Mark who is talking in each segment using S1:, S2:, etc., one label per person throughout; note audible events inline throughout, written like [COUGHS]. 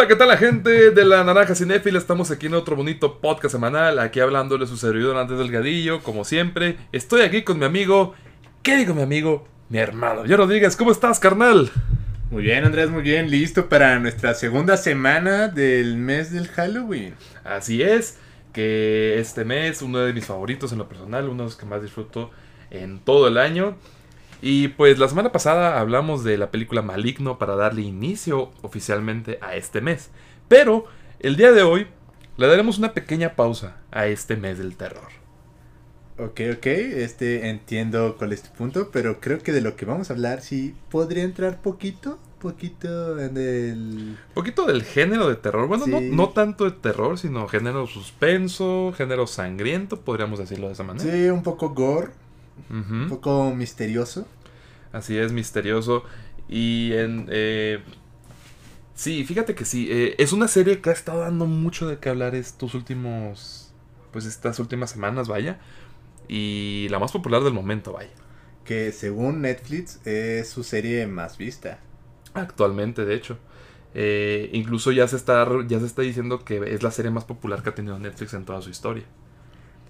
S1: Hola, ¿qué tal la gente de la Naranja Cinéfila? Estamos aquí en otro bonito podcast semanal, aquí hablándole su servidor antes delgadillo, como siempre. Estoy aquí con mi amigo, ¿qué digo mi amigo? Mi hermano. Yo Rodríguez, ¿cómo estás, carnal?
S2: Muy bien, Andrés, muy bien. Listo para nuestra segunda semana del mes del Halloween.
S1: Así es, que este mes, uno de mis favoritos en lo personal, uno de los que más disfruto en todo el año. Y pues la semana pasada hablamos de la película Maligno para darle inicio oficialmente a este mes. Pero el día de hoy le daremos una pequeña pausa a este mes del terror.
S2: Ok, ok, este entiendo cuál es tu punto, pero creo que de lo que vamos a hablar sí podría entrar poquito, poquito en el...
S1: Poquito del género de terror, bueno, no, no tanto de terror, sino género suspenso, género sangriento, podríamos decirlo de esa manera.
S2: Sí, un poco gore, Un poco misterioso.
S1: Así es, misterioso. Y en... eh, sí, fíjate que sí. eh, es una serie que ha estado dando mucho de qué hablar estos últimos... Pues estas últimas semanas, vaya. Y la más popular del momento, vaya.
S2: Que según Netflix es su serie más vista.
S1: Actualmente, de hecho. Eh, incluso ya se, está, ya se está diciendo que es la serie más popular que ha tenido Netflix en toda su historia.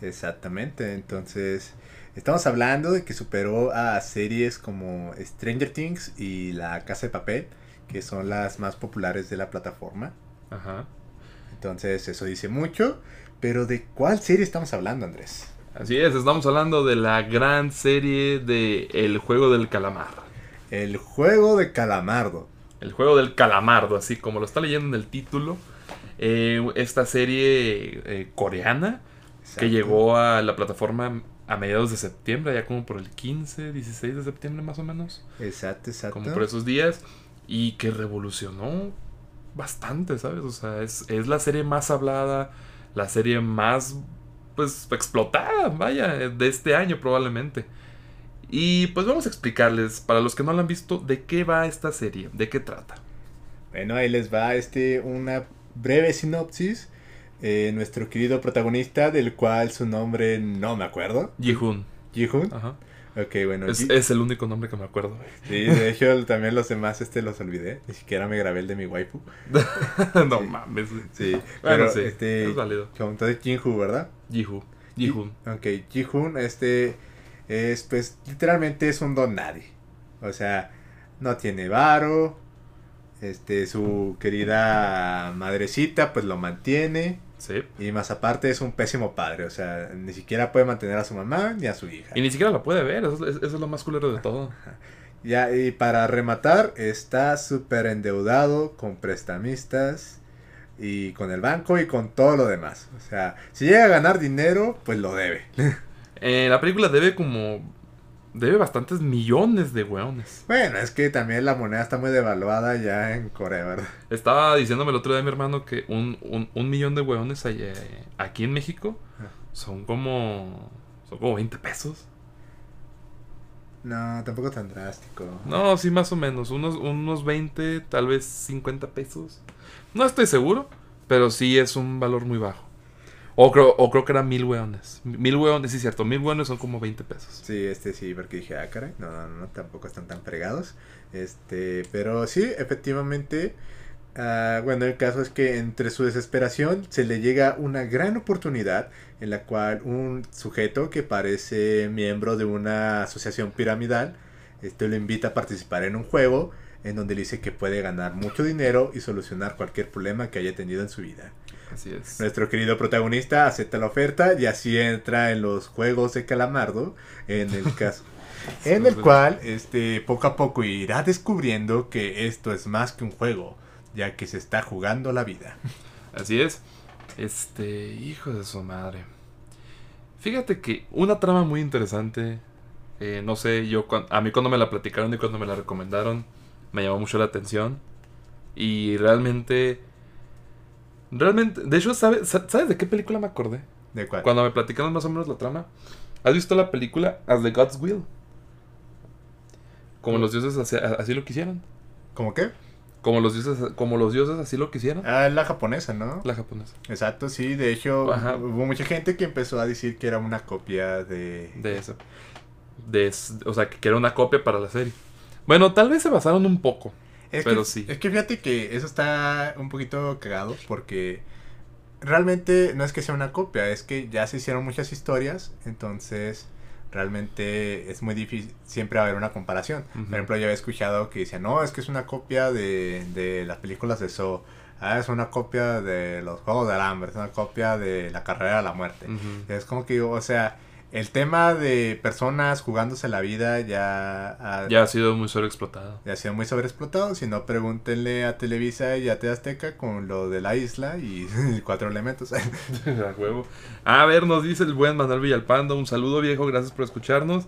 S2: Exactamente, entonces estamos hablando de que superó a series como Stranger Things y La Casa de Papel, que son las más populares de la plataforma.
S1: Ajá.
S2: Entonces eso dice mucho, pero ¿de cuál serie estamos hablando, Andrés?
S1: Así es, estamos hablando de la gran serie de El Juego del Calamar.
S2: El juego de Calamardo.
S1: El juego del calamardo, así como lo está leyendo en el título. Eh, esta serie eh, coreana
S2: Exacto.
S1: que llegó a la plataforma a mediados de septiembre, ya como por el 15, 16 de septiembre más o menos,
S2: Exacto, exacto.
S1: como por esos días, y que revolucionó bastante, ¿sabes? O sea, es, es la serie más hablada, la serie más, pues, explotada, vaya, de este año probablemente. Y pues vamos a explicarles, para los que no la han visto, de qué va esta serie, de qué trata.
S2: Bueno, ahí les va este una breve sinopsis. Eh, nuestro querido protagonista, del cual su nombre no me acuerdo.
S1: Ji-Hoon.
S2: Ji-Hoon.
S1: Ajá.
S2: Ok, bueno.
S1: Es,
S2: Ji-
S1: es el único nombre que me acuerdo.
S2: Sí, de hecho [LAUGHS] también los demás este los olvidé. Ni siquiera me grabé el de mi waifu. [LAUGHS]
S1: no
S2: Sí.
S1: mames.
S2: Sí,
S1: Bueno,
S2: pero
S1: sí,
S2: este.
S1: es válido.
S2: como Entonces Jinhu, ¿verdad?
S1: Ji-Hoon. Ji-Hoon.
S2: Ok, Ji-Hoon, este. Es pues literalmente es un don nadie. O sea, no tiene varo. Este, su querida madrecita pues lo mantiene.
S1: Sí.
S2: Y más aparte es un pésimo padre. O sea, ni siquiera puede mantener a su mamá ni a su hija.
S1: Y ni siquiera la puede ver, eso, es- eso es lo más culero de todo.
S2: Ya, y para rematar, está súper endeudado con prestamistas y con el banco y con todo lo demás. O sea, si llega a ganar dinero, pues lo debe. [LAUGHS]
S1: Eh, la película debe como. Debe bastantes millones de weones.
S2: Bueno, es que también la moneda está muy devaluada ya en Corea, ¿verdad?
S1: Estaba diciéndome el otro día mi hermano que un, un, un millón de weones ahí, eh, aquí en México
S2: Ah.
S1: son como. Son como 20 pesos.
S2: No, tampoco tan drástico.
S1: No, sí, más o menos. Unos, unos 20, tal vez 50 pesos. No estoy seguro, pero sí es un valor muy bajo. O creo, o creo que eran mil weones. Mil weones, sí, cierto. Mil weones son como 20 pesos.
S2: Sí, este sí, porque dije, ah, caray, no, no, no, tampoco están tan fregados. Este, pero sí, efectivamente, ah, bueno, el caso es que entre su desesperación se le llega una gran oportunidad en la cual un sujeto que parece miembro de una asociación piramidal, este lo invita a participar en un juego en donde le dice que puede ganar mucho dinero y solucionar cualquier problema que haya tenido en su vida.
S1: Así es.
S2: Nuestro querido protagonista acepta la oferta y así entra en los juegos de Calamardo, en el [LAUGHS] caso, en el cual este poco a poco irá descubriendo que esto es más que un juego, ya que se está jugando la vida.
S1: Así es. Este, hijo de su madre. Fíjate que una trama muy interesante. eh, no sé, yo a mí cuando me la platicaron y cuando me la recomendaron, me llamó mucho la atención. Y realmente. Realmente. De hecho, ¿sabe- sa- ¿sabes de qué película me acordé?
S2: ¿De cuál?
S1: Cuando me platicaron más o menos la trama. ¿Has visto la película As the God's Will? Como los dioses así, así lo quisieron.
S2: ¿Cómo qué?
S1: Como los dioses, como los dioses así lo quisieron.
S2: Ah, es la japonesa, ¿no?
S1: La japonesa.
S2: Exacto, sí, de hecho
S1: Ajá.
S2: hubo mucha gente que empezó a decir que era una copia de...
S1: De eso. De, o sea, que era una copia para la serie. Bueno, tal vez se basaron un poco.
S2: Es
S1: pero
S2: que,
S1: sí.
S2: Es que fíjate que eso está un poquito cagado porque realmente no es que sea una copia, es que ya se hicieron muchas historias, entonces realmente es muy difícil, siempre va a haber una comparación. Por ejemplo, yo había escuchado que decían, no, es que es una copia de, de las películas de Saw, ah, es una copia de los Juegos de Alambre, es una copia de La Carrera de la Muerte. Es como que, o sea, el tema de personas jugándose la vida ya ha,
S1: Ya ha sido muy sobreexplotado.
S2: ya ha sido muy sobreexplotado. Si no, pregúntenle a Televisa y a TV Azteca con lo de la isla y [LAUGHS] cuatro elementos. [LAUGHS] [LAUGHS]
S1: A huevo. A ver, nos dice el buen Manuel Villalpando. Un saludo, viejo. Gracias por escucharnos.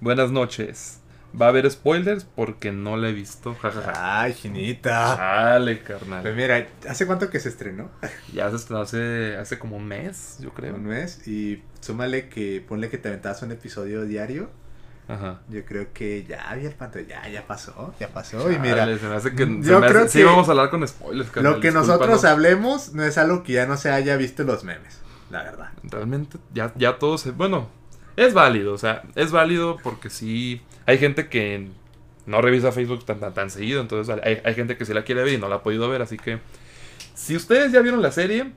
S1: Buenas noches. Va a haber spoilers porque no la he visto.
S2: Ay, Chinita.
S1: Dale,
S2: Pues
S1: carnal.
S2: mira, ¿hace cuánto que se estrenó?
S1: Ya se estrenó hace, hace como un mes, yo creo.
S2: Un mes. Y súmale que, ponle que te aventabas un episodio diario.
S1: Ajá.
S2: Yo creo que ya había el ya, ya pasó, ya pasó. Y mira,
S1: Dale, se me hace que.
S2: yo
S1: hace-
S2: creo
S1: sí,
S2: que
S1: vamos a hablar con spoilers, carnal.
S2: lo que
S1: discúlpanos.
S2: nosotros hablemos no es algo que ya no se haya visto en los memes, la verdad.
S1: Realmente, ya, ya todo se. Bueno, es válido, o sea, es válido porque sí. Hay gente que no revisa Facebook tan, tan, tan seguido, entonces hay, hay gente que sí la quiere ver y no la ha podido ver, así que. Si ustedes ya vieron la serie,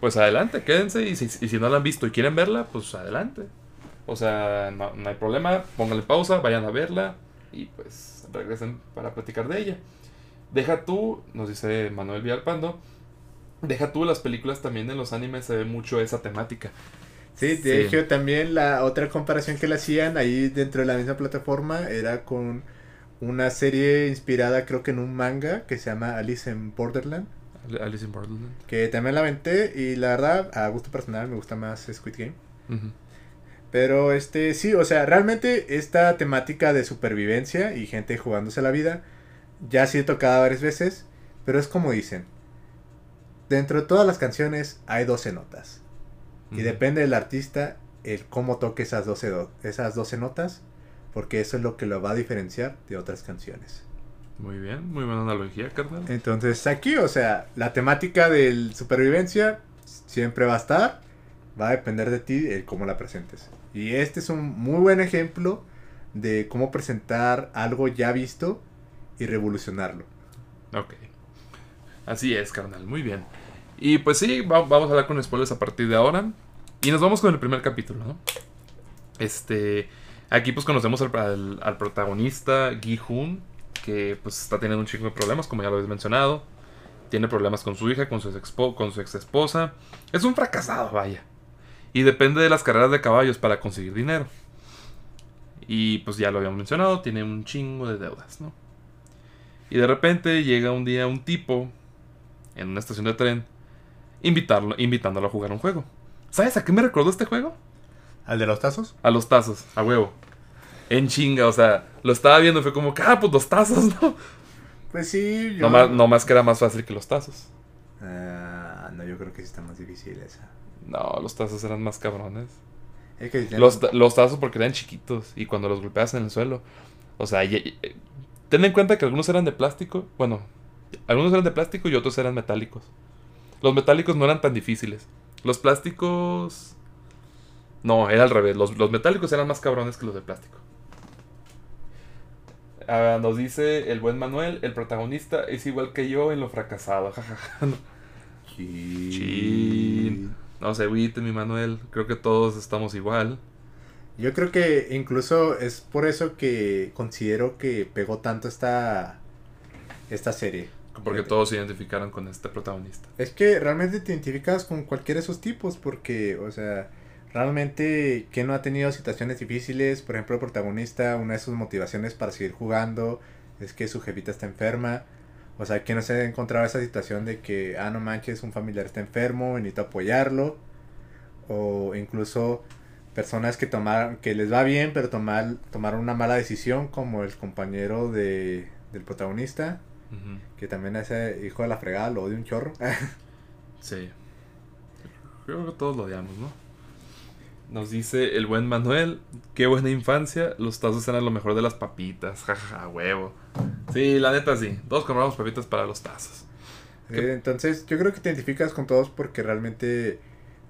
S1: pues adelante, quédense. Y si, no la han visto y quieren verla, pues adelante. O sea, no, no hay problema, pónganle pausa, vayan a verla y pues regresen para platicar de ella. Deja tú, nos dice Manuel Villalpando, deja tú las películas también en los animes se ve mucho esa temática.
S2: Sí, de
S1: Sí.
S2: hecho también la otra comparación que le hacían ahí dentro de la misma plataforma era con una serie inspirada creo que en un manga que se llama Alice in Borderland,
S1: Alice in Borderland.
S2: que también la aventé y la verdad a gusto personal me gusta más Squid Game. Pero este sí, o sea, realmente esta temática de supervivencia y gente jugándose la vida ya ha sido tocada varias veces, pero es como dicen, dentro de todas las canciones hay 12 notas. Y depende del artista el cómo toque esas 12, do- esas 12 notas, porque eso es lo que lo va a diferenciar de otras canciones.
S1: Muy bien, muy buena analogía, carnal.
S2: Entonces aquí, o sea, la temática de supervivencia siempre va a estar, va a depender de ti el cómo la presentes. Y este es un muy buen ejemplo de cómo presentar algo ya visto y revolucionarlo.
S1: Ok. Así es, carnal, muy bien. Y pues sí, va- vamos a hablar con spoilers a partir de ahora. Y nos vamos con el primer capítulo, ¿no? Este. Aquí pues conocemos al, protagonista, Gi Hun, que pues está teniendo un chingo de problemas, como ya lo habéis mencionado. Tiene problemas con su hija, con su, ex con su ex esposa. Es un fracasado, vaya. Y depende de las carreras de caballos para conseguir dinero. Y pues ya lo habíamos mencionado, tiene un chingo de deudas, ¿no? Y de repente llega un día un tipo en una estación de tren invitarlo, invitándolo a jugar un juego. ¿Sabes a qué me recordó este juego?
S2: ¿Al de los tazos?
S1: A los tazos, a huevo. En chinga, o sea, lo estaba viendo y fue como, ah, pues los tazos, [LAUGHS] ¿no?
S2: Pues sí, yo...
S1: No más, no más que era más fácil que los tazos.
S2: Ah, no, yo creo que sí está más difícil esa.
S1: No, los tazos eran más cabrones.
S2: Es que
S1: Los, los tazos porque eran chiquitos y cuando los golpeabas en el suelo. O sea, y- y- ten en cuenta que algunos eran de plástico. Bueno, algunos eran de plástico y otros eran metálicos. Los metálicos no eran tan difíciles. Los plásticos... No, era al revés. Los, los metálicos eran más cabrones que los de plástico. Ah, nos dice el buen Manuel, el protagonista es igual que yo en lo fracasado. [LAUGHS]
S2: Chin.
S1: Chin. No se agüite, mi Manuel. Creo que todos estamos igual.
S2: Yo creo que incluso es por eso que considero que pegó tanto esta, esta serie.
S1: Porque todos se identificaron con este protagonista.
S2: Es que realmente te identificas con cualquiera de esos tipos porque, o sea, realmente que no ha tenido situaciones difíciles, por ejemplo, el protagonista, una de sus motivaciones para seguir jugando es que su jefita está enferma. O sea, que no se ha encontrado esa situación de que, ah, no manches, un familiar está enfermo necesito apoyarlo. O incluso personas que tomaron, que les va bien, pero tomar, tomaron una mala decisión, como el compañero de, del protagonista, Que también ese hijo de la fregada, lo odia un chorro. [LAUGHS]
S1: Sí. Creo que todos lo odiamos, ¿no? Nos dice el buen Manuel, qué buena infancia, los tazos eran lo mejor de las papitas, [LAUGHS] jajaja, huevo. Sí, la neta sí, todos compramos papitas para los tazos.
S2: Eh, Entonces, yo creo que te identificas con todos porque realmente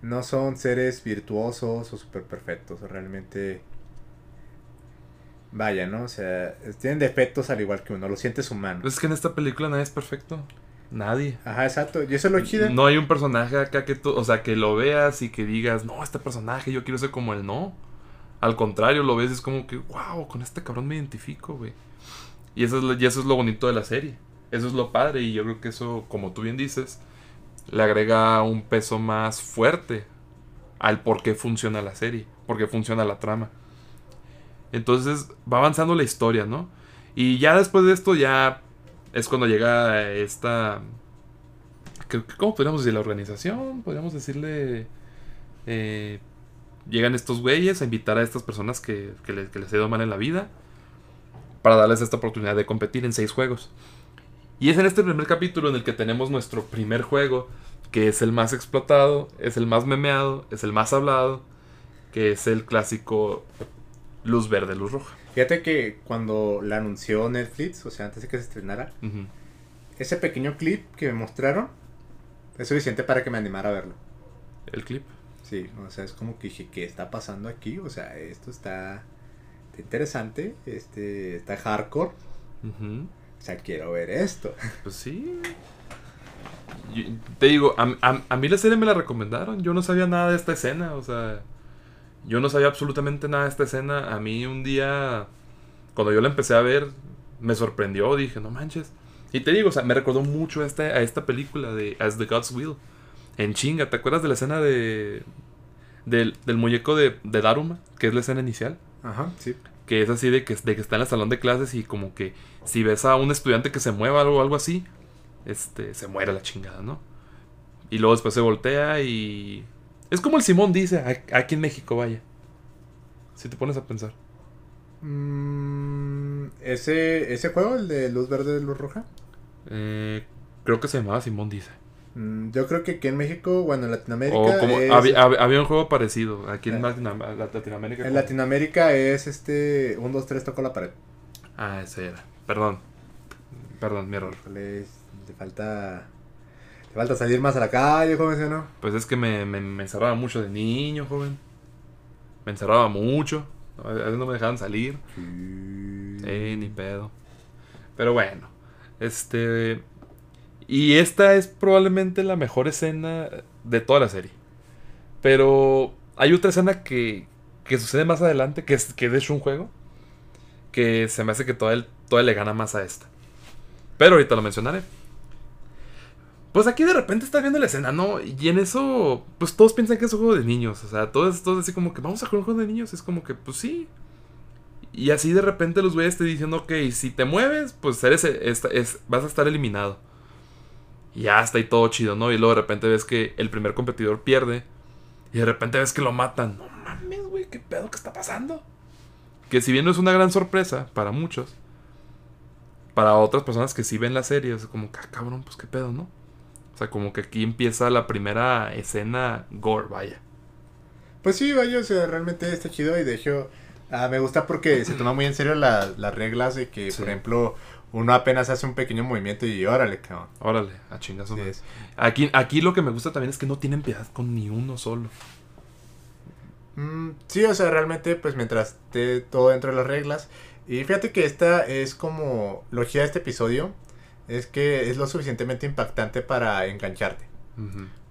S2: no son seres virtuosos o super perfectos. Realmente vaya, ¿no? O sea, tienen defectos al igual que uno, lo sientes humano.
S1: Es que en esta película nadie es perfecto. Nadie.
S2: Ajá, exacto. Y eso es lo chido.
S1: No hay un personaje acá que tú, o sea, que lo veas y que digas, no, este personaje yo quiero ser como él, no. Al contrario, lo ves y es como que, wow, con este cabrón me identifico, güey. Y eso, es lo, y eso es lo bonito de la serie. Eso es lo padre y yo creo que eso, como tú bien dices, le agrega un peso más fuerte al por qué funciona la serie, por qué funciona la trama. Entonces va avanzando la historia, ¿no? Y ya después de esto ya es cuando llega esta... ¿Cómo podríamos decir? La organización, podríamos decirle... Eh, llegan estos güeyes a invitar a estas personas que, les, que les ha ido mal en la vida para darles esta oportunidad de competir en seis juegos. Y es en este primer capítulo en el que tenemos nuestro primer juego, que es el más explotado, es el más memeado, es el más hablado, que es el clásico luz verde, luz roja.
S2: Fíjate que cuando la anunció Netflix, o sea, antes de que se estrenara, ese pequeño clip que me mostraron es suficiente para que me animara a verlo.
S1: El clip.
S2: Sí, o sea, es como que dije, ¿qué está pasando aquí? O sea, esto está, está interesante, este, está hardcore. O sea, quiero ver esto. [LAUGHS]
S1: Pues sí. Yo- te digo, a, a- a mí la serie me la recomendaron. Yo no sabía nada de esta escena. O sea, yo no sabía absolutamente nada de esta escena. A mí un día, cuando yo la empecé a ver, me sorprendió. Dije, no manches. Y te digo, o sea, me recordó mucho a esta, a esta película de As the Gods Will. En chinga, ¿te acuerdas de la escena de. Del, del muñeco de, de Daruma? Que es la escena inicial.
S2: Ajá, sí.
S1: Que es así de que, de que está en el salón de clases y como que si ves a un estudiante que se mueva o algo así, este, se muere la chingada, ¿no? Y luego después se voltea y... Es como el Simón dice, aquí en México, vaya. Si te pones a pensar.
S2: Mm, ese, ese juego, el de luz verde, luz roja.
S1: Eh, creo que se llamaba Simón dice.
S2: Mm, yo creo que aquí en México, bueno, en Latinoamérica.
S1: O como...
S2: es-
S1: Había, hab- había un juego parecido aquí en
S2: Eh.
S1: Latino- Latinoamérica.
S2: en
S1: como-
S2: Latinoamérica es este. 1, 2, 3, toco la pared.
S1: Ah, ese era. Perdón. Perdón, mi error.
S2: Híjole, Le falta. Falta salir más a la calle, joven, ¿sí o no?
S1: Pues es que me, me, me encerraba mucho de niño, joven. Me encerraba mucho. A veces no me dejaban salir. Eh, ni pedo. Pero bueno. Este. Y esta es probablemente la mejor escena de toda la serie. Pero hay otra escena que, que sucede más adelante, que es, que es de hecho un juego. Que se me hace que todavía, todavía le gana más a esta. Pero ahorita lo mencionaré. Pues aquí de repente estás viendo la escena, ¿no? Y en eso, pues todos piensan que es un juego de niños. O sea, todos, todos así como que vamos a jugar un juego de niños. Es como que, pues sí. Y así de repente los güeyes te dicen, ok, si te mueves, pues eres, es- es- vas a estar eliminado. Y ya está ahí todo chido, ¿no? Y luego de repente ves que el primer competidor pierde. Y de repente ves que lo matan. No mames, güey, ¿qué pedo que está pasando? Que si bien no es una gran sorpresa para muchos, para otras personas que sí ven la serie, es como, "Ah, cabrón, pues qué pedo, ¿no? O sea, como que aquí empieza la primera escena gore, vaya.
S2: Pues sí, vaya, o sea, realmente está chido y de hecho ah, me gusta porque se toma muy en serio la- las reglas de que,
S1: Sí.
S2: por ejemplo, uno apenas hace un pequeño movimiento y órale, cabrón.
S1: Órale, a chingazo.
S2: Es.
S1: Aquí, aquí lo que me gusta también es que no tienen piedad con ni uno solo.
S2: Mm, sí, o sea, realmente, pues mientras esté todo dentro de las reglas. Y fíjate que esta es como, lo chida de este episodio, es que es lo suficientemente impactante para engancharte.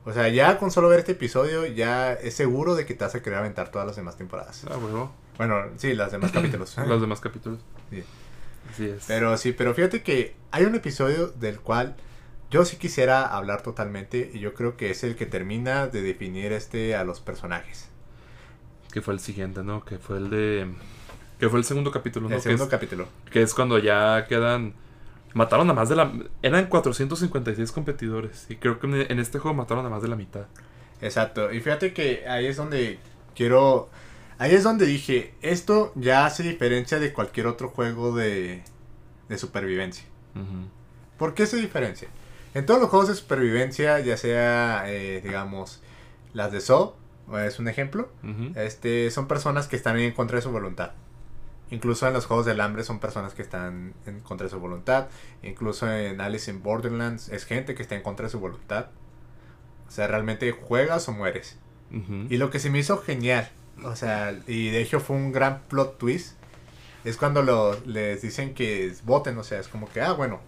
S2: O sea, ya con solo ver este episodio, ya es seguro de que te vas a querer aventar todas las demás temporadas.
S1: Ah, huevo.
S2: Bueno, sí, las demás [COUGHS] capítulos.
S1: Los demás capítulos.
S2: Sí.
S1: Así es.
S2: Pero sí, pero fíjate que hay un episodio del cual yo sí quisiera hablar totalmente y yo creo que es el que termina de definir este a los personajes.
S1: Que fue el siguiente, ¿no? Que fue el de. Que fue el segundo capítulo, ¿no?
S2: El
S1: Que
S2: segundo
S1: es,
S2: capítulo.
S1: que es cuando ya quedan. Mataron a más de la. Eran 456 competidores. Y creo que en- este juego mataron a más de la mitad.
S2: Exacto. Y fíjate que ahí es donde quiero. Ahí es donde dije, esto ya hace diferencia de cualquier otro juego de, de supervivencia.
S1: Ujú.
S2: ¿Por qué se diferencia? En todos los juegos de supervivencia, ya sea, eh, digamos, las de Saw, es un ejemplo, este, son personas que están en contra de su voluntad. Incluso en los juegos del hambre son personas que están en contra de su voluntad. Incluso en Alice in Borderlands es gente que está en contra de su voluntad. O sea, realmente juegas o mueres. Y lo que se me hizo genial, o sea, y de hecho fue un gran plot twist, es cuando lo, les dicen que voten, o sea, es como que, ah, bueno.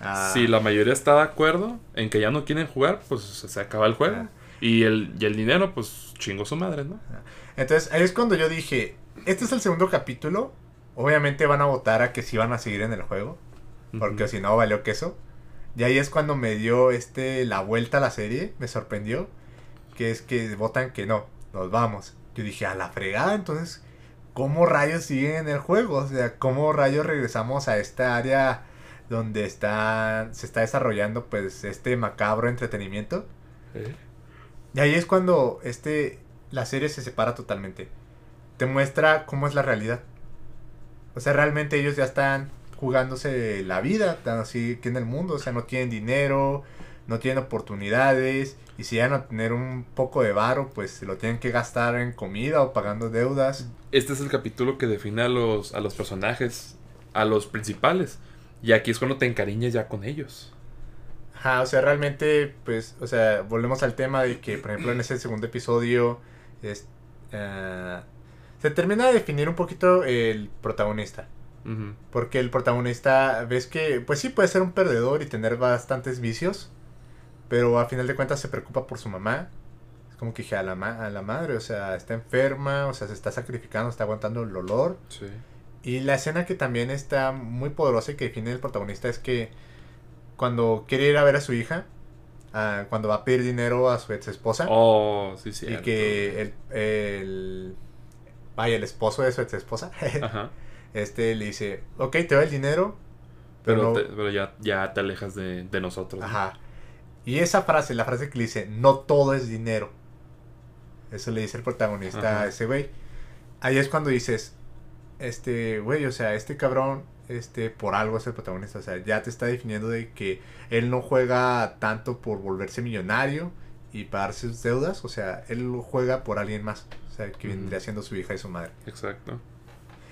S2: ah,
S1: Si la mayoría está de acuerdo en que ya no quieren jugar, pues se acaba el juego.
S2: Ah.
S1: Y, el, y el dinero, pues chingo su madre, ¿no?
S2: Entonces, ahí es cuando yo dije, este es el segundo capítulo, obviamente van a votar a que sí van a seguir en el juego, porque
S1: Ujú.
S2: si no, valió queso. Y ahí es cuando me dio este la vuelta a la serie, me sorprendió, que es que votan que no, nos vamos. Yo dije, a la fregada, entonces, ¿cómo rayos siguen en el juego? O sea, ¿cómo rayos regresamos a esta área donde está, se está desarrollando pues este macabro entretenimiento?
S1: ¿Eh?
S2: Y ahí es cuando este la serie se separa totalmente. Te muestra cómo es la realidad. O sea, realmente ellos ya están jugándose la vida, tan así que en el mundo, o sea, no tienen dinero, no tienen oportunidades, y si llegan a tener un poco de varo, pues se lo tienen que gastar en comida o pagando deudas.
S1: Este es el capítulo que define a los, a los personajes, a los principales. Y aquí es cuando te encariñas ya con ellos.
S2: Ajá, o sea, realmente, pues, o sea, volvemos al tema de que, por ejemplo, en ese segundo episodio, es, eh, se termina de definir un poquito el protagonista. Porque el protagonista, ves que, pues sí, puede ser un perdedor y tener bastantes vicios. Pero a final de cuentas se preocupa por su mamá. Es como que dije, a la, ma- a la madre, o sea, está enferma, o sea, se está sacrificando, está aguantando el dolor.
S1: Sí.
S2: Y la escena que también está muy poderosa y que define el protagonista es que cuando quiere ir a ver a su hija, ah, cuando va a pedir dinero a su ex esposa,
S1: Oh, sí, sí.
S2: y que el, el, vaya, el esposo de su ex esposa, [LAUGHS]
S1: Ajá.
S2: este le dice, ok, te doy el dinero,
S1: Pero,
S2: pero, no-
S1: te- pero ya, ya te alejas de, de nosotros. ¿no?
S2: Ajá. Y esa frase, la frase que le dice, no todo es dinero. Eso le dice el protagonista
S1: Ajá.
S2: a ese güey. Ahí es cuando dices, este, güey, o sea, este cabrón, este, por algo es el protagonista. O sea, ya te está definiendo de que él no juega tanto por volverse millonario y pagar sus deudas. O sea, él juega por alguien más. Sea, que vendría siendo su hija y su madre.
S1: Exacto.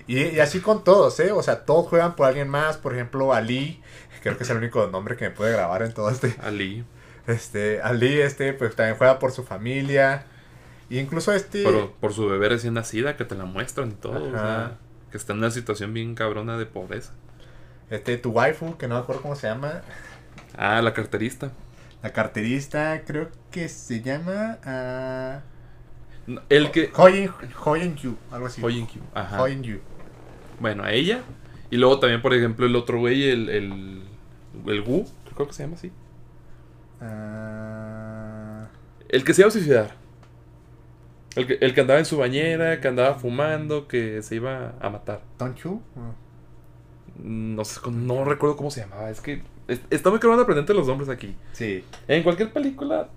S2: Y, y así con todos, ¿eh? O sea, todos juegan por alguien más. Por ejemplo, Ali, creo que es el único nombre que me puede grabar en todo este.
S1: Ali.
S2: Este, Ali, este, pues también juega por su familia. Y incluso este.
S1: Pero por su bebé recién nacida, que te la muestran y todo. o sea, que está en una situación bien cabrona de pobreza.
S2: Este, tu waifu, que no me acuerdo cómo se llama.
S1: Ah, la carterista.
S2: La carterista, creo que se llama.
S1: No, El que.
S2: Hoyen, Yu, algo así.
S1: Hoyen Q. Ajá.
S2: Hoyen Yu.
S1: Bueno, a ella. Y luego también, por ejemplo, el otro güey, el. El, el Wu, creo que se llama así.
S2: Ah,
S1: El que se iba a suicidar. El que, el que andaba en su bañera, que andaba fumando, que se iba a matar.
S2: Don Chu. Ah.
S1: No sé, no recuerdo cómo se llamaba. Es que es- está muy cabrón de aprenderte los nombres aquí.
S2: Sí.
S1: En cualquier película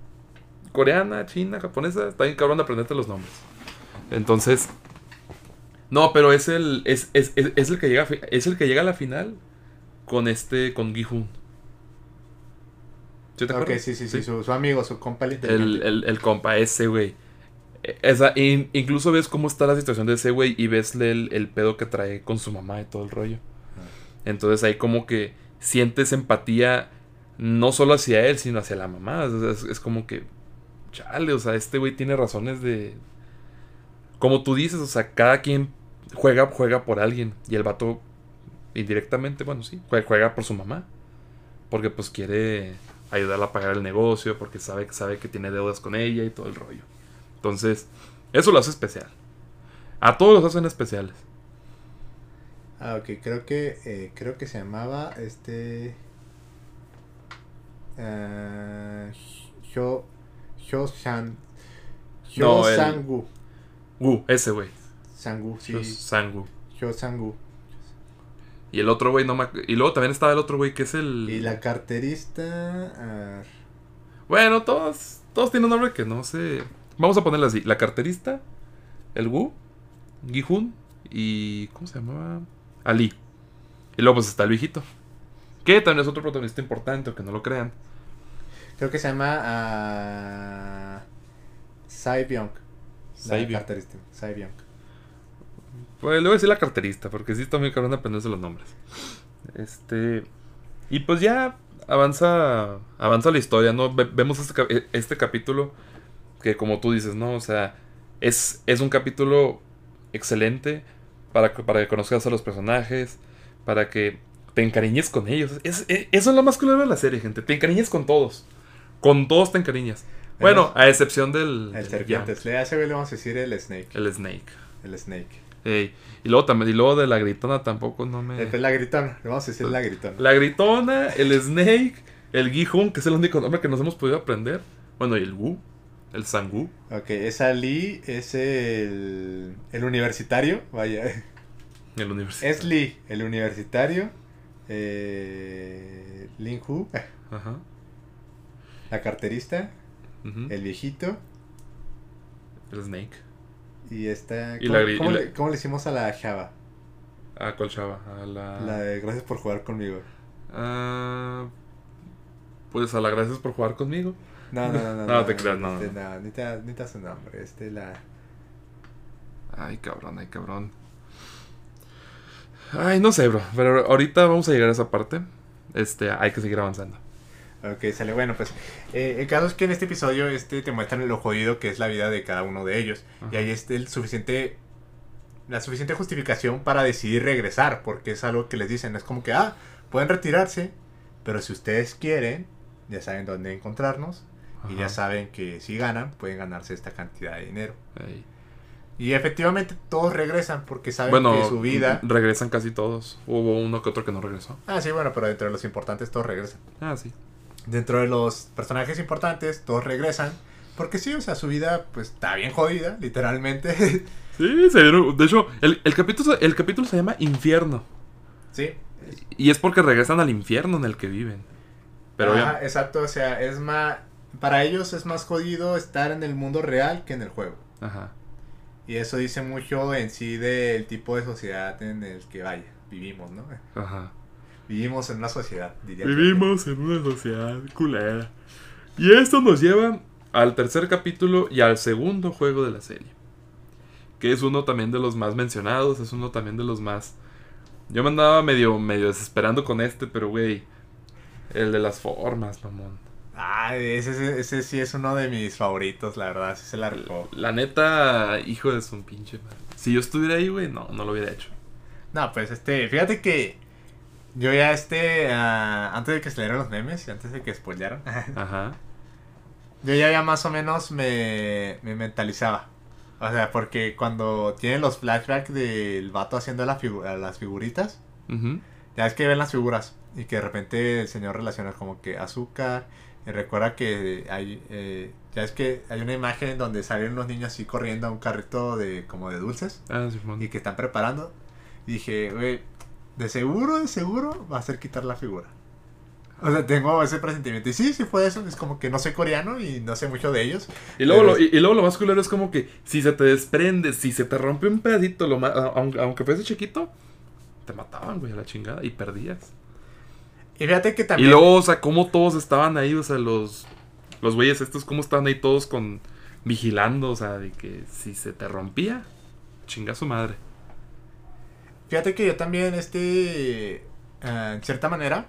S1: coreana, china, japonesa, está bien cabrón de aprenderte los nombres. Entonces, no, pero es el es, es, es- es el que llega es el que llega a la final con este con Gi-hun. ¿Sí te
S2: Ok,
S1: acuerdas?
S2: sí, sí, sí. Su, su amigo, su compa el
S1: El,
S2: inteligente.
S1: el, el compa, ese güey. Esa, in- incluso ves cómo está la situación de ese güey y ves el, el pedo que trae con su mamá y todo el rollo. Entonces ahí como que sientes empatía no solo hacia él, sino hacia la mamá. Es como que, chale, o sea, este güey tiene razones de... Como tú dices, o sea, cada quien juega, juega por alguien. Y el vato, indirectamente, bueno, sí, jue- juega por su mamá. Porque pues quiere ayudarla a pagar el negocio, porque sabe, sabe que tiene deudas con ella y todo el rollo. Entonces, eso lo hace especial. A todos los hacen especiales.
S2: Ah, ok, creo que eh, creo que se llamaba este ah, Hyo Hyo San Hyo
S1: No, el-
S2: Sangu
S1: Uh, ese güey.
S2: Sangu sí
S1: Hyo Sang-woo.
S2: Hyo Sangu
S1: Y el otro güey no me Y luego también estaba el otro güey que es el.
S2: y la carterista
S1: Bueno, todos. Todos tienen un nombre que no sé. Vamos a ponerle así. La carterista. El Wu. Gihun. Y. ¿Cómo se llamaba? Ali. Y luego pues está el viejito. Que también es otro protagonista importante, aunque no lo crean.
S2: Creo que se llama ah, Sai Byung la
S1: Sai Byung.
S2: carterista Sai Byung
S1: Pues le voy a decir la carterista, porque sí está muy cabrón de aprenderse los nombres. Este. Y pues ya avanza. Avanza la historia, ¿no? Ve- vemos este, cap- este capítulo. Que como tú dices, ¿no? O sea. Es, es un capítulo excelente. para, que- para que conozcas a los personajes, para que te encariñes con ellos. Es- es- eso es lo más culero de la serie, gente. Te encariñes con todos. Con todos te encariñas. Bueno, a excepción del...
S2: El serpiente. Le hace güey, le vamos a decir el Snake.
S1: El Snake.
S2: El Snake.
S1: Ey, Y luego también, y luego de la gritona tampoco no me...
S2: Después la gritona. Le vamos a decir la gritona.
S1: La gritona, el Snake, el Gihun, que es el único nombre que nos hemos podido aprender. Bueno, y el Wu, el Sangu.
S2: Ok, esa Lee es el, el universitario. Vaya.
S1: El universo.
S2: Es Lee, el universitario. Eh, Lin Hu,
S1: Ajá.
S2: La carterista. El viejito.
S1: El Snake.
S2: Y esta.
S1: Y
S2: ¿Cómo,
S1: la gri-
S2: cómo
S1: y la-
S2: le, cómo le hicimos a la Java?
S1: Ah, ¿cuál chava? A la...
S2: La de gracias por jugar conmigo.
S1: Ah, pues a la gracias por jugar conmigo.
S2: No, no, no. No, [LAUGHS]
S1: No, te creas, no,
S2: este,
S1: no.
S2: Ni te, ni te su nombre. Este, la.
S1: Ay, cabrón, ay, cabrón. Ay, no sé, bro. Pero ahorita vamos a llegar a esa parte. Este, hay que seguir avanzando.
S2: Ok, sale. Bueno, pues. eh, el caso es que en este episodio este, te muestran lo jodido que es la vida de cada uno de ellos. Y ahí está el suficiente. La suficiente justificación para decidir regresar. Porque es algo que les dicen. Es como que, ah, pueden retirarse. Pero si ustedes quieren, ya saben dónde encontrarnos. Y ya saben que si ganan, pueden ganarse esta cantidad de dinero.
S1: Ey.
S2: Y efectivamente todos regresan porque saben
S1: Bueno,
S2: que su vida...
S1: regresan casi todos. Hubo uno que otro que no regresó.
S2: Ah, sí, bueno, pero dentro de los importantes todos regresan.
S1: Ah, sí.
S2: Dentro de los personajes importantes todos regresan. Porque sí, o sea, su vida pues está bien jodida, literalmente. [LAUGHS]
S1: Sí, se dieron- De hecho, el, el capítulo, el capítulo se llama Infierno.
S2: sí.
S1: Y es porque regresan al infierno en el que viven. Pero
S2: Ajá,
S1: ya.
S2: exacto, o sea, es más... Para ellos es más jodido estar en el mundo real que en el juego.
S1: Ajá.
S2: Y eso dice mucho en sí del tipo de sociedad en el que vaya, vivimos, ¿no?
S1: Ajá.
S2: Vivimos en una sociedad, diría.
S1: Vivimos en una sociedad culera. Y esto nos lleva al tercer capítulo y al segundo juego de la serie. Que es uno también de los más mencionados, es uno también de los más... Yo me andaba medio, medio desesperando con este, pero güey, el de las formas, mamón.
S2: Ah, ese, ese, ese sí es uno de mis favoritos, la verdad, sí se. La
S1: neta, hijo de su pinche madre. Si yo estuviera ahí, güey, no, no lo hubiera hecho.
S2: No, pues este, fíjate que yo ya este, ah, antes de que salieran los memes y antes de que spoilearan, [LAUGHS]
S1: Ajá.
S2: yo ya, ya más o menos me, me mentalizaba. O sea, porque cuando tienen los flashbacks del vato haciendo la figu- las figuritas,
S1: Ujú.
S2: ya es que ven las figuras y que de repente el señor relaciona como que azúcar. Y recuerda que hay, eh, ya es que hay una imagen donde salen unos niños así corriendo a un carrito de como de dulces.
S1: Ah, Simón.
S2: y que están preparando. Y dije, güey, de seguro, de seguro va a ser quitar la figura. O sea, tengo ese presentimiento. Y sí, sí fue eso. Es como que no sé coreano y no sé mucho de ellos.
S1: Y luego,
S2: Pero
S1: lo, y, y luego lo más culero es como que si se te desprende, si se te rompe un pedacito, lo a- aunque, aunque fuese chiquito, te mataban, güey, a la chingada y perdías.
S2: Y fíjate que
S1: Y
S2: también...
S1: luego, o sea, cómo todos estaban ahí, o sea, los, los güeyes estos, cómo estaban ahí todos con vigilando, o sea, de que si se te rompía, chinga su madre.
S2: Fíjate que yo también, este... ah, en cierta manera...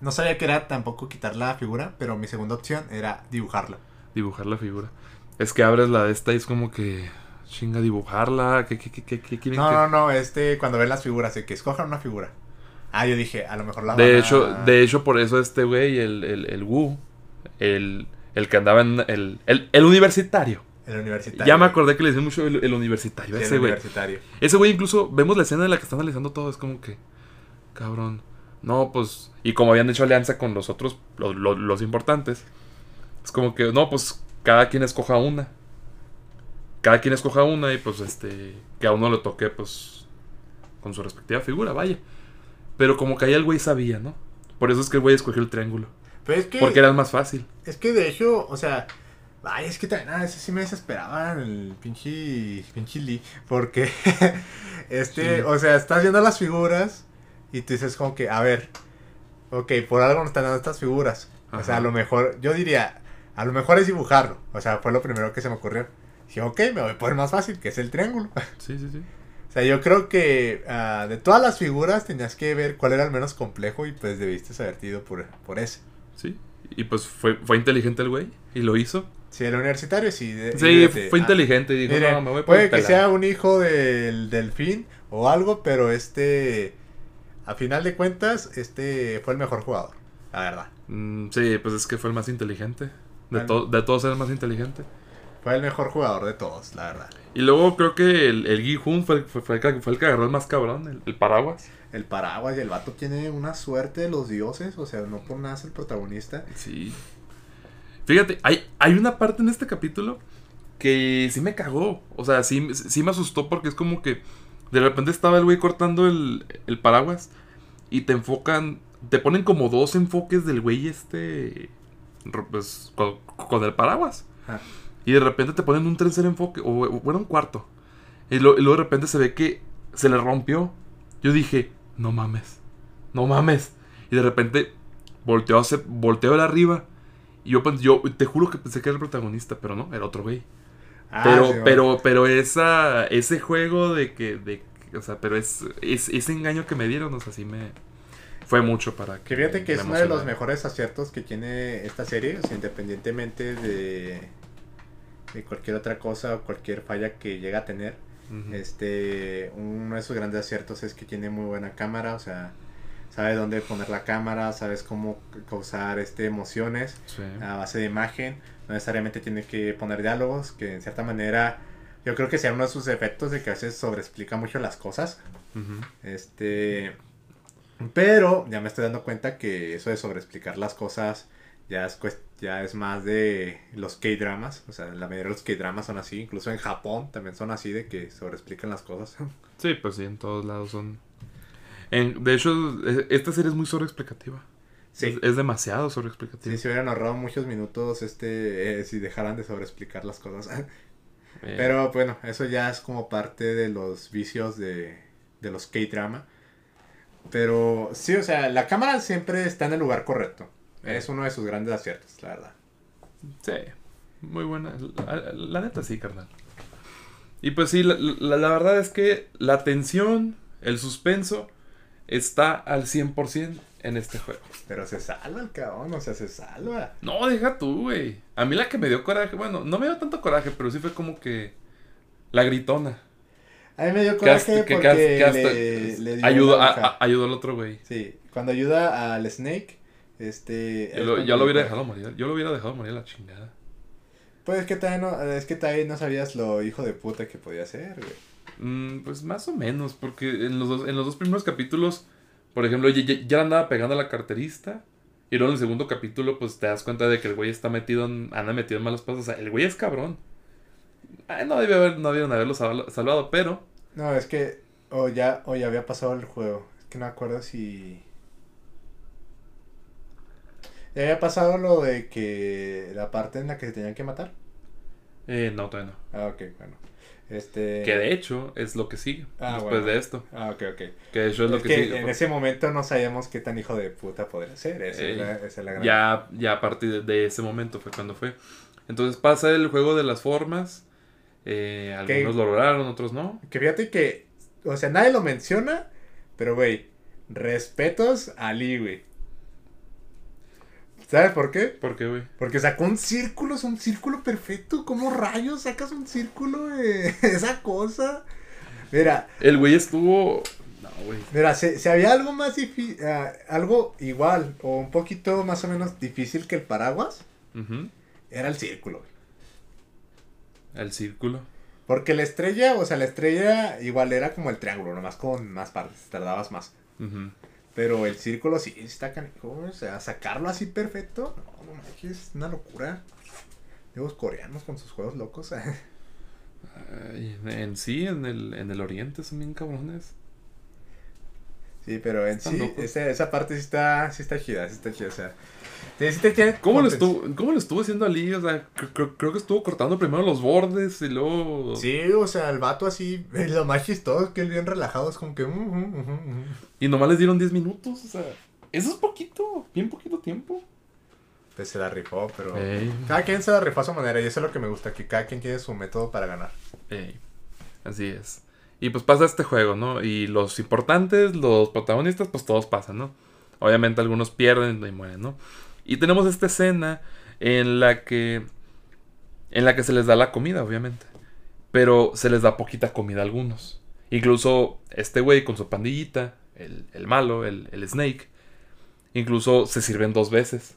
S2: No sabía que era tampoco quitar la figura, pero mi segunda opción era dibujarla.
S1: Dibujar la figura. Es que abres la de esta y es como que chinga dibujarla, ¿qué, qué, qué, qué, qué quieren
S2: No,
S1: que-
S2: no, no, este, cuando ven las figuras, de que escojan una figura. Ah, yo dije, a lo mejor la
S1: De
S2: a-
S1: hecho, de hecho, por eso este güey, el, el, el Wu, el, el que andaba en el, el, el universitario.
S2: El universitario.
S1: Ya me acordé que le decían mucho el, el universitario.
S2: Sí,
S1: ese güey.
S2: universitario.
S1: Ese güey incluso, vemos la escena en la que están analizando todo, es como que, cabrón. No, pues, y como habían hecho alianza con los otros, los, los, los importantes, es como que, no, pues, cada quien escoja una. Cada quien escoja una y pues, este, que a uno le toque, pues, con su respectiva figura, vaya. Pero como que ahí el güey sabía, ¿no? Por eso es que el güey escogió el triángulo.
S2: Pero es que...
S1: Porque era el más fácil.
S2: Es que de hecho, o sea, ay, es que también, ah, ese sí me desesperaba el pinche, pinche Lee, porque, [LAUGHS] este,
S1: Sí.
S2: o sea, estás viendo las figuras y tú dices como que, a ver, ok, por algo nos están dando estas figuras, o sea, a lo mejor, yo diría, a lo mejor es dibujarlo, o sea, fue lo primero que se me ocurrió. Dije, ok, me voy por el más fácil, que es el triángulo. [LAUGHS]
S1: Sí, sí, sí.
S2: O sea, yo creo que ah, de todas las figuras tenías que ver cuál era el menos complejo y pues debiste haber ido por, por ese.
S1: Sí. Y pues fue, fue inteligente el güey y lo hizo.
S2: Sí, el universitario sí. de-
S1: Sí, fue
S2: ah,
S1: inteligente y dijo,
S2: mire,
S1: no, me voy por
S2: puede que
S1: pelado".
S2: sea un hijo del delfín o algo, pero este, a final de cuentas, este fue el mejor jugador, la verdad.
S1: Mm, sí, pues es que fue el más inteligente. De, to- de todos era el más inteligente.
S2: Fue el mejor jugador de todos, la verdad.
S1: Y luego creo que el, el Gi Hun fue, el- fue, fue el que, fue el que agarró el más cabrón, el, el paraguas.
S2: El paraguas y el vato tiene una suerte de los dioses, o sea, no por nada es el protagonista.
S1: Sí. Fíjate, hay, hay una parte en este capítulo que sí me cagó. O sea, sí, sí me asustó porque es como que de repente estaba el güey cortando el, el paraguas y te enfocan, te ponen como dos enfoques del güey este, pues, con, con el paraguas.
S2: Ah.
S1: Y de repente te ponen un tercer enfoque, o o bueno, un cuarto. Y, lo- y luego de repente se ve que se le rompió. Yo dije, no mames, no mames. Y de repente volteó, hacia- volteó de arriba. Y yo, te juro que pensé que era el protagonista, pero no, era otro güey.
S2: Ah,
S1: pero,
S2: sí,
S1: pero, pero esa, ese juego de que, de, o sea, pero es, es- ese engaño que me dieron, o sea, sí me, fue mucho para que.
S2: Fíjate que es uno de los mejores aciertos que tiene esta serie, o sea, independientemente de, de cualquier otra cosa o cualquier falla que llega a tener. Este, uno de sus grandes aciertos es que tiene muy buena cámara, o sea, sabe dónde poner la cámara, sabes cómo causar este emociones
S1: Sí.
S2: a base de imagen, no necesariamente tiene que poner diálogos, que en cierta manera yo creo que sea uno de sus efectos de que a veces sobreexplica mucho las cosas. Este. Pero ya me estoy dando cuenta que eso de sobreexplicar las cosas ya es, ya es más de los K-dramas. O sea, la mayoría de los K-dramas son así. Incluso en Japón también son así de que sobreexplican las cosas.
S1: Sí, pues sí, en todos lados son. En, de hecho, esta serie es muy sobreexplicativa.
S2: Sí.
S1: Es, es demasiado sobreexplicativa.
S2: Sí, se hubieran ahorrado muchos minutos este eh, si dejaran de sobreexplicar las cosas. [LAUGHS]
S1: Eh,
S2: Pero bueno, eso ya es como parte de los vicios de, de los K-drama. Pero sí, o sea, la cámara siempre está en el lugar correcto. Es uno de sus grandes aciertos, la verdad.
S1: Sí, muy buena. La, la neta sí, carnal. Y pues sí, la, la- la verdad es que la tensión, el suspenso, está al 100% en este juego.
S2: Pero se salva el cabrón, o sea, se salva.
S1: No, deja tú, güey. A mí la que me dio coraje, bueno, no me dio tanto coraje, pero sí fue como que la gritona.
S2: A mí me dio coraje
S1: que- que
S2: porque
S1: que hasta
S2: le, le dio
S1: ayudó, a- a- ayudó al otro güey.
S2: Sí, cuando ayuda al Snake, este...
S1: Yo lo, hubiera dejado morir. Yo lo hubiera dejado morir a la chingada.
S2: Pues es que todavía no, es que todavía no sabías lo hijo de puta que podía ser, güey.
S1: Mm, pues más o menos, porque en los, dos, en los dos primeros capítulos, por ejemplo, ya, ya- andaba pegando a la carterista. Y luego en el segundo capítulo, pues te das cuenta de que el güey está metido en, anda metido en malos pasos. O sea, el güey es cabrón. Ay, no debe haber, no debieron haberlo sal- salvado, pero.
S2: No, es que o ya, o ya había pasado el juego. Es que no me acuerdo si... Ya había pasado lo de que la parte en la que se tenían que matar.
S1: Eh, no, todavía no.
S2: Ah, ok, bueno. Este...
S1: Que de hecho es lo que sigue
S2: Ah,
S1: después
S2: bueno.
S1: de esto.
S2: Ah, ok, ok.
S1: Que de hecho es,
S2: Es,
S1: lo que,
S2: que
S1: sigue.
S2: en ese momento no sabíamos qué tan hijo de puta podría ser. Esa, es, la, esa es la gran...
S1: Ya, ya a partir de, ese momento fue cuando fue. Entonces pasa el juego de las formas. Eh,
S2: Que-
S1: algunos lo lograron, otros no.
S2: Que fíjate que, o sea, nadie lo menciona, pero güey, respetos a Lee, güey. ¿Sabes por qué?
S1: ¿Por qué, güey?
S2: Porque sacó un círculo, es un círculo perfecto. ¿Cómo rayos sacas un círculo de [LAUGHS] esa cosa? Mira,
S1: El güey estuvo. No, güey.
S2: mira, si, si había algo más difícil, algo igual o un poquito más o menos difícil que el paraguas,
S1: Ujú.
S2: era el círculo, güey.
S1: El círculo.
S2: Porque la estrella, o sea, la estrella igual era como el triángulo, nomás con más partes, tardabas más.
S1: Ujú.
S2: Pero el círculo sí está canijo, o sea, sacarlo así perfecto, no, no manches, es una locura. Los coreanos con sus juegos locos.
S1: Ay, en sí, en el, en el oriente son bien cabrones.
S2: sí, pero en
S1: Están
S2: sí, esa, esa parte sí está, sí está chida, sí está chida, o sea. Te- sí te tiene
S1: ¿Cómo lo, estuvo, ¿Cómo lo estuvo haciendo Ali? O sea, cre- cre- creo que estuvo cortando primero los bordes y luego.
S2: Sí, o sea, el vato así, eh, lo más chistoso que él bien relajado, es como que... uh, uh, uh, uh.
S1: Y nomás les dieron 10 minutos. O sea, eso es poquito, bien poquito tiempo.
S2: Pues se la rifó, pero...
S1: Ey,
S2: Cada quien se la rifó a su manera y eso es lo que me gusta, que cada quien tiene su método para ganar.
S1: ey. Así es. Y pues pasa este juego, ¿no? Y los importantes, los protagonistas, pues todos pasan, ¿no? Obviamente algunos pierden y mueren, ¿no? Y tenemos esta escena en la que en la que se les da la comida, obviamente. Pero se les da poquita comida a algunos. Incluso este güey con su pandillita, el, el malo, el, el, Snake, incluso se sirven dos veces.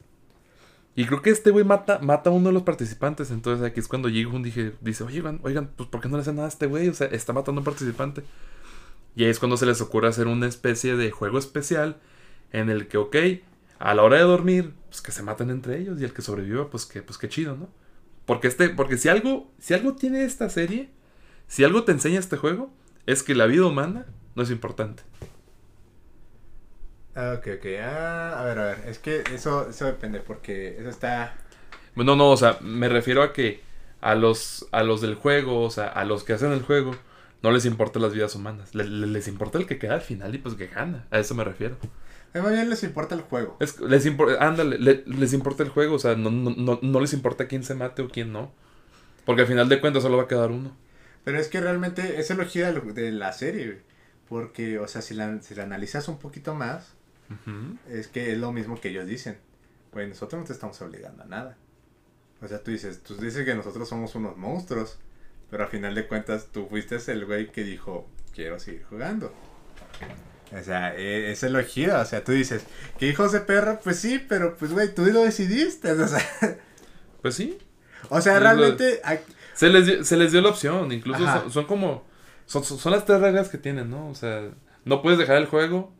S1: Y creo que este güey mata, mata a uno de los participantes. Entonces aquí es cuando Ji-Hoon dije, dice, oigan, oigan, pues ¿por qué no le hacen nada a este güey? O sea, está matando a un participante. Y ahí es cuando se les ocurre hacer una especie de juego especial en el que, ok, a la hora de dormir, pues que se maten entre ellos y el que sobreviva, pues que, pues que chido, ¿no? Porque este, porque si algo, si algo tiene esta serie, si algo te enseña este juego, es que la vida humana no es importante.
S2: Ah, ok, ok. Ah, a ver, a ver. Es que eso, eso depende, porque eso está.
S1: No, no, o sea, me refiero a que a los, a los del juego, o sea, a los que hacen el juego, no les importan las vidas humanas. Les, les importa el que queda al final y pues que gana. A eso me refiero.
S2: A bien les importa el juego.
S1: Es, les importa, ándale, les importa el juego, o sea, no, no, no, les importa quién se mate o quién no. Porque al final de cuentas solo va a quedar uno.
S2: Pero es que realmente es elogio de la serie, Porque, o sea, si la, si la analizas un poquito más, es que es lo mismo que ellos dicen. Pues nosotros no te estamos obligando a nada. O sea, tú dices, tú dices que nosotros somos unos monstruos. Pero al final de cuentas, tú fuiste el güey que dijo, quiero seguir jugando. O sea, e, es elogio, o sea, tú dices, que hijos de perro, pues sí, pero pues güey, tú lo decidiste, [LAUGHS] o sea.
S1: Pues sí.
S2: O sea, realmente...
S1: Se, les dio, se les dio la opción, incluso son, como... Son, son, las tres reglas que tienen, ¿no? O sea, no puedes dejar el juego,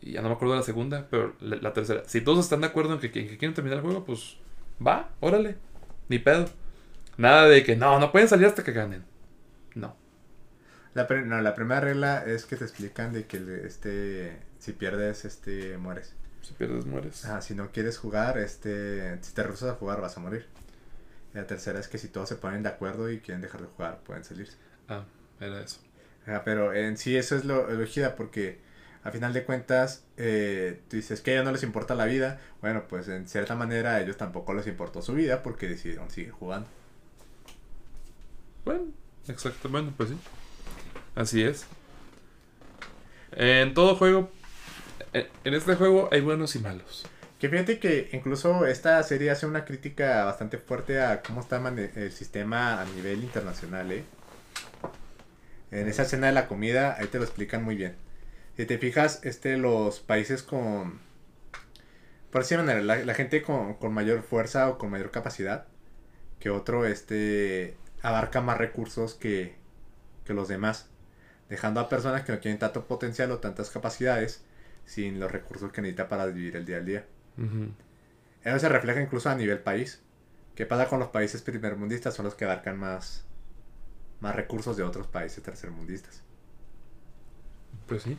S1: y ya no me acuerdo de la segunda, pero la, tercera. Si todos están de acuerdo en que, que, quieren terminar el juego, pues va, órale, ni pedo. Nada de que no, no pueden salir hasta que ganen. No.
S2: La, no, la primera regla es que te explican de que este, si pierdes, este, mueres.
S1: Si pierdes, mueres.
S2: Ah, si no quieres jugar, este, si te rehusas a jugar, vas a morir. Y la tercera es que si todos se ponen de acuerdo y quieren dejar de jugar, pueden salirse.
S1: Ah, era eso.
S2: Ah, pero en sí eso es lo elegida porque a final de cuentas eh, tú dices que a ellos no les importa la vida. Bueno, pues en cierta manera a ellos tampoco les importó su vida porque decidieron seguir jugando.
S1: Bueno, exactamente, pues sí. Así es. En todo juego, en este juego hay buenos y malos.
S2: Que fíjate que incluso esta serie hace una crítica bastante fuerte a cómo está el sistema a nivel internacional, ¿eh? En esa escena de la comida, ahí te lo explican muy bien. Si te fijas, este, los países con... Por así manera, la, gente con, con, mayor fuerza o con mayor capacidad que otro, este, abarca más recursos que, que los demás dejando a personas que no tienen tanto potencial o tantas capacidades sin los recursos que necesita para vivir el día al día. Eso se refleja incluso a nivel país. ¿Qué pasa con los países primermundistas? Son los que abarcan más, más recursos de otros países tercermundistas.
S1: Pues sí.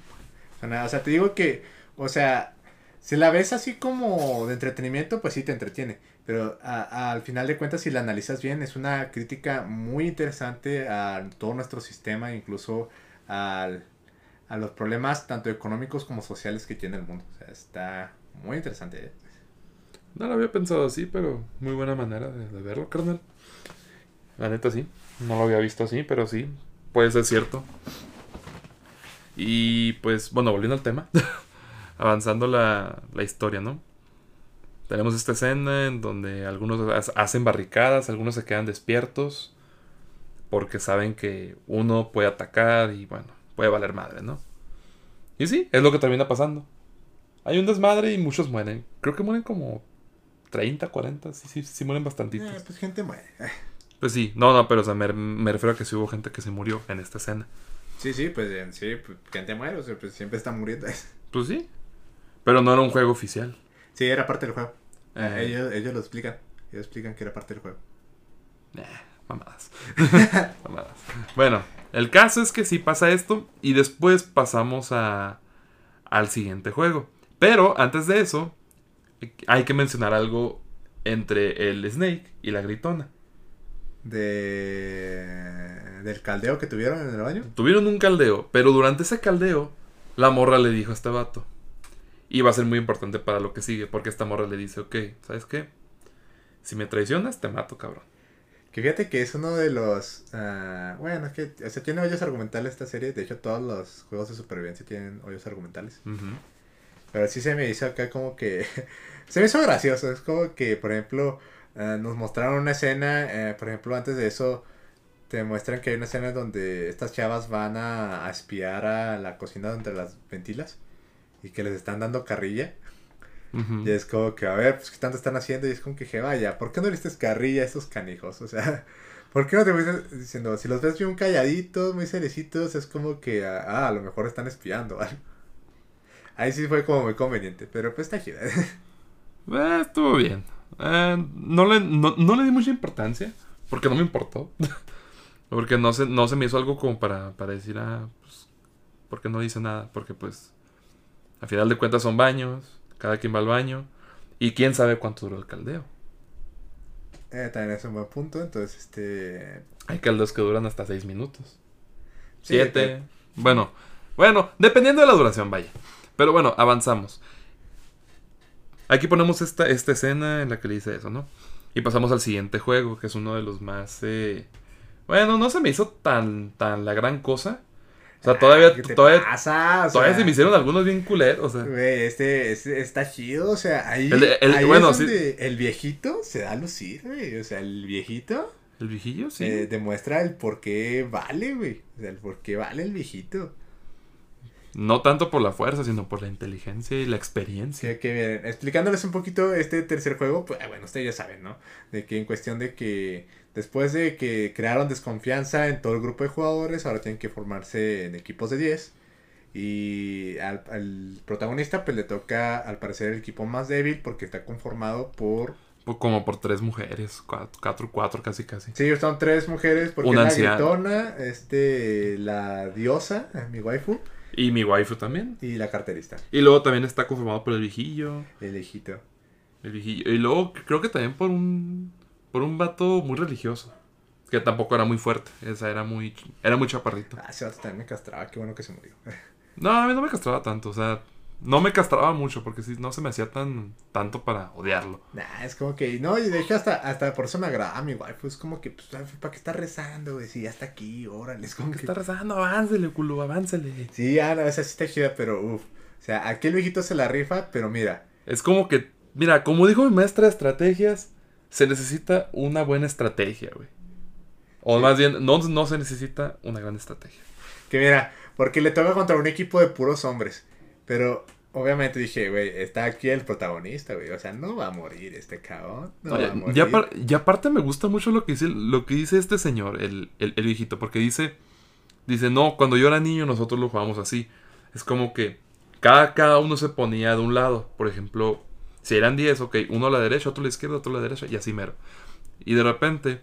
S2: O sea, te digo que, o sea, si la ves así como de entretenimiento, pues sí te entretiene. Pero al final de cuentas, si la analizas bien, es una crítica muy interesante a todo nuestro sistema, incluso al, a los problemas tanto económicos como sociales que tiene el mundo. Está muy interesante. ¿eh?
S1: No lo había pensado así, pero muy buena manera de, verlo, carnal. La neta sí. No lo había visto así, pero sí. Puede ser cierto. Y pues, bueno, volviendo al tema. [LAUGHS] avanzando la, la historia, ¿no? Tenemos esta escena en donde algunos hacen barricadas, algunos se quedan despiertos porque saben que uno puede atacar y bueno, puede valer madre, ¿no? Y sí, es lo que termina pasando. Hay un desmadre y muchos mueren. Creo que mueren como 30, 40, sí, sí, sí mueren bastantitos.
S2: Eh, pues gente muere.
S1: Pues sí, no, no, pero o sea, me, refiero a que sí hubo gente que se murió en esta escena.
S2: Sí, sí, pues sí, pues, gente muere, o sea, pues siempre está muriendo.
S1: Pues sí, pero no era un juego oficial.
S2: Sí, era parte del juego. Eh. Ellos, ellos lo explican. Ellos explican que era parte del juego.
S1: Eh. Mamadas. [LAUGHS] Mamadas. Bueno, el caso es que sí pasa esto y después pasamos a, al siguiente juego. Pero antes de eso, hay que mencionar algo entre el Snake y la gritona.
S2: De... ¿Del caldeo que tuvieron en el baño?
S1: Tuvieron un caldeo, pero durante ese caldeo, la morra le dijo a este vato. Y va a ser muy importante para lo que sigue, porque esta morra le dice, ok, ¿sabes qué? Si me traicionas, te mato, cabrón.
S2: Que fíjate que es uno de los. Uh, bueno, es que. O sea, tiene hoyos argumentales esta serie. De hecho, todos los juegos de supervivencia tienen hoyos argumentales. Pero sí se me hizo acá como que. [LAUGHS] se me hizo gracioso. Es como que, por ejemplo, Eh, nos mostraron una escena, eh, por ejemplo, antes de eso, te muestran que hay una escena donde estas chavas van a, a espiar a la cocina entre las ventilas y que les están dando carrilla. Y es como que, a ver, pues, ¿qué tanto están haciendo? Y es como que, je, vaya, ¿por qué no le diste carrilla a esos canijos? O sea, [LAUGHS] ¿por qué no te fuiste diciendo, si los ves bien calladitos, muy cerecitos, es como que, ah, a lo mejor están espiando, ¿vale? [LAUGHS] Ahí sí fue como muy conveniente, pero pues está chida. [LAUGHS]
S1: Eh, estuvo bien. Eh, no, le, no, no le di mucha importancia. Porque no me importó. porque no se, no se me hizo algo como para, para decir, ah, pues, ¿por qué no dice nada? Porque pues, a final de cuentas son baños. Cada quien va al baño. Y quién sabe cuánto duró el caldeo.
S2: Eh, también es un buen punto, entonces, este...
S1: Hay caldeos que duran hasta 6 minutos.
S2: sí,
S1: 7. Bueno, bueno, dependiendo de la duración, vaya. Pero bueno, avanzamos. Aquí ponemos esta, esta escena en la que le dice eso, ¿no? Y pasamos al siguiente juego, que es uno de los más... eh, Bueno, no se me hizo tan, tan la gran cosa. O sea, todavía,
S2: ¿qué te
S1: todavía,
S2: pasa? O
S1: todavía
S2: sea,
S1: se me hicieron algunos bien culeros. O sea,
S2: Güey, este, este está chido, o sea, ahí,
S1: El el-
S2: ahí
S1: bueno,
S2: es
S1: sí.
S2: el viejito se da a lucir, güey, o sea, el viejito
S1: el viejillo, sí.
S2: eh, demuestra el por qué vale, güey, o sea, el por qué vale el viejito.
S1: No tanto por la fuerza, sino por la inteligencia y la experiencia.
S2: Sí, que bien, explicándoles un poquito este tercer juego, pues bueno, ustedes ya saben, ¿no? De que en cuestión de que después de que crearon desconfianza en todo el grupo de jugadores, ahora tienen que formarse en equipos de 10. Y al, al protagonista pues le toca al parecer el equipo más débil porque está conformado por...
S1: Po- Como por tres mujeres, cuatro, cuatro, cuatro casi casi.
S2: Sí, son tres mujeres porque
S1: Una
S2: la
S1: anciana.
S2: gritona, este, la diosa, eh, mi waifu,
S1: Y mi waifu también.
S2: y la carterista,
S1: Y luego también está conformado por el viejillo.
S2: el hijito.
S1: El viejillo. Y luego creo que también por un. Por un vato muy religioso. Que tampoco era muy fuerte. Esa era muy. Era muy chaparrito.
S2: Ah, ese vato también me castraba, qué bueno que se murió. [LAUGHS]
S1: No, a mí no me castraba tanto. O sea, no me castraba mucho. Porque sí, no se me hacía tan. Tanto para odiarlo.
S2: Nah, es como que, no, y de hecho hasta, hasta por eso me agrada mi waifu, es como que, pues, ¿para qué está rezando, güey? Si ya está aquí, órale, es como
S1: ¿Qué
S2: que...
S1: está rezando? Aváncele, culo, aváncele.
S2: Sí, ah, no, esa sí está chida, pero, uff, o sea, aquí el viejito se la rifa, pero mira,
S1: Es como que. Mira, como dijo mi maestra de estrategias. Se necesita una buena estrategia, güey. O
S2: Sí.
S1: más bien, no, no se necesita una gran estrategia.
S2: que mira, porque le toca contra un equipo de puros hombres, pero... Obviamente dije, güey, está aquí el protagonista, güey. O sea, no va a morir este cabrón. No va a morir.
S1: ya y aparte me gusta mucho lo que dice, lo que dice este señor, el, el- el viejito, porque dice, dice, no, cuando yo era niño nosotros lo jugábamos así. Es como que cada, cada uno se ponía de un lado. Por ejemplo, si eran 10, ok, uno a la derecha, otro a la izquierda, otro a la derecha, y así mero. Y de repente,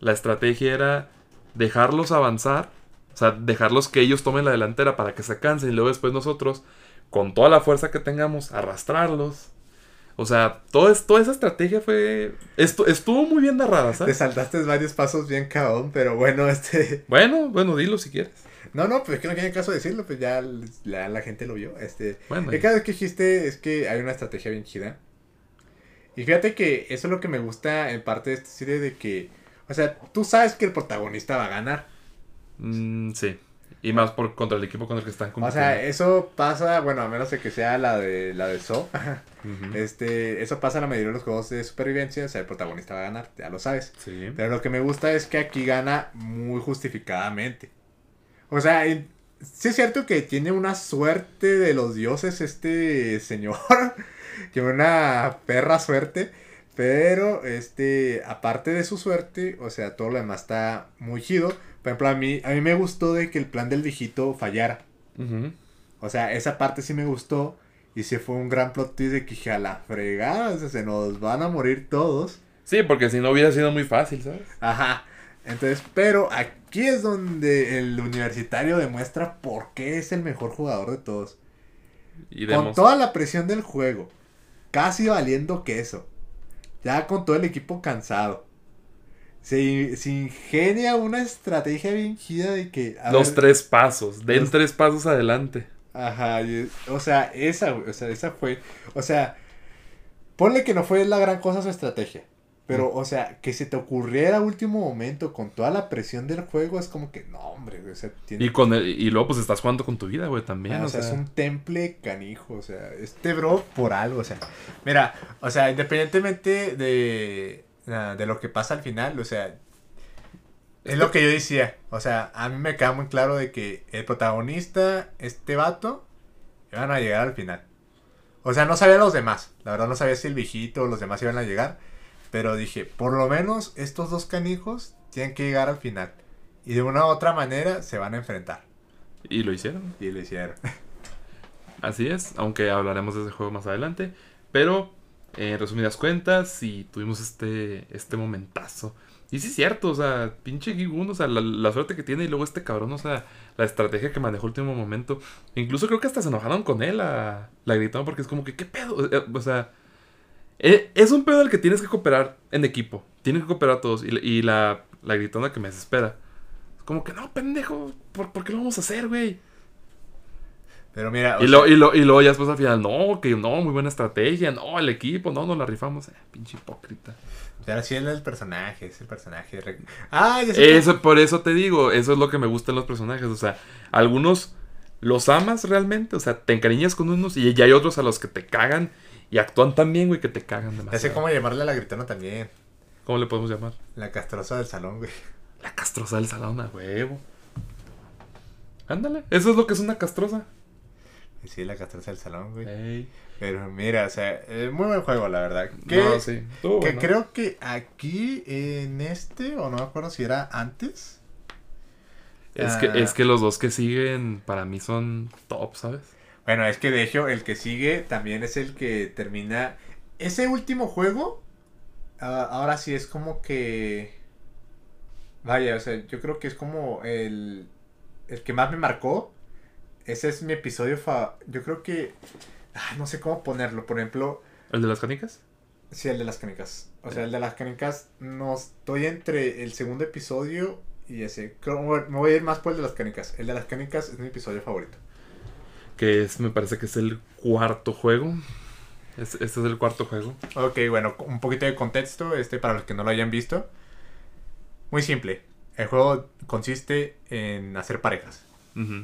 S1: la estrategia era dejarlos avanzar, o sea, dejarlos que ellos tomen la delantera para que se cansen y luego después nosotros, con toda la fuerza que tengamos, arrastrarlos. O sea, todo es- toda esa estrategia fue... Estu- estuvo muy bien narrada,
S2: Te
S1: ¿sabes?
S2: saltaste varios pasos bien cabrón, pero bueno, este...
S1: Bueno, bueno, dilo si quieres.
S2: No, no, pues es que no tiene caso decirlo, pues ya la, la gente lo vio. Este,
S1: Bueno,
S2: el caso que dijiste es que hay una estrategia bien chida. Y fíjate que eso es lo que me gusta en parte de esta serie de que, o sea, tú sabes que el protagonista va a ganar.
S1: mm, sí. Y más por contra el equipo con el que están
S2: O
S1: compitiendo.
S2: sea, eso pasa, bueno, a menos de que sea la de la de So. [LAUGHS] Este, eso pasa en la mayoría de los juegos de supervivencia, o sea, el protagonista va a ganar, ya lo sabes.
S1: Sí.
S2: Pero lo que me gusta es que aquí gana muy justificadamente. O sea, sí es cierto que tiene una suerte de los dioses este señor. [LAUGHS] que una perra suerte. Pero, este, aparte de su suerte, o sea, todo lo demás está muy chido. Por ejemplo, a mí, a mí me gustó de que el plan del viejito fallara. O sea, esa parte sí me gustó. Y sí fue un gran plot twist de que dije, a la fregada, o sea, se nos van a morir todos.
S1: Sí, porque si no hubiera sido muy fácil, ¿sabes?
S2: Ajá. Entonces, pero aquí es donde el universitario demuestra por qué es el mejor jugador de todos.
S1: Y
S2: Con toda la presión del juego, casi valiendo queso, ya con todo el equipo cansado. Se, se ingenia una estrategia bien chida de que...
S1: Los
S2: ver,
S1: tres pasos. Den
S2: Los-
S1: tres pasos adelante.
S2: Ajá, y- o sea, esa, o sea, esa fue, o sea, ponle que no fue la gran cosa su estrategia, pero, o sea, que se te ocurriera a último momento con toda la presión del juego es como que, no, hombre, güey, o sea, tiene,
S1: Y, con el- y luego pues estás jugando con tu vida, güey, también.
S2: Ah,
S1: o
S2: o sea,
S1: sea,
S2: es un temple canijo, o sea, este bro por algo, o sea, mira, o sea, independientemente de, ah, de lo que pasa al final, o sea, es lo que yo decía. O sea, a mí me queda muy claro de que el protagonista, este vato, iban a llegar al final. O sea, no sabía los demás. La verdad no sabía si el viejito o los demás iban a llegar. Pero dije, por lo menos estos dos canijos tienen que llegar al final. Y de una u otra manera se van a enfrentar.
S1: Y lo hicieron.
S2: Y lo hicieron. [LAUGHS]
S1: Así es, aunque hablaremos de ese juego más adelante. Pero, en resumidas cuentas, sí tuvimos este, este momentazo. Y sí es cierto, o sea, pinche Gigun, o sea, la, suerte que tiene y luego este cabrón, o sea, la estrategia que manejó el último momento. Incluso creo que hasta se enojaron con él, la, la gritaron porque es como que, ¿qué pedo? Eh, o sea, es un pedo del que tienes que cooperar en equipo. Tienes que cooperar todos. Y, y la, la gritona que me desespera. Es como que, no, pendejo, ¿por, ¿por qué lo vamos a hacer, güey?
S2: Pero mira.
S1: Y, lo, y, lo, y luego ya después al final, no, que no, muy buena estrategia, no, el equipo, no, nos la rifamos. Eh, pinche hipócrita.
S2: Pero sí es el personaje, es el personaje.
S1: Ah, ya sé Eso, por eso te digo, eso es lo que me gusta en los personajes. O sea, algunos los amas realmente, o sea, te encariñas con unos y ya hay otros a los que te cagan y actúan tan bien, güey, que te cagan
S2: demasiado. Ya sé cómo llamarle a la gritona también.
S1: ¿Cómo le podemos llamar?
S2: La castrosa del salón, güey.
S1: La castrosa del salón, a huevo. Ándale, eso es lo que es una castrosa.
S2: Sí, la castrosa del salón, güey. Pero mira, o sea, es muy buen juego, la verdad. Que, sí. que creo que aquí, en este, o no me acuerdo si era antes.
S1: Es, que, es ah. que los dos que siguen para mí son top, ¿sabes?
S2: Bueno, es que de hecho el que sigue también es el que termina. Ese último juego, ah, ahora sí es como que. Vaya, o sea, yo creo que es como el, el que más me marcó. Ese es mi episodio fa Yo creo que... Ah, no sé cómo ponerlo. Por ejemplo...
S1: ¿El de las canicas?
S2: Sí, el de las canicas. O sea, el de las canicas no estoy entre el segundo episodio y ese. me voy a ir más por el de las canicas. El de las canicas es mi episodio favorito.
S1: Que es, me parece que es el cuarto juego. este es el cuarto juego.
S2: Ok, bueno, un poquito de contexto este para los que no lo hayan visto. Muy simple. El juego consiste en hacer parejas.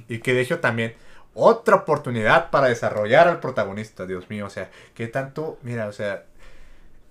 S2: Y que de hecho también otra oportunidad para desarrollar al protagonista, Dios mío, o sea, que tanto, mira, o sea,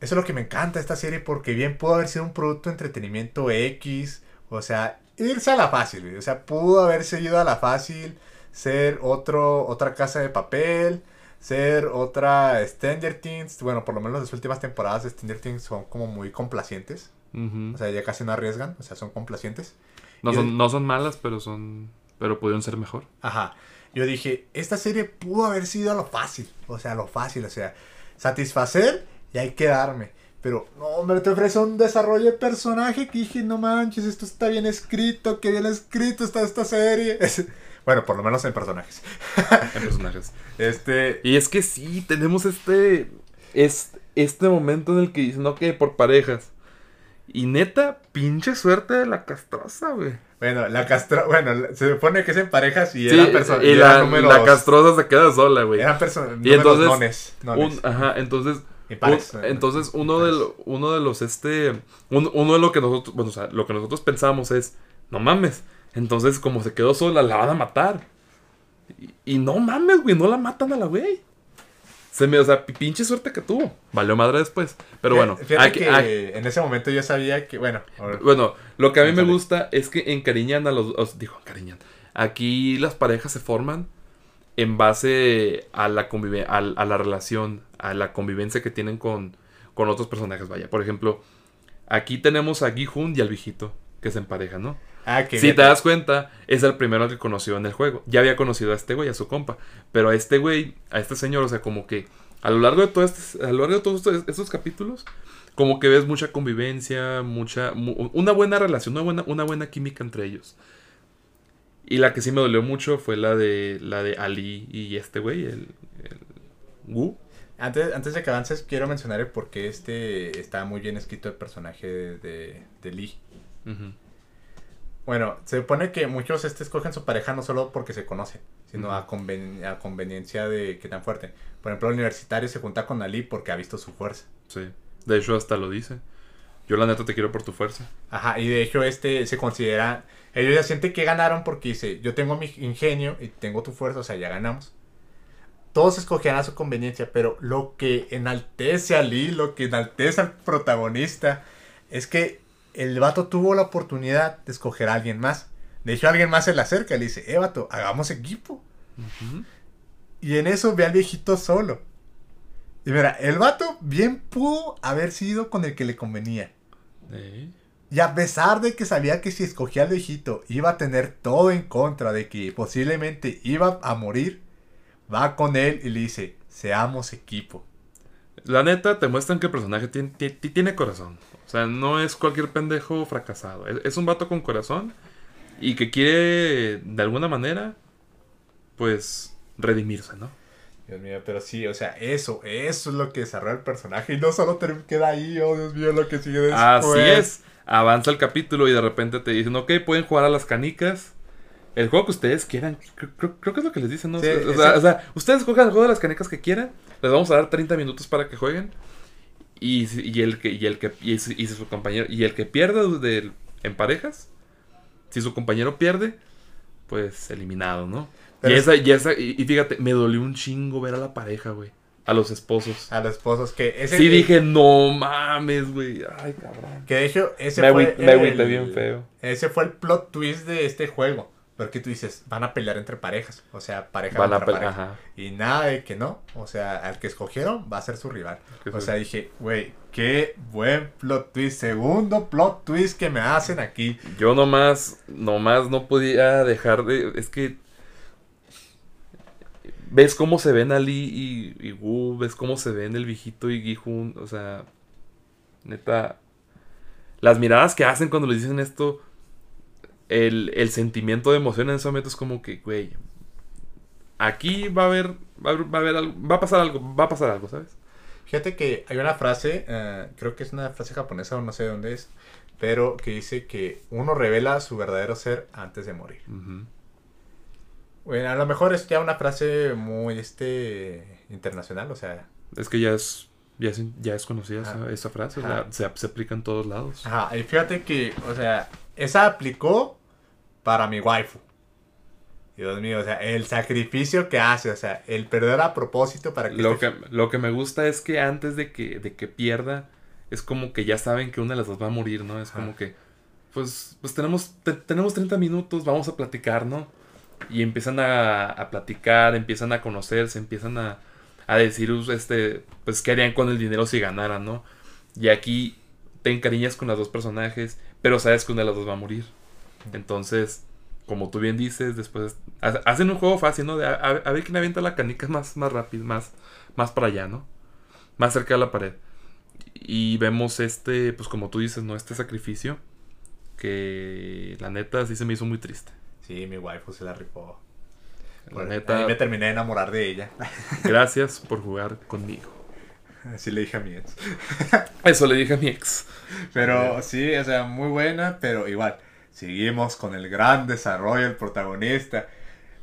S2: eso es lo que me encanta de esta serie porque bien pudo haber sido un producto de entretenimiento X, o sea, irse a la fácil, o sea, pudo haber seguido a la fácil, ser otro, otra casa de papel, ser otra Stranger Things, bueno, por lo menos las últimas temporadas de Stranger Things son como muy complacientes, o sea, ya casi no arriesgan, o sea, son complacientes.
S1: No, son, no son malas, pero son pero pudieron ser mejor.
S2: Ajá. Yo dije, esta serie pudo haber sido a lo fácil. O sea, lo fácil. O sea, satisfacer y hay que darme. Pero, no, me te ofrece un desarrollo de personaje que dije, no manches, esto está bien escrito, qué bien escrito está esta serie. [LAUGHS] bueno, por lo menos en personajes.
S1: en personajes. Este... Y es que sí, tenemos este, es, este momento en el que dicen, ok, por parejas. Y neta, pinche suerte de la castrosa, güey.
S2: Bueno, la castrosa, bueno, se supone que es en parejas y era persona.
S1: Y, la, la castrosa se queda sola, güey.
S2: Eran personas. Y entonces,
S1: nones, ajá, entonces. entonces uno de, uno de los este uno de lo que nosotros bueno o sea lo que nosotros pensamos es no mames entonces como se quedó sola la van a matar y, y no mames güey no la matan a la güey se me, o sea, pinche suerte que tuvo. Valió madre después. Pero bueno.
S2: que en ese momento yo sabía que, bueno.
S1: Bueno, lo que a mí me gusta es que encariñan a los. dijo, encariñan. Aquí las parejas se forman en base a la, a, la relación, a la convivencia que tienen con, con otros personajes. Vaya, por ejemplo, aquí tenemos a Gihun y al viejito que se emparejan, ¿no? Ah, si te das cuenta, es el primero que conoció en el juego. Ya había conocido a este güey, a su compa. Pero a este güey, a este señor, o sea, como que a lo largo de, todo este, a lo largo de todos estos, capítulos, como que ves mucha convivencia, mucha. una buena relación, una buena, una buena química entre ellos. Y la que sí me dolió mucho fue la de la de Ali y este güey, el, el Wu.
S2: Antes, antes de que avances, quiero mencionar el por qué este está muy bien escrito el personaje de, de, Lee. Bueno, se supone que muchos este escogen su pareja no solo porque se conocen, sino a, conveniencia de que tan fuerte. Por ejemplo, el universitario se junta con Ali porque ha visto su fuerza.
S1: Sí. De hecho, hasta lo dice. Yo la neta te quiero por tu fuerza.
S2: Ajá, y de hecho este se considera... Ellos ya sienten que ganaron porque dice, yo tengo mi ingenio y tengo tu fuerza, o sea, ya ganamos. Todos escogían a su conveniencia, pero lo que enaltece a Lee, lo que enaltece al protagonista, es que el vato tuvo la oportunidad de escoger a alguien más. De hecho, alguien más se le acerca y le dice, eh, vato, hagamos equipo. Y en eso ve al viejito solo. Y mira, el vato bien pudo haber sido con el que le convenía. Y a pesar de que sabía que si escogía al viejito iba a tener todo en contra, de que posiblemente iba a morir, va con él y le dice, seamos equipo.
S1: La neta, te muestran que el personaje tiene, tiene corazón. O sea, no es cualquier pendejo fracasado. Es, un vato con corazón y que quiere, de alguna manera, pues, redimirse, ¿no?
S2: Dios mío, pero sí, o sea, eso, eso es lo que desarrolla el personaje y no solo te queda ahí, oh Dios mío, lo que sigue después.
S1: Así es. Avanza el capítulo y de repente te dicen, ok, pueden jugar a las canicas. El juego que ustedes quieran. Creo, que es lo que les dicen, ¿no? o, sea, ustedes juegan el juego de las canicas que quieran. Les vamos a dar 30 minutos para que jueguen. Y, y el que, y el que, y, su compañero, y el que pierda en parejas, si su compañero pierde, pues eliminado, ¿no? y esa, y esa, y, fíjate, me dolió un chingo ver a la pareja, güey. A los esposos.
S2: A los esposos que
S1: ese Sí dije, no mames, güey. Ay, cabrón.
S2: Que de hecho, ese
S1: fue. Me bien feo.
S2: Ese fue el plot twist de este juego. Porque tú dices, van a pelear entre parejas. O sea, pareja van contra pareja. Y nada de que no. O sea, al que escogieron va a ser su rival. O sea, dije, güey, qué buen plot twist. Segundo plot twist que me hacen aquí.
S1: Yo nomás, nomás no podía dejar de. Es que. Ves cómo se ven Ali y, y Wu, ves cómo se ven el viejito y Gihun. O sea, neta. Las miradas que hacen cuando les dicen esto el, sentimiento de emoción en ese momento es como que, güey, aquí va a haber, va a, haber, va a pasar algo, va a pasar algo, ¿sabes?
S2: Fíjate que hay una frase, eh, creo que es una frase japonesa o no sé de dónde es, pero que dice que uno revela su verdadero ser antes de morir. Bueno, a lo mejor es ya una frase muy este internacional, o sea.
S1: Es que ya es ya es, ya es conocida esa, frase, se, se, aplica en todos lados.
S2: Ajá, y fíjate que, o sea, esa aplicó para mi waifu. Dios mío, o sea, el sacrificio que hace, o sea, el perder a propósito para que...
S1: Lo, este que, lo que me gusta es que antes de que, de que pierda, es como que ya saben que una de las dos va a morir, ¿no? Es como que, pues, pues tenemos, tenemos 30 minutos, vamos a platicar, ¿no? Y empiezan a, a platicar, empiezan a conocerse, empiezan a, a decir, este, pues, qué harían con el dinero si ganaran, ¿no? Y aquí te encariñas con los dos personajes, pero sabes que una de las dos va a morir. Entonces, como tú bien dices, después hacen un juego fácil, ¿no? De a, ver quién avienta la canica más, más rápido, más, más para allá, ¿no? Más cerca de la pared. Y vemos este, pues como tú dices, ¿no? Este sacrificio que la neta sí se me hizo muy triste.
S2: Sí, mi waifu se la rifó. La neta. me terminé de enamorar de ella.
S1: Gracias por jugar conmigo.
S2: Así le dije a mi ex. [LAUGHS]
S1: Eso le dije a mi ex.
S2: Pero sí, o sea, muy buena, pero igual. Seguimos con el gran desarrollo del protagonista.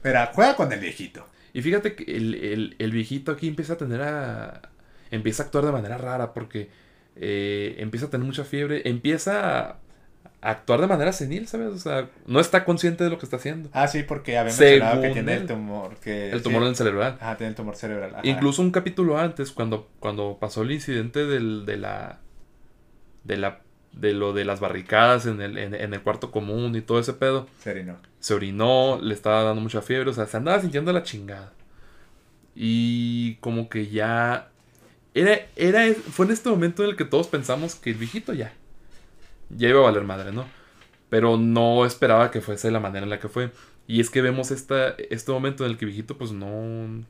S2: Pero juega con el viejito.
S1: Y fíjate que el, viejito aquí empieza a tener a. Empieza a actuar de manera rara porque eh, empieza a tener mucha fiebre. Empieza a actuar de manera senil, ¿sabes? O sea, no está consciente de lo que está haciendo.
S2: Ah, sí, porque había mencionado que tiene el tumor. Que,
S1: el tumor en el cerebral.
S2: Ah, tiene el tumor cerebral.
S1: Incluso un capítulo antes, cuando, cuando pasó el incidente del, de la. de la. de lo de las barricadas en el, en, el cuarto común y todo ese pedo.
S2: Se orinó.
S1: Se orinó, le estaba dando mucha fiebre, o sea, se andaba sintiendo la chingada. Y como que ya. Era, era, fue en este momento en el que todos pensamos que el viejito ya ya iba a valer madre, ¿no? Pero no esperaba que fuese la manera en la que fue. Y es que vemos esta, este momento en el que viejito pues no,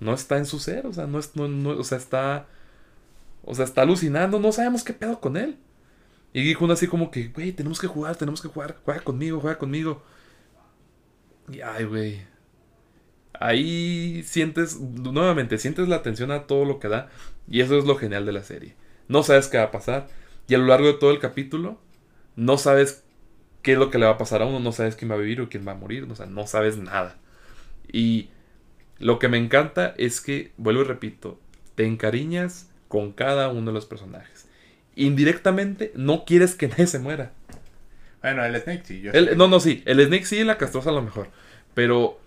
S1: no está en su ser, o sea, no, es, no, o sea, está, o sea, está alucinando, no sabemos qué pedo con él. Y dijo así como que, güey, tenemos que jugar, tenemos que jugar, juega conmigo, juega conmigo. Y ay, güey. Ahí sientes, nuevamente, sientes la atención a todo lo que da. Y eso es lo genial de la serie. No sabes qué va a pasar. Y a lo largo de todo el capítulo, no sabes qué es lo que le va a pasar a uno, no sabes quién va a vivir o quién va a morir, o sea, no sabes nada. Y lo que me encanta es que, vuelvo y repito, te encariñas con cada uno de los personajes. Indirectamente, no quieres que [LAUGHS] nadie se muera.
S2: Bueno, el Snake sí.
S1: Yo no, no, sí. El Snake sí y la castrosa a lo mejor. Pero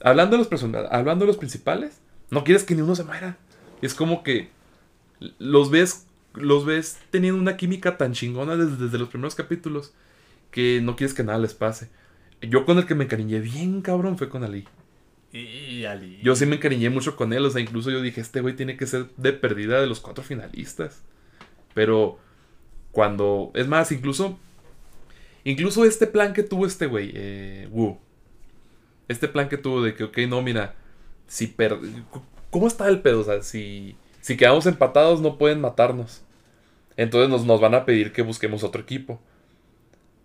S1: hablando de los personajes, hablando de los principales, no quieres que ni uno se muera. Es como que los ves los ves teniendo una química tan chingona desde, desde los primeros capítulos que no quieres que nada les pase. Yo con el que me encariñé bien cabrón fue con Ali.
S2: Y Ali.
S1: Yo sí me encariñé mucho con él, o sea, incluso yo dije, este güey tiene que ser de perdida de los cuatro finalistas. Pero cuando, es más, incluso, incluso este plan que tuvo este güey, eh, Wu, este plan que tuvo de que, ok, no, mira, si per... ¿Cómo está el pedo? O sea, si, si quedamos empatados no pueden matarnos. Entonces nos, nos van a pedir que busquemos otro equipo.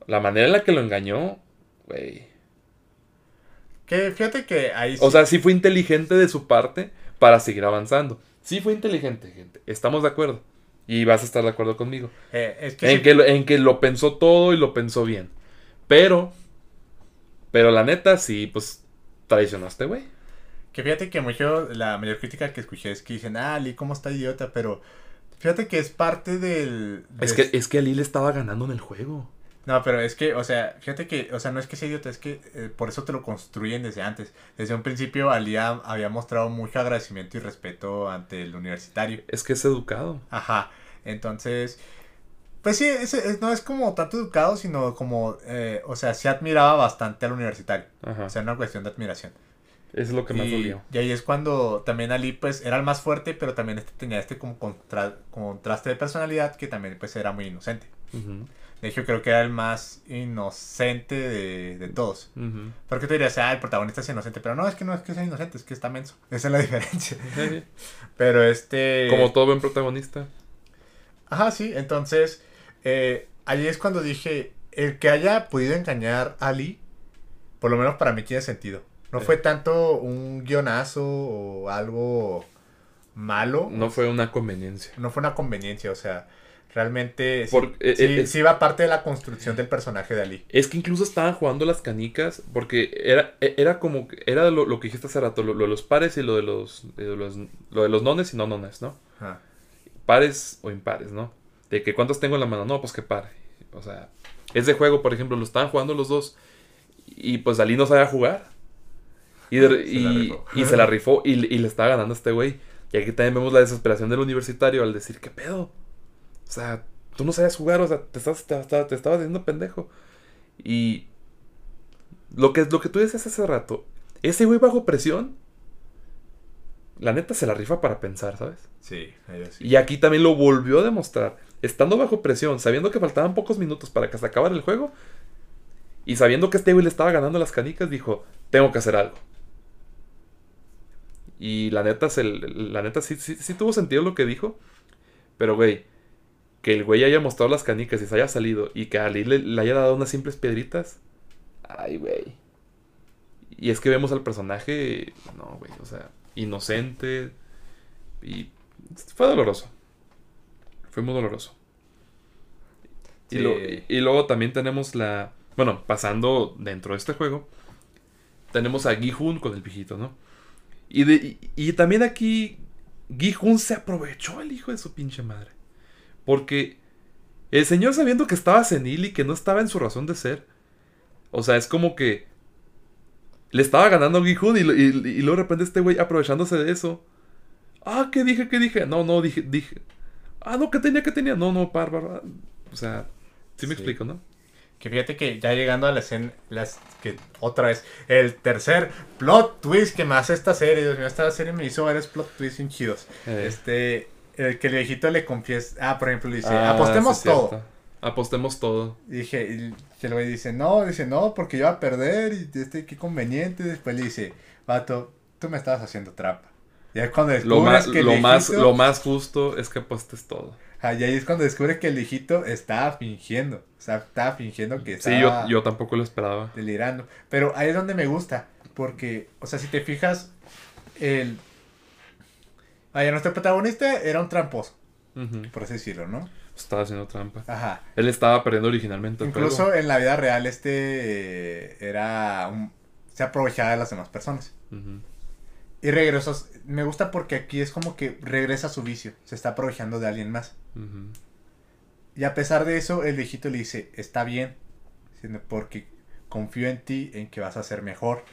S1: La manera en la que lo engañó, güey.
S2: Que fíjate que ahí
S1: O sea, sí fue inteligente de su parte para seguir avanzando. Sí fue inteligente, gente. Estamos de acuerdo. Y vas a estar de acuerdo conmigo.
S2: eh, es que
S1: En,
S2: sí-
S1: que, lo- en que lo pensó todo y lo pensó bien. Pero, pero la neta, sí, pues traicionaste, güey.
S2: Que fíjate que mucho, la mayor crítica que escuché es que dicen, ah, Lee, ¿cómo está idiota? Pero fíjate que es parte del...
S1: Es
S2: de-
S1: que, es que Ali le estaba ganando en el juego.
S2: No, pero es que, o sea, fíjate que, o sea, no es que sea idiota, es que eh, por eso te lo construyen desde antes. Desde un principio, Ali ha- había mostrado mucho agradecimiento y respeto ante el universitario.
S1: Es que es educado.
S2: Ajá, entonces, pues sí, es- es- no es como tanto educado, sino como, eh, o sea, sí admiraba bastante al universitario.
S1: Ajá.
S2: O sea, una cuestión de admiración.
S1: Eso es lo que más
S2: y,
S1: dolió.
S2: y ahí es cuando también Ali pues era el más fuerte, pero también este tenía este como contra- contraste de personalidad que también pues era muy inocente. De hecho creo que era el más inocente de, de todos.
S1: ujú.
S2: Porque tú dirías, ah, el protagonista es inocente, pero no, es que no es que sea inocente, es que está menso. [LAUGHS] Esa es la diferencia.
S1: Sí.
S2: Pero este...
S1: Como todo buen protagonista.
S2: Ajá, sí, entonces eh, ahí es cuando dije, el que haya podido engañar a Ali, por lo menos para mí tiene sentido. No fue tanto un guionazo o algo malo.
S1: No fue una conveniencia.
S2: no fue una conveniencia, o sea, realmente sí,
S1: eh,
S2: sí,
S1: eh,
S2: sí va parte de la construcción del personaje de Ali.
S1: Es que incluso estaban jugando las canicas porque era, e- era como era lo, lo que dijiste hace rato, lo, lo de los pares y lo de los, de los lo de los nones y no nones, ¿no?
S2: Ajá.
S1: Pares o impares, ¿no? De que cuántos tengo en la mano, no, pues que pare. O sea, ese juego, por ejemplo, lo estaban jugando los dos y pues Ali no sabía jugar. Y, de-
S2: Se la
S1: y,
S2: rifó.
S1: y se la rifó y, y le estaba ganando a este güey. Y aquí también vemos la desesperación del universitario al decir, ¿qué pedo? O sea, tú no sabías jugar, o sea, te, estás, te, te- te estabas haciendo pendejo. Y lo que, lo que tú decías hace rato, ese güey bajo presión, la neta se la rifa para pensar, ¿sabes?
S2: Sí, ahí sí.
S1: Y aquí también lo volvió a demostrar. Estando bajo presión, sabiendo que faltaban pocos minutos para que se acabara el juego, y sabiendo que este güey le estaba ganando las canicas, dijo, tengo que hacer algo. Y la neta, se, la neta sí, sí, sí tuvo sentido lo que dijo. Pero, güey, que el güey haya mostrado las canicas y se haya salido y que a Ali le, le haya dado unas simples piedritas. Ay, güey. Y es que vemos al personaje, no, güey, o sea, inocente. Y fue doloroso. Fue muy doloroso. Y,
S2: Sí.
S1: lo- y- y luego también tenemos la... Bueno, pasando dentro de este juego, tenemos a Gi-Hun con el viejito, ¿no? Y, de- y- y también aquí Gi-Hun se aprovechó el hijo de su pinche madre. Porque el señor sabiendo que estaba senil y que no estaba en su razón de ser. O sea, es como que le estaba ganando a Gi-Hun y, lo- y, y luego de repente este güey aprovechándose de eso. Ah, ¿qué dije? ¿Qué dije? No, no, dije, dije. Ah, no, ¿qué tenía? ¿Qué tenía? No, no, bárbaro. O sea, sí me
S2: Sí.
S1: explico, ¿no?
S2: Que fíjate que ya llegando a la escena, las, que otra vez, el tercer plot twist que me hace esta serie, Dios mío, esta serie me hizo varios plot twists bien chidos.
S1: Eh.
S2: Este, el que el viejito le confiesa, ah, por ejemplo, le dice,
S1: Ah,
S2: apostemos
S1: sí,
S2: todo.
S1: cierto. Apostemos todo.
S2: Y dije, y el güey dice, no, dice, no, porque yo iba a perder y este, qué conveniente. Después le dice, vato, tú me estabas haciendo trampa. Y es cuando
S1: Lo
S2: descubres
S1: más,
S2: que el
S1: lo, más, lo más justo es que apuestes todo.
S2: Ah, y ahí es cuando descubre que el viejito estaba fingiendo. O sea, estaba fingiendo que
S1: Sí,
S2: estaba
S1: yo, yo tampoco lo esperaba.
S2: delirando. Pero ahí es donde me gusta. Porque, o sea, si te fijas, el... Vaya, nuestro protagonista era un tramposo, por así decirlo, ¿no?
S1: Estaba haciendo trampa.
S2: Ajá.
S1: Él estaba perdiendo originalmente el
S2: Incluso en la vida real este eh, era un... Se aprovechaba de las demás personas. Y regresó... Me gusta porque aquí es como que regresa a su vicio. Se está aprovechando de alguien más. Y a pesar de eso, el viejito le dice, está bien, porque confío en ti, en que vas a ser mejor.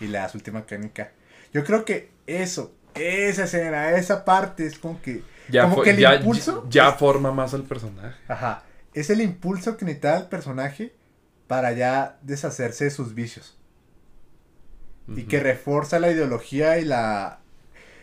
S2: Y su última mecánica. Yo creo que eso, esa escena, esa parte es como que.
S1: Ya,
S2: como que el
S1: ya,
S2: impulso.
S1: ya
S2: es-
S1: forma más al personaje.
S2: Ajá. Es el impulso que necesita el personaje para ya deshacerse de sus vicios. Y que refuerza la ideología y la.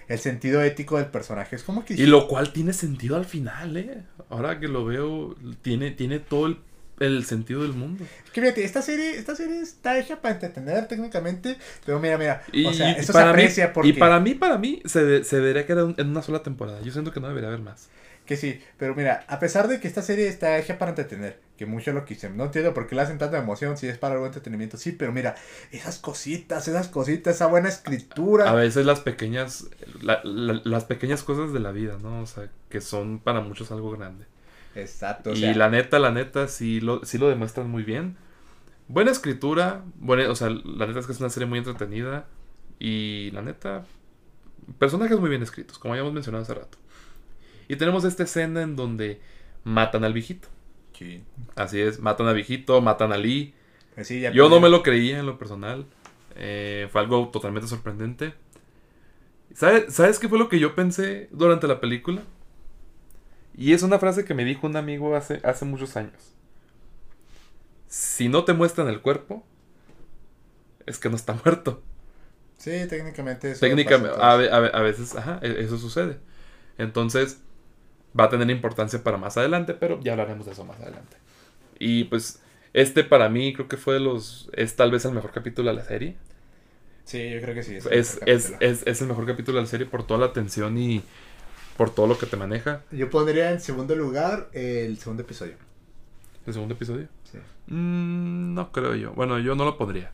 S2: El sentido ético del personaje. Es como que.
S1: Y lo cual tiene sentido al final, ¿eh? Ahora que lo veo, tiene, tiene todo el, el sentido del mundo.
S2: Que fíjate, esta serie, esta serie está hecha para entretener técnicamente. Pero mira, mira.
S1: Y,
S2: o sea, eso se
S1: para mí,
S2: aprecia porque.
S1: y para mí, para mí, se, de- se debería quedar en una sola temporada. Yo siento que no debería haber más.
S2: Que sí, pero mira, a pesar de que esta serie está hecha para entretener, que muchos lo quisieron, no entiendo por qué le hacen tanta emoción, si es para algo entretenimiento, sí, pero mira, esas cositas, esas cositas, esa buena escritura.
S1: A veces las pequeñas, la- la- las pequeñas cosas de la vida, ¿no? O sea, que son para muchos algo grande.
S2: Exacto, o
S1: y la neta, la neta, sí lo, sí lo demuestran muy bien. Buena escritura, buena, o sea, la neta es que es una serie muy entretenida. Y la neta, personajes muy bien escritos, como habíamos mencionado hace rato. Y tenemos esta escena en donde matan al viejito.
S2: sí,
S1: Así es, matan al viejito, matan a Lee.
S2: sí, ya
S1: Yo no me lo creía en lo personal. Eh, fue algo totalmente sorprendente. ¿Sabe- ¿Sabes qué fue lo que yo pensé durante la película? Y es una frase que me dijo un amigo hace, hace muchos años. Si no te muestran el cuerpo, es que no está [LAUGHS] muerto.
S2: Sí, técnicamente eso
S1: Técnicamente, a, a veces, ajá, e- eso sucede. Entonces, va a tener importancia para más adelante, pero ya hablaremos de eso más adelante. Y pues, este para mí creo que fue de los. Es tal vez el mejor capítulo de la serie.
S2: Sí, yo creo que sí.
S1: Es,
S2: el mejor
S1: es,
S2: capítulo.
S1: es, es el mejor capítulo de la serie por toda la tensión y por todo lo que te maneja.
S2: Yo pondría en segundo lugar el segundo episodio.
S1: El segundo episodio.
S2: Sí.
S1: Mm, no creo yo. Bueno, yo no lo pondría.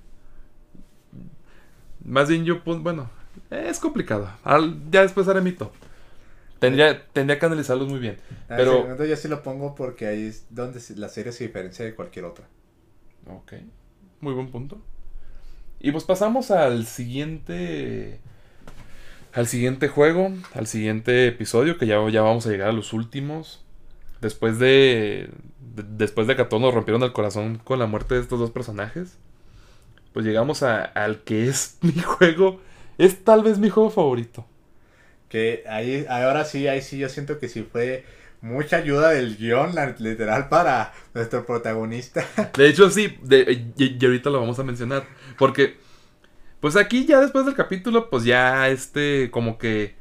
S1: Más bien yo pon, bueno, es complicado. Al- ya después haré mi top. Tendría, tendría que analizarlos muy bien.
S2: Ah,
S1: Pero-
S2: segundo yo sí lo pongo porque ahí es donde la serie se diferencia de cualquier otra.
S1: Ok. Muy buen punto. Y pues pasamos al siguiente. Al siguiente juego. Al siguiente episodio. Que ya, ya vamos a llegar a los últimos. Después de. de- después de que a todos nos rompieron el corazón con la muerte de estos dos personajes. Pues llegamos a- al que es [LAUGHS] mi juego. Es tal vez mi juego favorito.
S2: Que ahí, ahora sí, ahí sí yo siento que sí fue mucha ayuda del guion, literal, para nuestro protagonista. [LAUGHS]
S1: De hecho, sí, de- y, y ahorita lo vamos a mencionar. Porque, pues aquí ya después del capítulo, pues ya este, como que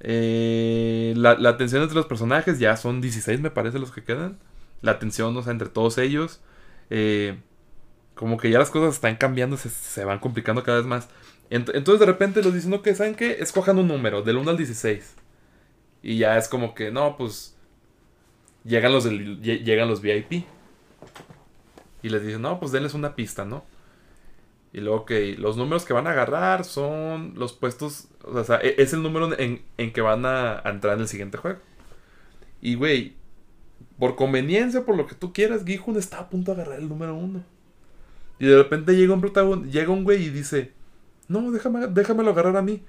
S1: eh, la, la tensión entre los personajes, ya son 16 me parece los que quedan. La tensión, o sea, entre todos ellos. eh, como que ya las cosas están cambiando, se, se van complicando cada vez más. Ent- entonces de repente los dicen, que ¿saben qué? Escojan un número, del 1 al 16. Y ya es como que, no, pues... Llegan los, llegan los VIP. Y les dicen, no, pues denles una pista, ¿no? Y luego que los números que van a agarrar son los puestos, o sea, e- es el número en, en que van a, a entrar en el siguiente juego. Y, güey, por conveniencia, por lo que tú quieras, Gijun está a punto de agarrar el número uno. Y de repente llega un protagonista, llega un güey y dice, no, déjame, déjamelo agarrar a mí.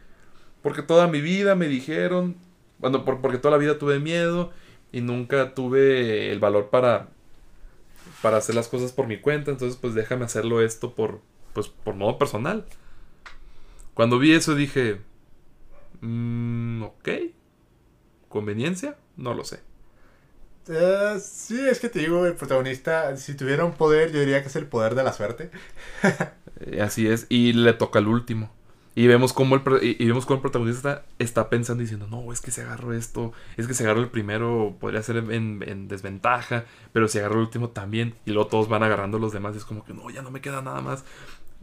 S1: Porque toda mi vida me dijeron, bueno, por- porque toda la vida tuve miedo y nunca tuve el valor para para hacer las cosas por mi cuenta, entonces pues déjame hacerlo esto por pues por modo personal. Cuando vi eso dije, mm, ok, conveniencia, no lo sé.
S2: Eh, sí, es que te digo, el protagonista, si tuviera un poder, yo diría que es el poder de la suerte. [LAUGHS]
S1: Eh, así es, y le toca el último. Y vemos cómo el, y, y vemos cómo el protagonista está pensando y diciendo, no, es que si agarro esto, es que si agarro el primero podría ser en, en desventaja, pero si agarro el último también, y luego todos van agarrando los demás, y es como que no, ya no me queda nada más.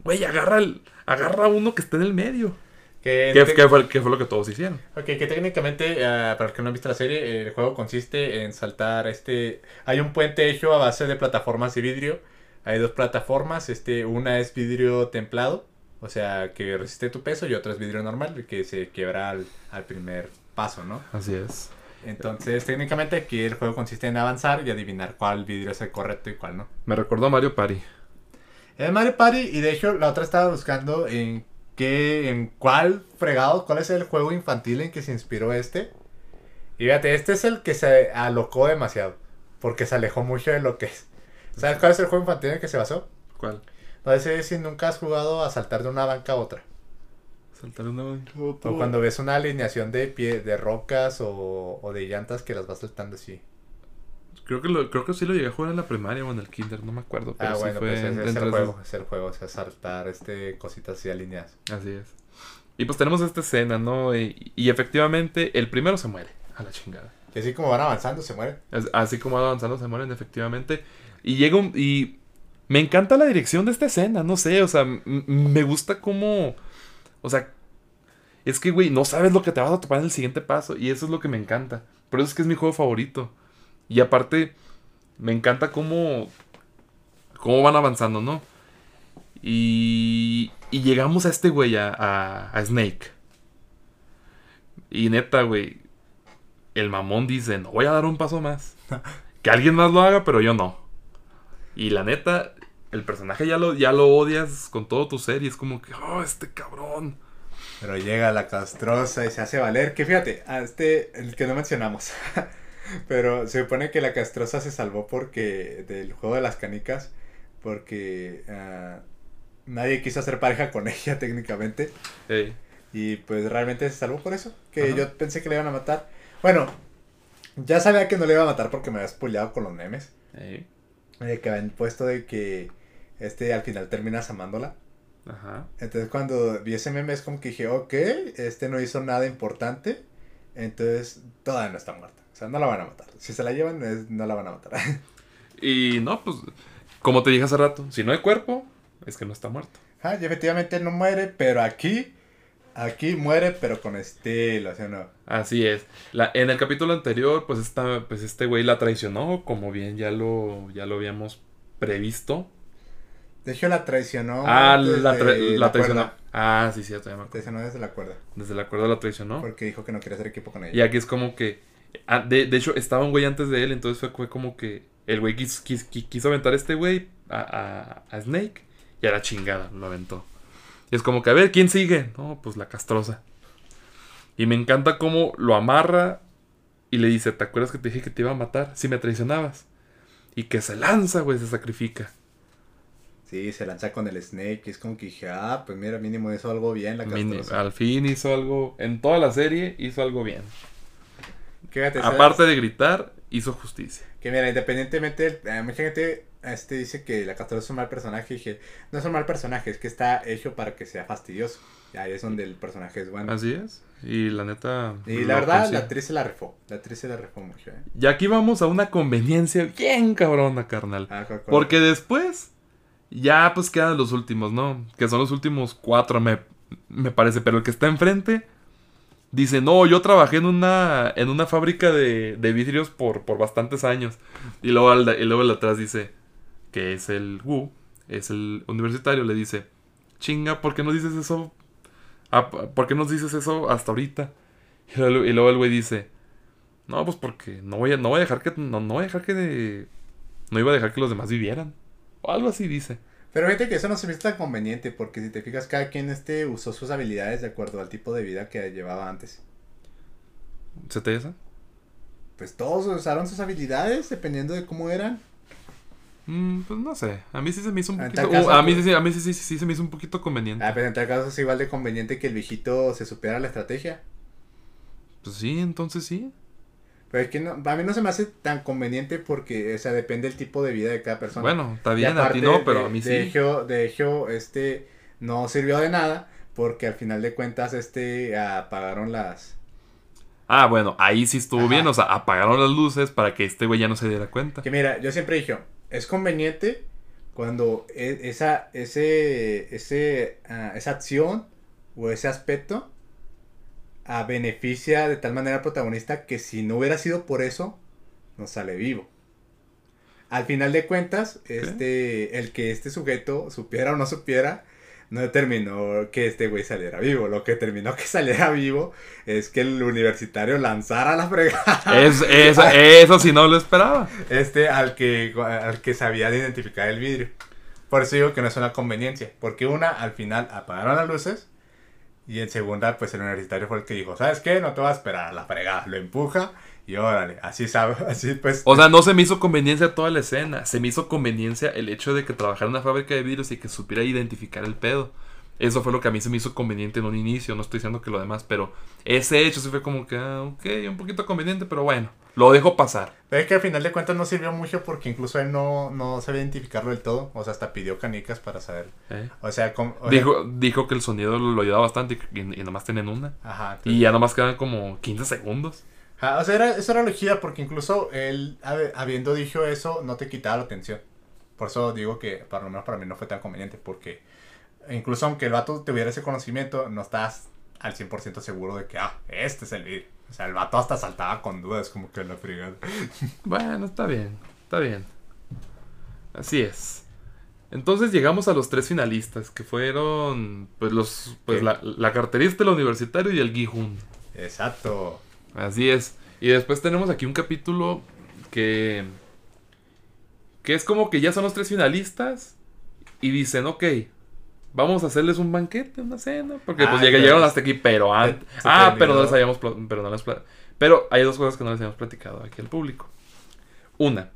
S1: Güey, agarra, el, agarra uno que esté en el medio.
S2: Que,
S1: ¿Qué, qué fue, qué fue lo que todos hicieron?
S2: Ok, que técnicamente, ah, para los que no han visto la serie, el juego consiste en saltar este... Hay un puente hecho a base de plataformas de vidrio. Hay dos plataformas, este, una es vidrio templado, o sea, que resiste tu peso, y otra es vidrio normal, que se quiebra al, al primer paso, ¿no?
S1: Así es.
S2: Entonces, técnicamente aquí el juego consiste en avanzar y adivinar cuál vidrio es el correcto y cuál no.
S1: Me recordó a Mario Party.
S2: Es Mario Party y de hecho la otra estaba buscando en qué, en cuál fregado, cuál es el juego infantil en que se inspiró este. Y fíjate, este es el que se alocó demasiado, porque se alejó mucho de lo que es. ¿Sabes cuál es el juego infantil en el que se basó?
S1: ¿Cuál?
S2: No sé si nunca has jugado a saltar de una banca a otra.
S1: Saltar una
S2: O cuando ves una alineación de pie, de rocas o, o de llantas que las vas saltando así.
S1: Creo que, lo, creo que sí lo llegué a jugar en la primaria o en el kinder, no me acuerdo. Pero
S2: ah,
S1: sí
S2: bueno,
S1: fue
S2: pues es, es el juego, es el juego, o sea, saltar este, cositas así alineadas.
S1: Así es. Y pues tenemos esta escena, ¿no? Y, y efectivamente el primero se muere, a la chingada.
S2: Y así como van avanzando, se muere.
S1: Es- Así como va avanzando se mueren efectivamente. Y llega un... Y me encanta la dirección de esta escena, no sé, o sea, me gusta cómo... O sea, es que, güey, no sabes lo que te vas a topar en el siguiente paso. Y eso es lo que me encanta. Por eso es que es mi juego favorito. Y aparte, me encanta cómo... Cómo van avanzando, ¿no? Y... Y llegamos a este güey, a, a, a Snake. Y neta, güey, el mamón dice, no voy a dar un paso más. [LAUGHS] Que alguien más lo haga, pero yo no. Y la neta, el personaje ya lo, ya lo odias con todo tu ser y es como que, oh, este cabrón.
S2: Pero llega la castrosa y se hace valer. Que fíjate, a este, el que no mencionamos. [LAUGHS] Pero se supone que la castrosa se salvó porque del juego de las canicas. Porque ah, nadie quiso hacer pareja con [LAUGHS] ella técnicamente. Y pues realmente se salvó por eso. Que
S1: Ajá.
S2: yo pensé que le iban a matar. Bueno, ya sabía que no le iba a matar porque me había spoileado con los memes.
S1: ey,
S2: De que habían puesto de que este al final terminas amándola.
S1: ajá.
S2: Entonces cuando vi ese meme es como que dije, ok, este no hizo nada importante. Entonces todavía no está muerta. O sea, no la van a matar. Si se la llevan, es- no la van a matar. [LAUGHS]
S1: Y no, pues, como te dije hace rato, si no hay cuerpo, es que no está muerto.
S2: ah, y efectivamente no muere, pero aquí, aquí muere, pero con estilo, ¿sí o no?
S1: Así es. La, en el capítulo anterior, pues, esta, pues este güey la traicionó, como bien ya lo, ya lo habíamos previsto.
S2: De hecho la traicionó.
S1: ah,
S2: desde
S1: la, tra- la traicionó.
S2: cuerda.
S1: Ah, sí, cierto, ya me acuerdo.
S2: Traicionó desde la cuerda.
S1: Desde la cuerda la traicionó.
S2: Porque dijo que no quería hacer equipo con ella.
S1: Y aquí es como que. ah, de, de hecho, estaba un güey antes de él, entonces fue, fue como que el güey quis- quis- qui- quiso, aventar a este güey a, a- a Snake y a la chingada lo aventó. Y es como que, a ver, ¿quién sigue? No, pues la castrosa. Y me encanta cómo lo amarra y le dice: ¿Te acuerdas que te dije que te iba a matar si me traicionabas? Y que se lanza, güey, se sacrifica.
S2: Sí, se lanza con el Snake. Y es como que dije, ah, pues mira, mínimo hizo algo bien la
S1: Mini-
S2: castrosa.
S1: al fin hizo algo, en toda la serie hizo algo bien. Aparte de gritar, hizo justicia.
S2: Que mira, independientemente, eh, mucha gente este, dice que la castrosa es un mal personaje. Y dije, no es un mal personaje, es que está hecho para que sea fastidioso. Y ahí es donde el personaje es bueno.
S1: Así es. Y la neta.
S2: y la verdad,
S1: consigue.
S2: la actriz se la refó. La actriz se la refó mucho, ¿eh?
S1: Y aquí vamos a una conveniencia bien cabrona, carnal.
S2: Ah.
S1: Porque después. Ya pues quedan los últimos, ¿no? Que son los últimos cuatro, me, me parece. Pero el que está enfrente. Dice, no, yo trabajé en una, en una fábrica de, de vidrios por, por bastantes años. Y luego, al y luego el atrás dice, que es el Wu, es el universitario, le dice, chinga, ¿por qué no dices eso? Ah, ¿Por qué no dices eso hasta ahorita? Y luego, el güey dice, no, pues porque no voy a, no voy a dejar que, no, no voy a dejar que, de- no iba a dejar que los demás vivieran. O algo así dice.
S2: Pero fíjate que eso no se me hizo tan conveniente. Porque si te fijas, cada quien este usó sus habilidades de acuerdo al tipo de vida que llevaba antes.
S1: ¿Se te esa?
S2: Pues todos usaron sus habilidades dependiendo de cómo eran.
S1: Mm, pues no sé, a mí sí se me hizo un poquito,
S2: caso,
S1: uh, a mí,
S2: pues-
S1: sí, a mí sí, sí, sí se me hizo un poquito conveniente.
S2: Ah, pero en tal caso es igual de conveniente que el viejito se supiera la estrategia.
S1: Pues sí, entonces sí.
S2: Pero es que no, a mí no se me hace tan conveniente porque, o sea, depende del tipo de vida de cada persona.
S1: Bueno, está bien, a ti no, pero
S2: de-
S1: a mí
S2: de
S1: sí.
S2: hecho, de hecho, este no sirvió de nada porque al final de cuentas, este apagaron las...
S1: Ah, bueno, ahí sí estuvo
S2: Ajá.
S1: bien, o sea, apagaron las luces para que este güey ya no se diera cuenta.
S2: Que mira, yo siempre dije, es conveniente cuando e- esa, ese, ese, ah, esa acción o ese aspecto a beneficia de tal manera al protagonista que si no hubiera sido por eso, no sale vivo. Al final de cuentas, este, el que este sujeto supiera o no supiera, no determinó que este güey saliera vivo. Lo que determinó que saliera vivo es que el universitario lanzara la fregada.
S1: Es, eso, [LAUGHS] eso sí no lo esperaba.
S2: Este al que, al que sabía de identificar el vidrio. Por eso digo que no es una conveniencia. Porque una, al final apagaron las luces. Y en segunda, pues el universitario fue el que dijo, ¿sabes qué? No te vas a esperar a la fregada. Lo empuja y órale. Así sabe, [LAUGHS] así pues.
S1: O sea, no se me hizo conveniencia toda la escena. Se me hizo conveniencia el hecho de que trabajara en una fábrica de vidrios y que supiera identificar el pedo. Eso fue lo que a mí se me hizo conveniente en un inicio, no estoy diciendo que lo demás, pero ese hecho sí fue como que, ah, ok, un poquito conveniente, pero bueno, lo dejo pasar.
S2: Pero es que al final de cuentas no sirvió mucho porque incluso él no, no sabía identificarlo del todo, o sea, hasta pidió canicas para saber.
S1: ¿eh?
S2: O sea, com- o sea,
S1: Dijo, dijo que el sonido lo ayudaba bastante y, y nomás tienen una.
S2: Ajá,
S1: Y ya nomás quedan como 15 segundos.
S2: O sea, era, eso era logía porque incluso él, habi- habiendo dicho eso, no te quitaba la atención. Por eso digo que, por lo menos para mí, no fue tan conveniente. Porque incluso aunque el vato tuviera ese conocimiento, no estás al 100% seguro de que, ah, este es el video. O sea, el vato hasta saltaba con dudas, como que la fregada. [LAUGHS]
S1: Bueno, está bien, está bien. Así es. Entonces llegamos a los tres finalistas, que fueron pues los pues
S2: ¿Qué?
S1: la, la carterista, el universitario y el Gijun.
S2: Exacto.
S1: Así es. Y después tenemos aquí un capítulo que que es como que ya son los tres finalistas y dicen, ok, vamos a hacerles un banquete, una cena, porque
S2: Ah,
S1: pues ya
S2: pero-
S1: llegaron hasta aquí, pero antes... Ah, pero no les habíamos... Pero, no les pero hay dos cosas que no les habíamos platicado aquí al público. Una,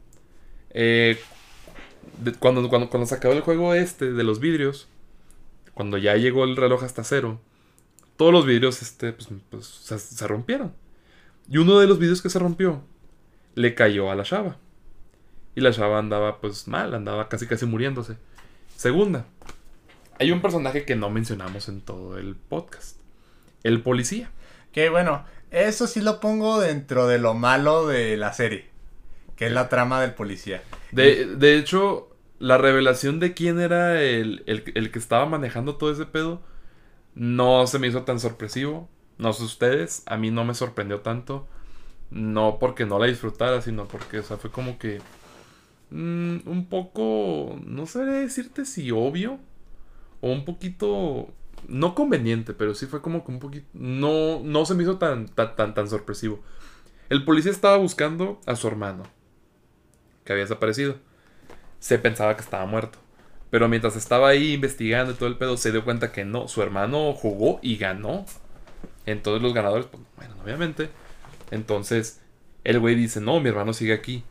S1: eh, de- cuando, cuando, cuando se acabó el juego este de los vidrios, cuando ya llegó el reloj hasta cero, todos los vidrios este, pues, pues, se, se rompieron. Y uno de los vidrios que se rompió le cayó a la chava. Y la chava andaba pues mal, andaba casi casi muriéndose. Segunda, hay un personaje que no mencionamos en todo el podcast. El policía.
S2: Que bueno, eso sí lo pongo dentro de lo malo de la serie. Que es la trama del policía.
S1: De, de hecho, la revelación de quién era el, el, el que estaba manejando todo ese pedo no se me hizo tan sorpresivo. No sé ustedes, a mí no me sorprendió tanto. No porque no la disfrutara, sino porque, o sea, fue como que... mm, un poco... No sabría decirte si obvio. O un poquito... No conveniente, pero sí fue como que un poquito... No, no se me hizo tan, tan, tan, tan sorpresivo. El policía estaba buscando a su hermano que había desaparecido. Se pensaba que estaba muerto. Pero mientras estaba ahí investigando y todo el pedo, se dio cuenta que no. Su hermano jugó y ganó. Entonces los ganadores, pues, bueno, obviamente. Entonces, el güey dice, no, mi hermano sigue aquí.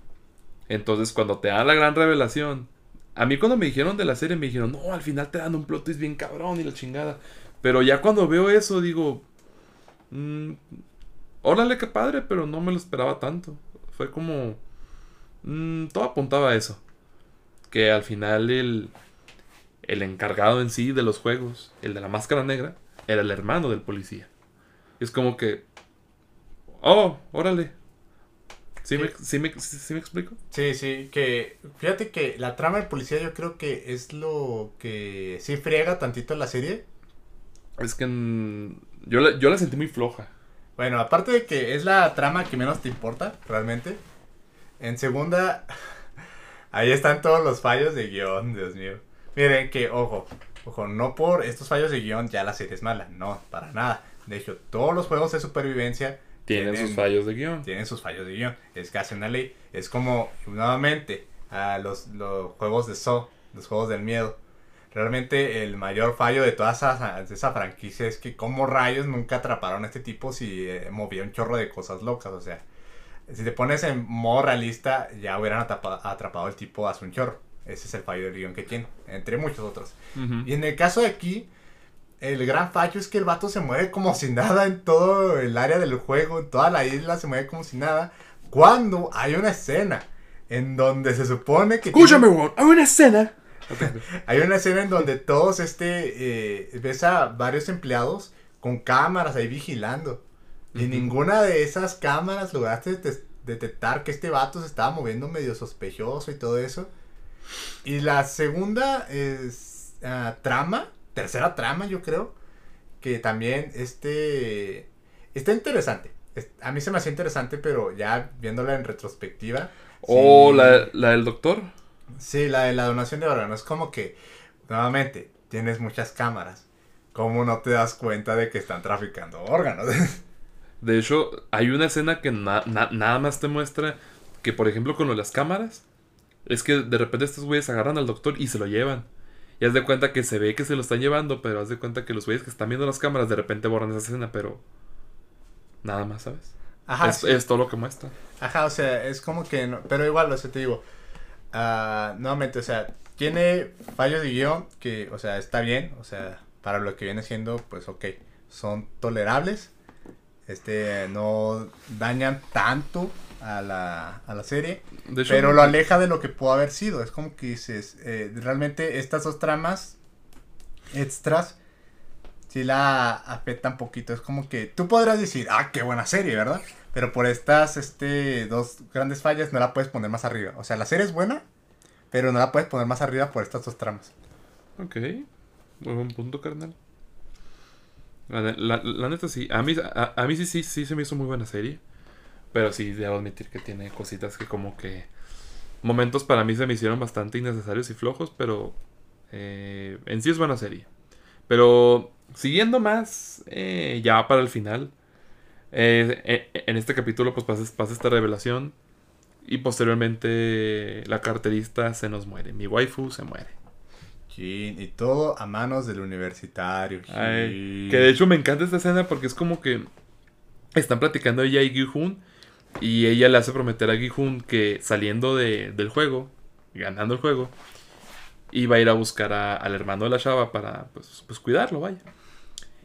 S1: Entonces, cuando te dan la gran revelación. A mí cuando me dijeron de la serie, me dijeron, no, al final te dan un plot twist bien cabrón y la chingada. Pero ya cuando veo eso, digo, mm, órale, qué padre, pero no me lo esperaba tanto. Fue como... Mm, todo apuntaba a eso. Que al final el, el encargado en sí de los juegos, el de la máscara negra, era el hermano del policía. Es como que... Oh, órale. ¿Sí me, sí me- sí- sí me explico?
S2: Sí, sí, que fíjate que la trama del policía yo creo que es lo que sí friega tantito la serie.
S1: Es que yo, la, yo la sentí muy floja.
S2: Bueno, aparte de que es la trama que menos te importa, realmente. En segunda, [LAUGHS] ahí están todos los fallos de guion, Dios mío. Miren que, ojo, ojo, no por estos fallos de guion ya la serie es mala, no, para nada. De hecho, todos los juegos de supervivencia
S1: Tienen sus fallos de guion.
S2: tienen sus fallos de guion. Es casi una ley. Es como, nuevamente, a los, los juegos de Saw, los juegos del miedo. Realmente el mayor fallo de toda esa, de esa franquicia es que como rayos nunca atraparon a este tipo si eh, movía un chorro de cosas locas. O sea, si te pones en modo realista ya hubieran atrapa- atrapado el tipo hace un chorro. Ese es el fallo del guion que tiene, entre muchos otros. Y en el caso de aquí, el gran fallo es que el vato se mueve como si nada en todo el área del juego, en toda la isla se mueve como si nada. Cuando hay una escena en donde se supone que...
S1: Escúchame,
S2: tiene-
S1: weón, hay una escena. [LAUGHS]
S2: hay una escena en donde todos este... eh, ves a varios empleados con cámaras ahí vigilando. Y
S1: Ujú.
S2: ninguna de esas cámaras lograste det- detectar que este vato se estaba moviendo medio sospechoso y todo eso. Y la segunda es ah, trama, tercera trama yo creo, que también este está interesante. Es- A mí se me hacía interesante, pero ya viéndola en retrospectiva.
S1: O
S2: sí-
S1: la, la del doctor.
S2: Sí, la de la donación de órganos. Es como que, nuevamente, tienes muchas cámaras. ¿Cómo no te das cuenta de que están traficando órganos? [LAUGHS]
S1: De hecho, hay una escena que na- na- nada más te muestra que, por ejemplo, con lo de las cámaras, es que de repente estos güeyes agarran al doctor y se lo llevan. Y haz de cuenta que se ve que se lo están llevando, pero haz de cuenta que los güeyes que están viendo las cámaras de repente borran esa escena, pero nada más, ¿sabes?
S2: Ajá,
S1: es,
S2: sí.
S1: es todo lo que muestra.
S2: Ajá, o sea, es como que no, pero igual, o sea, te digo, ah, nuevamente, o sea, tiene fallos de guion que, o sea, está bien, o sea, para lo que viene siendo, pues ok, son tolerables, este, no dañan tanto a la, a la serie, pero lo aleja de lo que pudo haber sido. Es como que dices, eh, realmente estas dos tramas extras sí la afectan poquito. Es como que tú podrás decir, ah, qué buena serie, ¿verdad? Pero por estas este, dos grandes fallas no la puedes poner más arriba. O sea, la serie es buena, pero no la puedes poner más arriba por estas dos tramas.
S1: Ok, muy buen punto, carnal. La, neta sí, a mí, a, mí sí, sí, sí se me hizo muy buena serie. Pero sí, debo admitir que tiene cositas que como que... Momentos para mí se me hicieron bastante innecesarios y flojos, pero eh, en sí es buena serie. Pero siguiendo más, eh, ya para el final, eh, en este capítulo pues pasa, pasa, esta revelación y posteriormente la carterista se nos muere, mi waifu se muere.
S2: y todo a manos del universitario.
S1: que de hecho me encanta esta escena porque es como que están platicando ella y Gi-Hun y ella le hace prometer a Gi-Hun que saliendo de, del juego, ganando el juego, iba a ir a buscar al hermano de la chava para pues, pues, cuidarlo, vaya.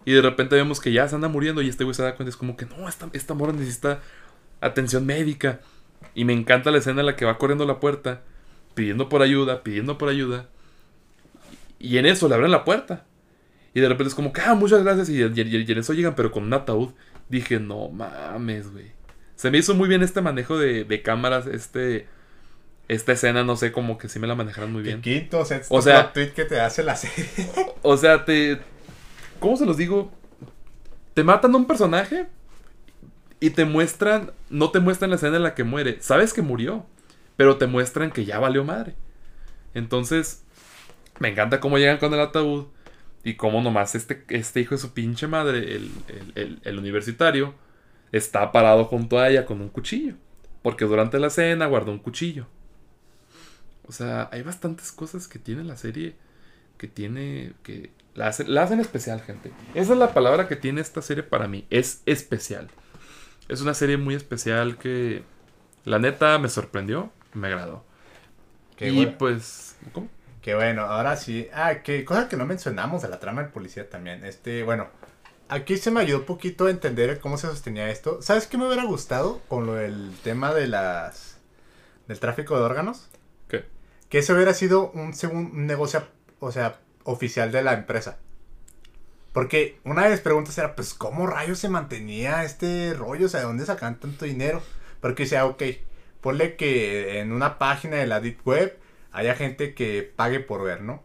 S1: Y de repente vemos que ya se anda muriendo y este güey se da cuenta, es como que no, esta, esta morra necesita atención médica. Y me encanta la escena en la que va corriendo a la puerta, pidiendo por ayuda, pidiendo por ayuda. Y en eso le abren la puerta. Y de repente es como que, ah, muchas gracias. Y, en eso llegan, pero con un ataúd. Dije, no mames, güey. Se me hizo muy bien este manejo de, de cámaras, este esta escena, no sé, como que sí me la manejaron muy bien.
S2: Quinto, o sea, o sea tweet que te hace la serie. [LAUGHS]
S1: O sea, te. ¿Cómo se los digo? Te matan a un personaje y te muestran. No te muestran la escena en la que muere. Sabes que murió, pero te muestran que ya valió madre. Entonces, me encanta cómo llegan con el ataúd y cómo nomás este, este hijo de su pinche madre, el, el, el universitario, está parado junto a ella con un cuchillo. Porque durante la cena guardó un cuchillo. O sea, hay bastantes cosas que tiene la serie que tiene que la, hacen especial, gente. Esa es la palabra que tiene esta serie para mí, es especial. Es una serie muy especial que la neta me sorprendió, me agradó. y pues,
S2: ¿cómo? Que bueno, ahora sí. Ah, que cosa que no mencionamos de la trama del policía también. Este, bueno, aquí se me ayudó un poquito a entender cómo se sostenía esto. ¿Sabes qué me hubiera gustado con lo del tema de las del tráfico de órganos? Que eso hubiera sido un, un negocio, o sea, oficial de la empresa. Porque una de las preguntas era, pues, ¿cómo rayos se mantenía este rollo? O sea, ¿de dónde sacan tanto dinero? Porque decía, ok, ponle que en una página de la Deep Web haya gente que pague por ver, ¿no?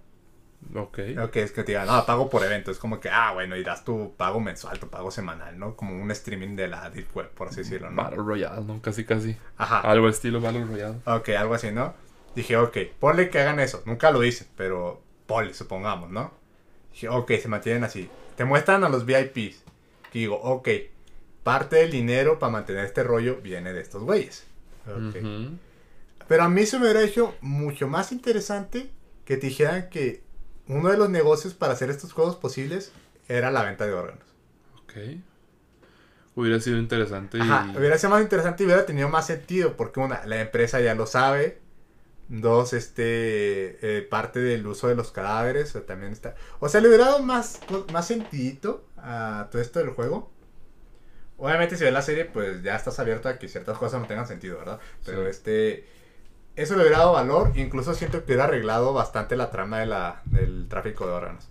S2: Ok. Ok, es que te digan, no, pago por evento. Es como que, ah, bueno, y das tu pago mensual, tu pago semanal, ¿no? Como un streaming de la Deep Web, por así decirlo, ¿no?
S1: Battle Royale, ¿no? Casi, casi. Ajá. Algo estilo Battle Royale.
S2: Ok, algo así, ¿no? Dije, ok, ponle que hagan eso. Nunca lo hice, pero ponle, supongamos, ¿no? Dije, ok, se mantienen así. Te muestran a los VIPs. Digo, ok, parte del dinero para mantener este rollo viene de estos güeyes. Pero a mí se me hubiera hecho mucho más interesante que te dijeran que uno de los negocios para hacer estos juegos posibles era la venta de órganos.
S1: Ok. Hubiera sido interesante.
S2: Y... hubiera sido más interesante y hubiera tenido más sentido porque una, la empresa ya lo sabe, Dos, este, eh, parte del uso de los cadáveres, o también está... O sea, le hubiera dado más, más sentidito a todo esto del juego. Obviamente si ves la serie, pues ya estás abierto a que ciertas cosas no tengan sentido, ¿verdad? Pero este... Eso le hubiera dado valor, incluso siento que hubiera arreglado bastante la trama de la, del tráfico de órganos.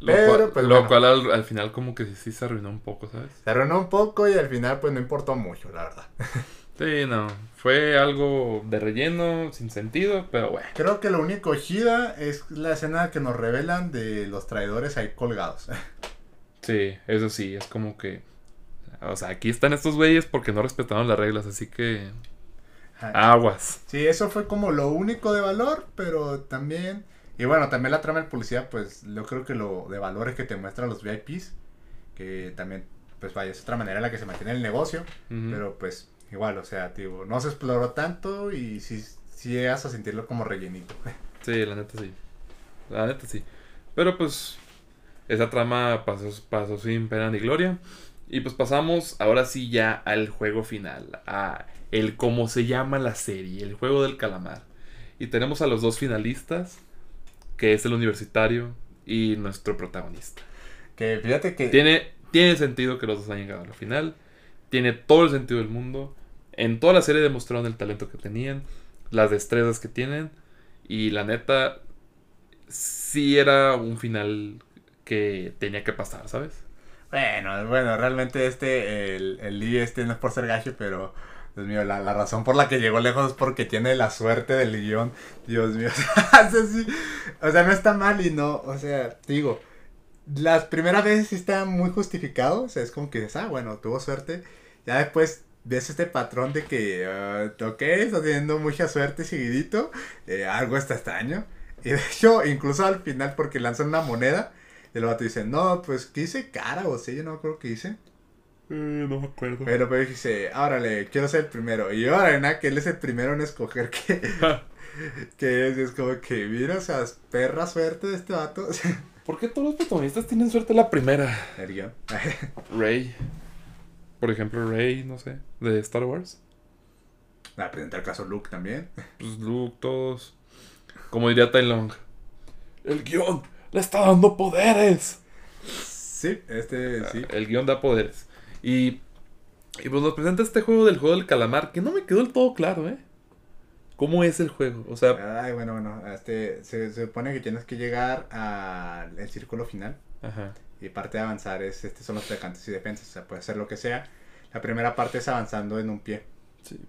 S1: Lo Pero, cual, pues, lo cual al, al, final como que sí se arruinó un poco, ¿sabes?
S2: Se arruinó un poco y al final pues no importó mucho, la verdad. [LAUGHS]
S1: Sí, no. Fue algo de relleno, sin sentido, pero bueno.
S2: Creo que lo único chida es la escena que nos revelan de los traidores ahí colgados. [LAUGHS]
S1: Sí, eso sí, es como que. O sea, aquí están estos güeyes porque no respetaron las reglas, así que. Aguas.
S2: Sí, eso fue como lo único de valor, pero también. Y bueno, también la trama del policía, pues yo creo que lo de valor es que te muestran los VIPs. Que también, pues vaya, es otra manera en la que se mantiene el negocio. Pero pues igual, o sea, tío, no se exploró tanto y sí, sí llegas a sentirlo como rellenito. [LAUGHS]
S1: Sí, la neta sí. La neta sí. Pero pues esa trama pasó, pasó sin pena ni gloria. Y pues pasamos ahora sí ya al juego final. A el cómo se llama la serie, el juego del calamar. Y tenemos a los dos finalistas, que es el universitario y nuestro protagonista.
S2: Que fíjate que.
S1: Tiene, tiene sentido que los dos hayan llegado a la final. Tiene todo el sentido del mundo. En toda la serie demostraron el talento que tenían, las destrezas que tienen. Y la neta, sí era un final que tenía que pasar, ¿sabes?
S2: Bueno, bueno, realmente este, el, el este no es por ser gacho, pero Dios mío, la, la, razón por la que llegó lejos es porque tiene la suerte del guion. Dios mío, [LAUGHS] o sea, sí, no está mal y no, o sea, digo, las primeras veces sí está muy justificado, o sea, es como que dices, ah, bueno, tuvo suerte. Ya después ves este patrón de que, uh, ok, está teniendo mucha suerte seguidito, eh, algo está extraño. Y de hecho, incluso al final, porque lanzan una moneda, el vato dice, no, pues, ¿qué hice cara? O sea, yo no creo que hice.
S1: Eh, no me acuerdo.
S2: Pero pues dice, órale, quiero ser el primero. Y ahora, nada, que él es el primero en escoger que, [LAUGHS] [LAUGHS] que es. es como que, mira, o sea, perra suerte de este vato. [LAUGHS]
S1: ¿Por qué todos los protagonistas tienen suerte la primera?
S2: El guion.
S1: Rey. Por ejemplo, Rey, no sé, de Star Wars.
S2: Ah, pues en el caso Luke también.
S1: Pues Luke, todos. Como diría Tai Long. El guion le está dando poderes.
S2: Sí, este sí.
S1: El guion da poderes. Y, y pues nos presenta este juego del juego del calamar, que no me quedó del todo claro, ¿eh? ¿Cómo es el juego? O sea...
S2: Ay, bueno, bueno, este, se, se supone que tienes que llegar al círculo final.
S1: Ajá.
S2: Y parte de avanzar es, este son los atacantes y defensas, o sea, puede ser lo que sea. La primera parte es avanzando en un pie.
S1: Sí.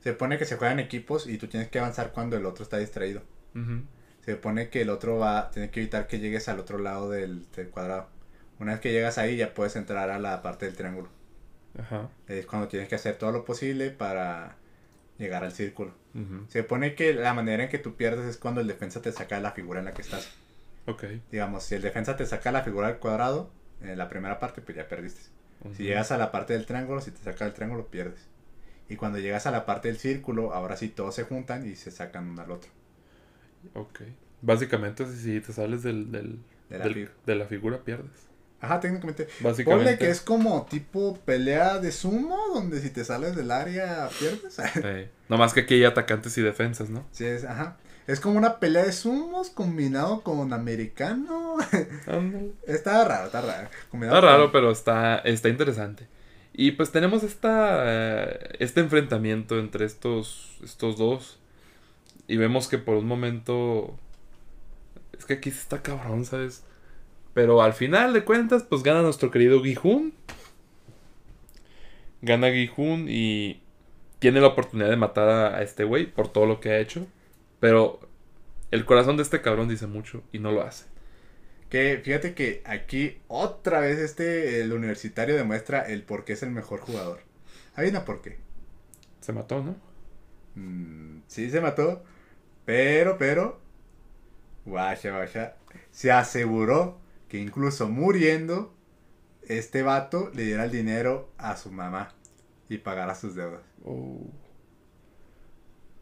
S2: Se supone que se juegan equipos y tú tienes que avanzar cuando el otro está distraído.
S1: Ujú.
S2: Se supone que el otro va, tiene que evitar que llegues al otro lado del, del cuadrado. Una vez que llegas ahí ya puedes entrar a la parte del triángulo.
S1: Ajá.
S2: Es cuando tienes que hacer todo lo posible para llegar al círculo. Se supone que la manera en que tú pierdes es cuando el defensa te saca la figura en la que estás.
S1: Ok.
S2: Digamos, si el defensa te saca la figura del cuadrado, en la primera parte, pues ya perdiste. Si llegas a la parte del triángulo, si te saca el triángulo, pierdes. Y cuando llegas a la parte del círculo, ahora sí todos se juntan y se sacan uno al otro.
S1: Ok. Básicamente, si te sales del, del,
S2: De la
S1: del-
S2: fig-
S1: de la figura, pierdes.
S2: Ajá, técnicamente.
S1: Básicamente.
S2: Ponle que es como tipo pelea de sumo, donde si te sales del área pierdes. [LAUGHS]
S1: Sí. No más que aquí hay atacantes y defensas, ¿no?
S2: Sí, es, ajá. Es como una pelea de sumos combinado con americano. [LAUGHS] Está raro, está raro. Combinado
S1: Está raro,
S2: con-
S1: pero está, está interesante. Y pues tenemos esta, eh, este enfrentamiento entre estos, estos dos. Y vemos que por un momento... Es que aquí está cabrón, ¿sabes? Pero al final de cuentas, pues gana nuestro querido Gijun. Gana Gijun y tiene la oportunidad de matar a, a este güey por todo lo que ha hecho. Pero el corazón de este cabrón dice mucho y no lo hace.
S2: Que fíjate que aquí otra vez este, el universitario demuestra el por qué es el mejor jugador. Hay una por qué.
S1: Se mató, ¿no?
S2: Mm, sí se mató, pero, pero, guacha, guacha, se aseguró que incluso muriendo, este vato le diera el dinero a su mamá y pagara sus deudas.
S1: Oh.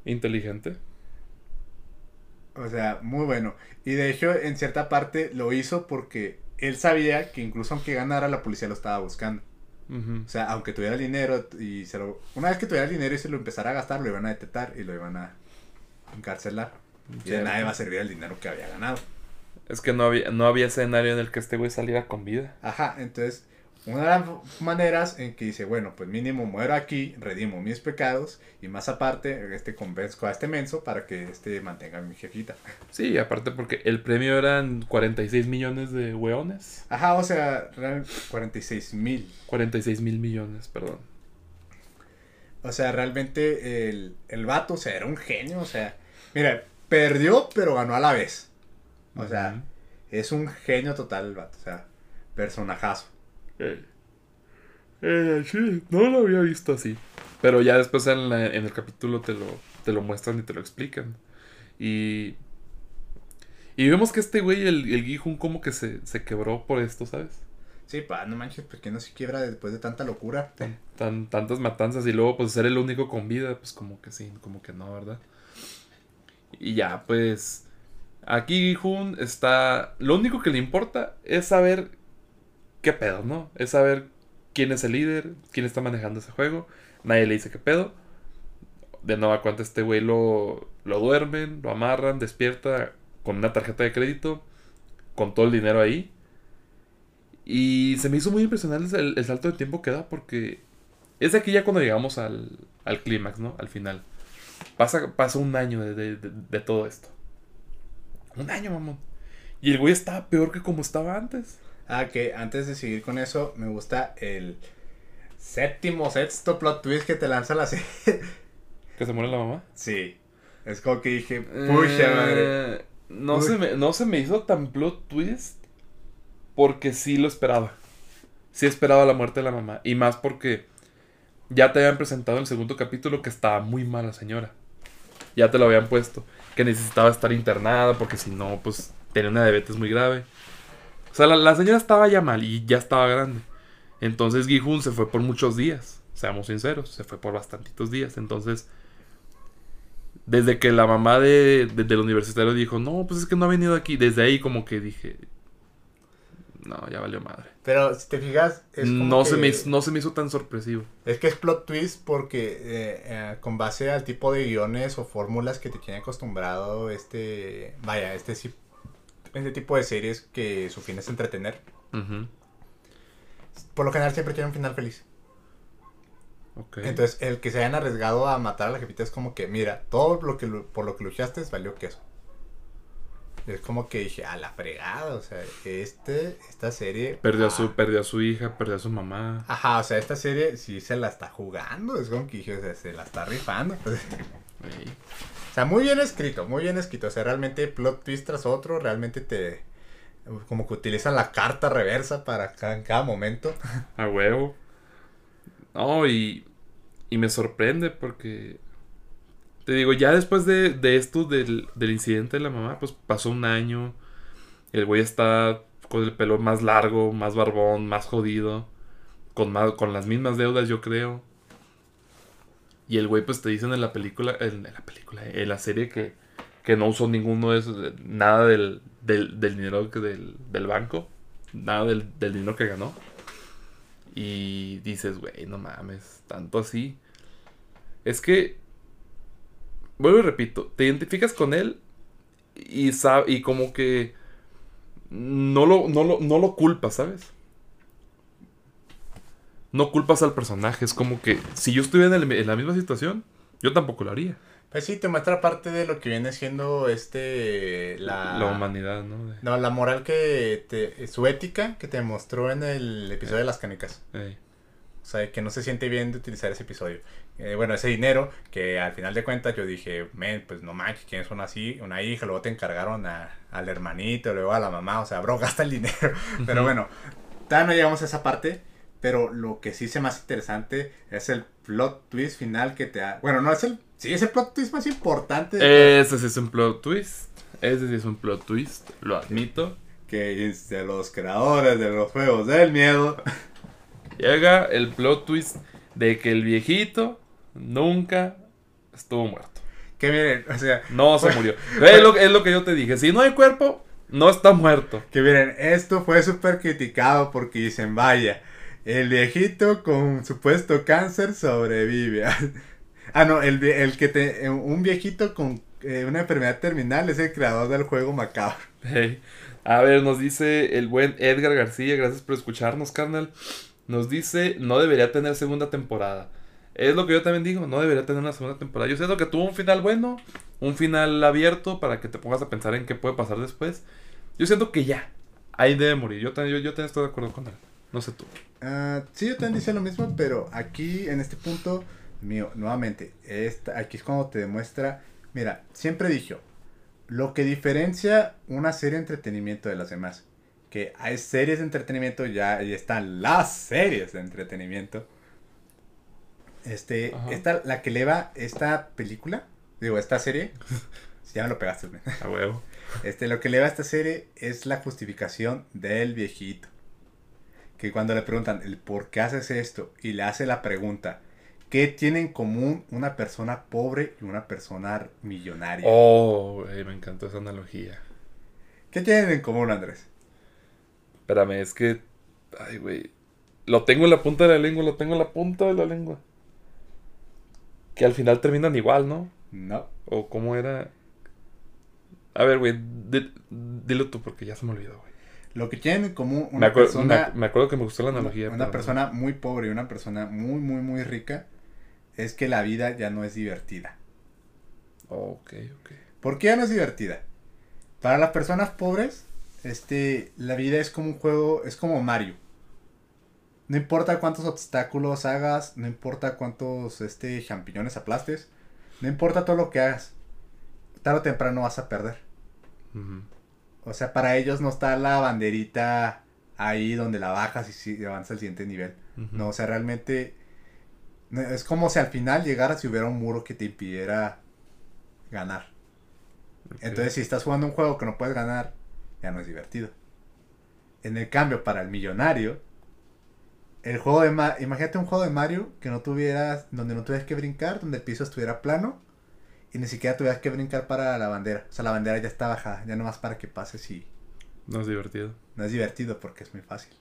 S1: Inteligente.
S2: O sea, muy bueno. Y de hecho, en cierta parte lo hizo porque él sabía que incluso aunque ganara, la policía lo estaba buscando. O sea, aunque tuviera el dinero y se lo... Una vez que tuviera el dinero y se lo empezara a gastar, lo iban a detectar y lo iban a encarcelar. Y de nadie va a servir el dinero que había ganado.
S1: Es que no había, no había escenario en el que este güey saliera con vida.
S2: Ajá, entonces, una de las maneras en que dice, bueno, pues mínimo muero aquí, redimo mis pecados y más aparte, este convenzco a este menso para que este mantenga a mi jefita.
S1: Sí, aparte porque el premio eran 46 millones de weones.
S2: Ajá, o sea, real- 46 mil.
S1: 46 mil millones, perdón.
S2: O sea, realmente el, el vato, o sea, era un genio, o sea, mira, perdió pero ganó a la vez. O sea, es un genio total el vato, o sea, personajazo.
S1: Eh, eh, sí, no lo había visto así. Pero ya después en, la- en el capítulo te lo, te lo muestran y te lo explican. Y. Y vemos que este güey, el, el Gijun, como que se, se quebró por esto, ¿sabes?
S2: Sí, pa, no manches, ¿por qué no se quiebra después de tanta locura?
S1: Tan, tan- tantas matanzas y luego pues ser el único con vida, pues como que sí, como que no, ¿verdad? Y ya, pues aquí Gijun está, lo único que le importa es saber qué pedo, ¿no? Es saber quién es el líder, quién está manejando ese juego, nadie le dice qué pedo. De nueva cuenta este güey lo, duermen, lo amarran, despierta con una tarjeta de crédito con todo el dinero ahí. Y se me hizo muy impresionante el, salto de tiempo que da porque es aquí ya cuando llegamos al, al clímax, ¿no? Al final. Pasa, pasa un año de todo esto. Un año, mamón. Y el güey estaba peor que como estaba antes.
S2: Ah, que antes de seguir con eso, me gusta el séptimo, sexto plot twist que te lanza la serie. [LAUGHS]
S1: Que se muere la mamá.
S2: Sí. Es como que dije, pucha madre.
S1: Eh, no,
S2: Uy.
S1: se me, no se me hizo tan plot twist porque sí lo esperaba. Sí esperaba la muerte de la mamá. Y más porque ya te habían presentado en el segundo capítulo que estaba muy mala señora. Ya te lo habían puesto. Que necesitaba estar internada porque si no, pues tenía una diabetes muy grave. O sea, la, la señora estaba ya mal y ya estaba grande. Entonces Gihun se fue por muchos días. Seamos sinceros, se fue por bastantitos días. Entonces, desde que la mamá de, de- del universitario dijo, no, pues es que no ha venido aquí. Desde ahí como que dije, no, ya valió madre.
S2: Pero si te fijas, es como
S1: No, se me, hizo- no se me hizo tan sorpresivo.
S2: Es que es plot twist porque eh, eh, con base al tipo de guiones o fórmulas que te tiene acostumbrado este, vaya, este, sí- este tipo de series que su fin es entretener. Por lo general siempre tiene un final feliz. Entonces, el que se hayan arriesgado a matar a la jefita es como que, mira, todo lo que por lo que luchaste valió queso. Es como que dije, a la fregada, o sea, este, esta serie...
S1: perdió, a
S2: ah,
S1: su, perdió a su hija, perdió a su mamá.
S2: Ajá, o sea, esta serie sí se la está jugando, es como que dije, o sea, se la está rifando. [LAUGHS] O sea, muy bien escrito, muy bien escrito. O sea, realmente plot twist tras otro, realmente te... Como que utilizan la carta reversa para cada, en cada momento. [LAUGHS]
S1: A huevo. No, y, y me sorprende porque, te digo, ya después de, de esto, del, del incidente de la mamá, pues pasó un año. El güey está con el pelo más largo, más barbón, más jodido. Con, más, con las mismas deudas, yo creo. Y el güey, pues te dicen en la película, en, en la película, en la serie que, que no usó ninguno de esos, nada del, del, del dinero que del, del banco, nada del, del dinero que ganó. Y dices, güey, no mames, tanto así. Es que, vuelvo y repito, te identificas con él y, y como que no lo, no, lo, no lo culpas, ¿sabes? No culpas al personaje, es como que si yo estuviera en, el- en la misma situación, yo tampoco lo haría.
S2: Pues sí, te muestra parte de lo que viene siendo este... La,
S1: La humanidad, ¿no? De-
S2: No, la moral que te... Su ética que te mostró en el episodio de las canicas. O sea, que no se siente bien de utilizar ese episodio. Eh, bueno, ese dinero que al final de cuentas yo dije, men, pues no manches, ¿quién es una así? Una hija, luego te encargaron a- al hermanito, luego a la mamá, o sea, bro, [LAUGHS] gasta el dinero. Pero bueno, todavía no llegamos a esa parte, pero lo que sí se más interesante es el plot twist final que te ha... Bueno, no es el... Sí, es el plot twist más importante de
S1: Ese sí es un plot twist. Ese sí es un plot twist, lo admito.
S2: que es de los creadores de los juegos del miedo.
S1: Llega el plot twist de que el viejito nunca estuvo muerto.
S2: Que miren, o sea,
S1: No se murió. Es lo, es lo que yo te dije. Si no hay cuerpo, no está muerto.
S2: Que miren, esto fue súper criticado porque dicen, vaya, el viejito con supuesto cáncer sobrevive. [LAUGHS] ah, no, el, el que te, un viejito con eh, una enfermedad terminal es el creador del juego macabro.
S1: Hey. A ver, nos dice el buen Edgar García. Gracias por escucharnos, carnal. Nos dice, no debería tener segunda temporada. Es lo que yo también digo, no debería tener una segunda temporada. Yo siento que tuvo un final bueno, un final abierto para que te pongas a pensar en qué puede pasar después. Yo siento que ya, ahí debe morir. Yo también, yo, yo también estoy de acuerdo con él. No sé tú.
S2: Ah, sí, yo también dice lo mismo, pero aquí en este punto, mío, nuevamente, esta, aquí es cuando te demuestra, mira, siempre dije, lo que diferencia una serie de entretenimiento de las demás, que hay series de entretenimiento, ya, ya están las series de entretenimiento. Este,
S1: Ajá.
S2: esta, la que eleva esta película, digo, esta serie, si [LAUGHS] ya me lo pegaste.
S1: A huevo.
S2: Este, lo que eleva esta serie es la justificación del viejito. Que cuando le preguntan el por qué haces esto y le hace la pregunta, ¿qué tiene en común una persona pobre y una persona millonaria?
S1: Oh, güey, me encantó esa analogía.
S2: ¿Qué tienen en común, Andrés?
S1: Espérame, es que. Ay, güey. Lo tengo en la punta de la lengua, lo tengo en la punta de la lengua. Que al final terminan igual, ¿no?
S2: No.
S1: O cómo era. A ver, güey, di- dilo tú porque ya se me olvidó, güey.
S2: Lo que tienen en común
S1: Me,
S2: una
S1: acuer-
S2: persona,
S1: me- me acuerdo que me gustó la
S2: una,
S1: analogía.
S2: una
S1: pero-
S2: persona muy pobre y una persona muy, muy, muy rica es que la vida ya no es divertida.
S1: Oh, ok, ok.
S2: ¿Por qué ya no es divertida? Para las personas pobres, este, la vida es como un juego, es como Mario. No importa cuántos obstáculos hagas, no importa cuántos este, champiñones aplastes, no importa todo lo que hagas, tarde o temprano vas a perder. O sea, para ellos no está la banderita ahí donde la bajas y si avanza al siguiente nivel. No, o sea, realmente es como si al final llegara si hubiera un muro que te impidiera ganar. Entonces, si estás jugando un juego que no puedes ganar, ya no es divertido. En el cambio, para el millonario, el juego de Ma- imagínate un juego de Mario que no tuvieras, donde no tuvieras que brincar, donde el piso estuviera plano y ni siquiera tuvieras que brincar para la bandera. O sea, la bandera ya está bajada, ya nomás para que pases y
S1: No es divertido.
S2: no es divertido porque es muy fácil.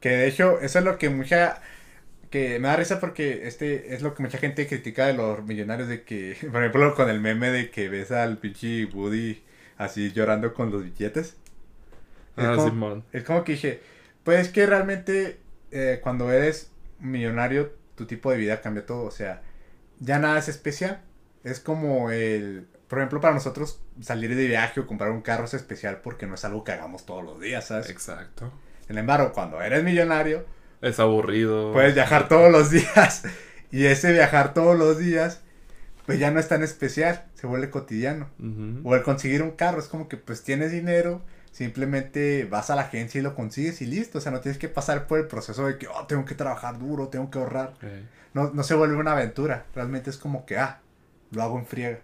S2: Que de hecho, eso es lo que mucha. Que me da risa porque este es lo que mucha gente critica de los millonarios. De que, [LAUGHS] por ejemplo, con el meme de que ves al pinche Woody así llorando con los billetes. Es
S1: Ah,
S2: como-
S1: Simón.
S2: Es como que dije, pues que realmente eh, cuando eres millonario, tu tipo de vida cambia todo. O sea, ya nada es especial. Es como el. Por ejemplo, para nosotros salir de viaje o comprar un carro es especial porque no es algo que hagamos todos los días, ¿sabes?
S1: Exacto.
S2: Sin embargo, cuando eres millonario,
S1: Es aburrido.
S2: Puedes viajar todos los días. [LAUGHS] Y ese viajar todos los días, pues ya no es tan especial, se vuelve cotidiano. O el conseguir un carro, es como que pues tienes dinero, simplemente vas a la agencia y lo consigues y listo. O sea, no tienes que pasar por el proceso de que, oh, tengo que trabajar duro, tengo que ahorrar. No, no se vuelve una aventura, realmente es como que, ah, lo hago en friega.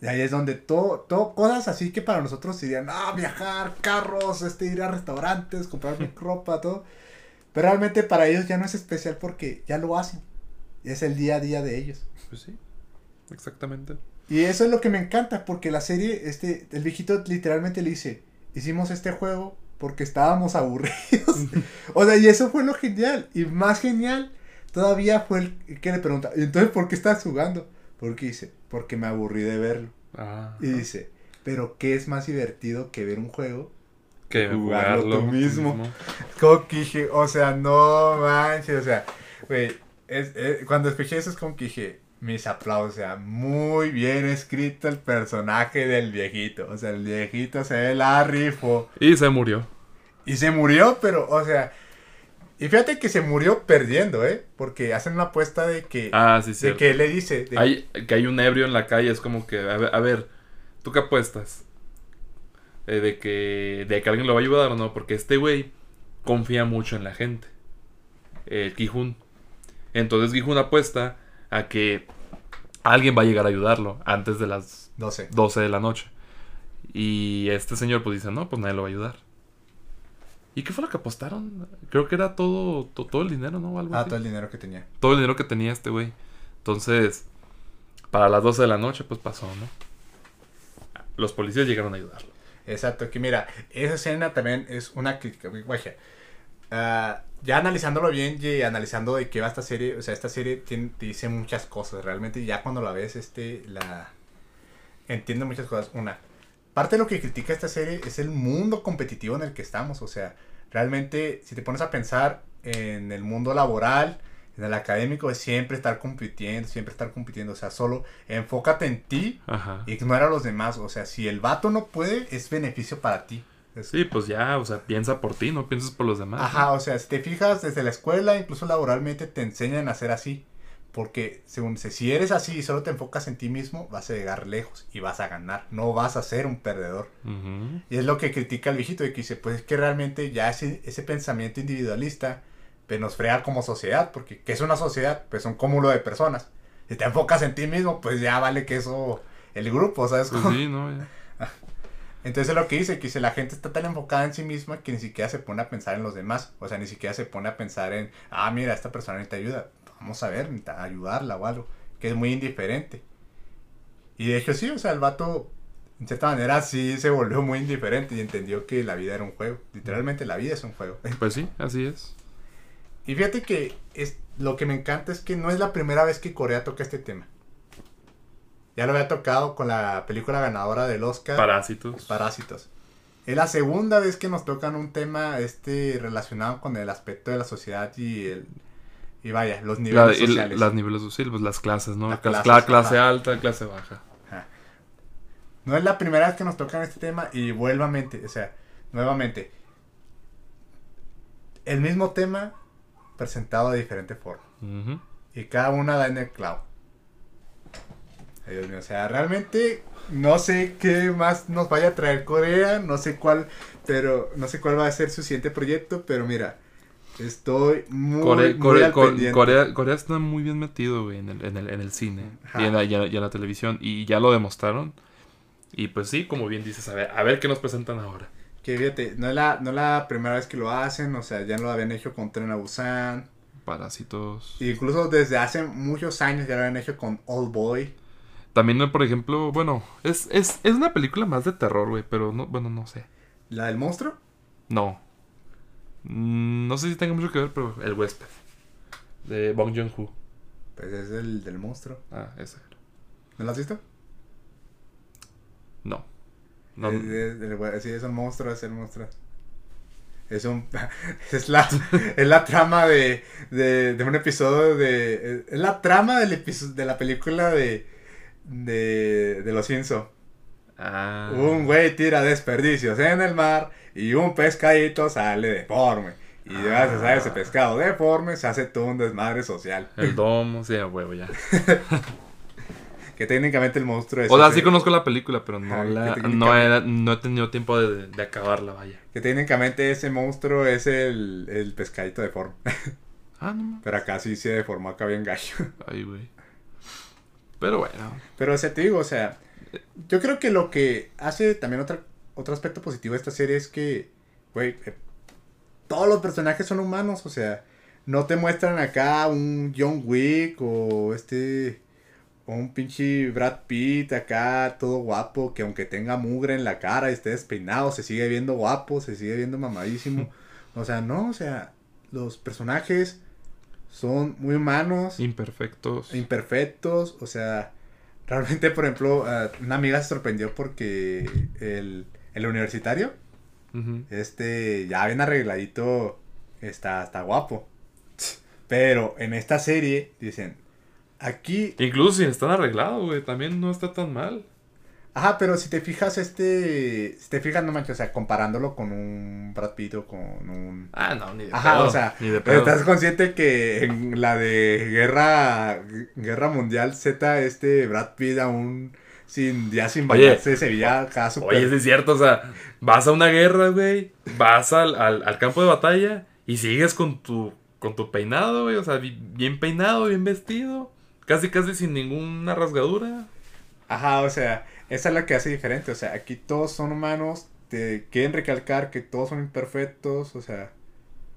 S2: Y ahí es donde todo, todo, cosas así que para nosotros serían, ah, viajar, carros, este, ir a restaurantes, comprar mi [LAUGHS] ropa, todo. Pero realmente para ellos ya no es especial porque ya lo hacen. Es el día a día de ellos.
S1: Pues sí. Exactamente.
S2: Y eso es lo que me encanta, porque la serie, este, el viejito literalmente le dice, hicimos este juego porque estábamos aburridos. [LAUGHS] o sea, y eso fue lo genial. Y más genial todavía fue el que le pregunta, "¿Y entonces por qué estás jugando? Porque dice, porque me aburrí de verlo.
S1: Ah.
S2: Y dice, pero ¿qué es más divertido que ver un juego?
S1: Que
S2: jugarlo
S1: jugarlo
S2: tú mismo. [LAUGHS] Como que dije, o sea, no manches, o sea, güey, es, es- cuando escuché eso es como que dije, mis aplausos, o sea, muy bien escrito el personaje del viejito, o sea, el viejito se la rifó
S1: Y se murió.
S2: y se murió, pero, o sea, y fíjate que se murió perdiendo, ¿eh? Porque hacen una apuesta de que,
S1: Ah, sí, sí.
S2: de que él le dice, de-
S1: Hay, que hay un ebrio en la calle, es como que, a ver, a ver, ¿tú qué apuestas? Eh, de, que, de que alguien lo va a ayudar o no, porque este güey confía mucho en la gente. El Gijun. Entonces Gijun apuesta a que alguien va a llegar a ayudarlo antes de las
S2: no sé,
S1: 12 de la noche. Y este señor pues dice, no, pues nadie lo va a ayudar. ¿Y qué fue lo que apostaron? Creo que era todo, to- todo, el dinero, ¿no? Algo
S2: ah,
S1: así
S2: todo el dinero que tenía.
S1: todo el dinero que tenía este güey. Entonces, para las 12 de la noche, pues pasó, ¿no? Los policías llegaron a ayudarlo.
S2: Exacto, que mira, esa escena también es una crítica. Ah, ya analizándolo bien y analizando de qué va esta serie, o sea, esta serie tiene- te dice muchas cosas, realmente ya cuando la ves, este, la... Entiende muchas cosas. Una, parte de lo que critica esta serie es el mundo competitivo en el que estamos, o sea, realmente si te pones a pensar en el mundo laboral, en el académico, es siempre estar compitiendo, siempre estar compitiendo, o sea, solo enfócate en ti
S1: Ajá.
S2: ignora a los demás. O sea, si el vato no puede, es beneficio para ti.
S1: Sí, pues ya, o sea, piensa por ti, no pienses por los demás. ¿no?
S2: Ajá, o sea, si te fijas desde la escuela, incluso laboralmente, te enseñan a ser así. Porque según dice, si eres así y solo te enfocas en ti mismo, vas a llegar lejos y vas a ganar. No vas a ser un perdedor. Y es lo que critica el viejito, de que dice, pues es que realmente ya ese, ese pensamiento individualista pues, nos frega como sociedad, porque ¿qué es una sociedad? Pues un cúmulo de personas. Si te enfocas en ti mismo, pues ya vale que eso, el grupo, ¿sabes?
S1: Pues sí, ¿no? Ya.
S2: Entonces es lo que dice, que dice, la gente está tan enfocada en sí misma que ni siquiera se pone a pensar en los demás. O sea, ni siquiera se pone a pensar en, ah, mira, esta persona necesita ayuda. Vamos a ver, necesita ayudarla o algo. Que es muy indiferente. Y de hecho sí, o sea, el vato, en cierta manera, sí se volvió muy indiferente y entendió que la vida era un juego. Literalmente la vida es un juego. [LAUGHS]
S1: Pues sí, así es.
S2: Y fíjate que es, lo que me encanta es que no es la primera vez que Corea toca este tema. Ya lo había tocado con la película ganadora del Oscar.
S1: Parásitos.
S2: Parásitos. Es la segunda vez que nos tocan un tema este relacionado con el aspecto de la sociedad y el y vaya, los niveles
S1: La- el-
S2: sociales.
S1: las niveles sociales, pues las clases, ¿no?
S2: Las
S1: Clas-
S2: clases,
S1: cla- clase
S2: ajá.
S1: alta, clase baja.
S2: Ajá. No es la primera vez que nos tocan este tema y vuelvamente, o sea, nuevamente, el mismo tema presentado de diferente forma. Y cada una da en el clavo. Ay, Dios mío, o sea, realmente no sé qué más nos vaya a traer Corea, no sé cuál, pero no sé cuál va a ser su siguiente proyecto, pero mira, estoy muy,
S1: Core-
S2: muy
S1: Core-
S2: al
S1: Co-
S2: pendiente.
S1: Corea, Corea está muy bien metido, güey, en el, en el, en el cine
S2: Ajá.
S1: y en, la, y en la- y en la televisión. Y ya lo demostraron. Y pues sí, como bien dices, a ver, a ver qué nos presentan ahora.
S2: Que fíjate, no es, la, no es la primera vez que lo hacen, o sea, ya lo habían hecho con Tren a Busan,
S1: Parásitos.
S2: incluso desde hace muchos años ya lo habían hecho con Old Boy.
S1: También, por ejemplo, bueno, es, es, es una película más de terror, güey, pero no, bueno, no sé.
S2: ¿La del monstruo?
S1: No. Mm, No sé si tenga mucho que ver, pero El Huésped. De Bong Joon-ho.
S2: Pues es el del monstruo.
S1: Ah, ese.
S2: ¿No lo has visto?
S1: No. No,
S2: Es- es- el- sí, es el monstruo, es el monstruo. Es un. [LAUGHS] Es la, es la trama de, de, de un episodio de. Es la trama del episodio de la película de. De, de Los Simpsons.
S1: Ah.
S2: Un güey tira desperdicios en el mar y un pescadito sale deforme. Y gracias a ese pescado deforme se hace todo un desmadre social.
S1: El domo, sí, a huevo, ya. [LAUGHS]
S2: Que técnicamente el monstruo es.
S1: O sea,
S2: ese-
S1: sí conozco la película, pero no, la, no, era- no he tenido tiempo de, de acabarla, vaya.
S2: Que técnicamente ese monstruo es el, el pescadito deforme.
S1: Ah, no.
S2: Pero acá sí se deformó acá bien gallo.
S1: Ay, güey. Pero bueno.
S2: Pero o sea, te digo, o sea, yo creo que lo que hace también otra, otro aspecto positivo de esta serie es que, güey, eh, todos los personajes son humanos, o sea, no te muestran acá un John Wick o este, o un pinche Brad Pitt acá, todo guapo, que aunque tenga mugre en la cara y esté despeinado, se sigue viendo guapo, se sigue viendo mamadísimo. [LAUGHS] O sea, no, o sea, los personajes son muy humanos
S1: Imperfectos.
S2: imperfectos, o sea, realmente, por ejemplo, una amiga se sorprendió porque el, el universitario, este, ya bien arregladito, está, está guapo. Pero en esta serie, dicen, aquí,
S1: Incluso si están arreglados, güey, también no está tan mal.
S2: Ajá, pero si te fijas, este, si te fijas, no manches, o sea, comparándolo con un Brad Pitt o con un...
S1: Ah, no, ni de
S2: Ajá,
S1: pedo.
S2: o sea,
S1: ni de
S2: Pero
S1: pedo.
S2: estás consciente que en la de Guerra Guerra Mundial Z, este Brad Pitt aún sin, ya sin bañarse se veía acá súper...
S1: Oye, es cierto, o sea, vas a una guerra, güey, vas al, al, al campo de batalla y sigues con tu, con tu peinado, güey, o sea, bi- bien peinado, bien vestido, casi casi sin ninguna rasgadura.
S2: Ajá, o sea, esa es la que hace diferente. O sea, aquí todos son humanos, te quieren recalcar que todos son imperfectos, o sea,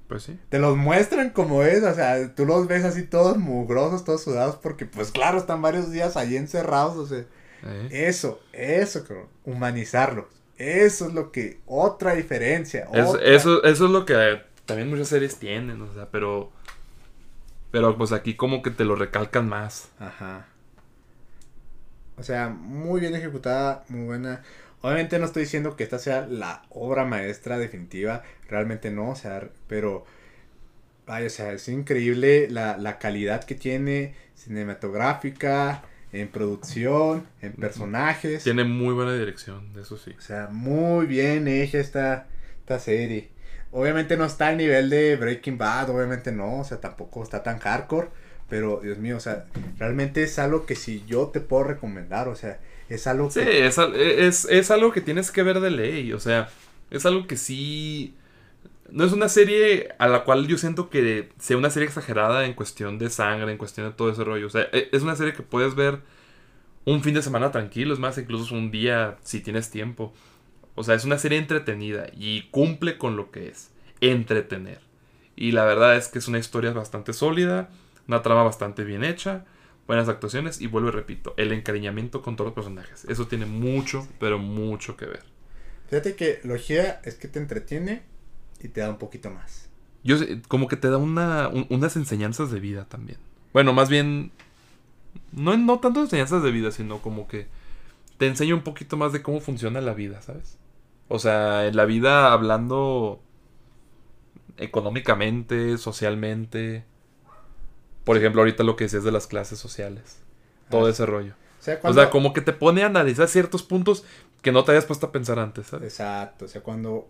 S1: Pues sí.
S2: te los muestran como es, o sea, tú los ves así todos mugrosos, todos sudados, porque pues claro, están varios días ahí encerrados, o sea,
S1: Eh.
S2: eso, eso, cabrón, humanizarlos. Eso es lo que, otra diferencia.
S1: Es-
S2: otra-
S1: eso, eso es lo que también muchas series tienen, o sea, pero... Pero pues aquí como que te lo recalcan más.
S2: Ajá. O sea, muy bien ejecutada, muy buena. Obviamente no estoy diciendo que esta sea la obra maestra definitiva, realmente no, o sea, pero vaya, o sea, es increíble la, la calidad que tiene cinematográfica, en producción, en personajes.
S1: Tiene muy buena dirección, eso sí.
S2: O sea, muy bien hecha esta, esta serie. Obviamente no está al nivel de Breaking Bad, obviamente no, o sea, tampoco está tan hardcore, pero Dios mío, o sea, realmente es algo que si yo te puedo recomendar, o sea, es algo
S1: Sí,
S2: que...
S1: es, al- es, es algo que tienes que ver de ley, o sea, es algo que sí... No es una serie a la cual yo siento que sea una serie exagerada en cuestión de sangre, en cuestión de todo ese rollo. O sea, e- es una serie que puedes ver un fin de semana tranquilo, es más, incluso un día si tienes tiempo. O sea, es una serie entretenida y cumple con lo que es, entretener. Y la verdad es que es una historia bastante sólida, una trama bastante bien hecha, buenas actuaciones y vuelvo y repito, el encariñamiento con todos los personajes. Eso tiene mucho, pero mucho que ver.
S2: Fíjate que lo gira es que te entretiene y te da un poquito más.
S1: Yo sé, como que te da una, un- unas enseñanzas de vida también. Bueno, más bien, No, no tanto enseñanzas de vida, sino como que te enseña un poquito más de cómo funciona la vida, ¿sabes? O sea, en la vida hablando económicamente, socialmente. Por ejemplo, ahorita lo que decías de las clases sociales. Todo
S2: Ah,
S1: ese rollo.
S2: O sea,
S1: O
S2: cuando...
S1: sea, como que te pone a analizar ciertos puntos que no te habías puesto a pensar antes, ¿sabes?
S2: Exacto, o sea, cuando...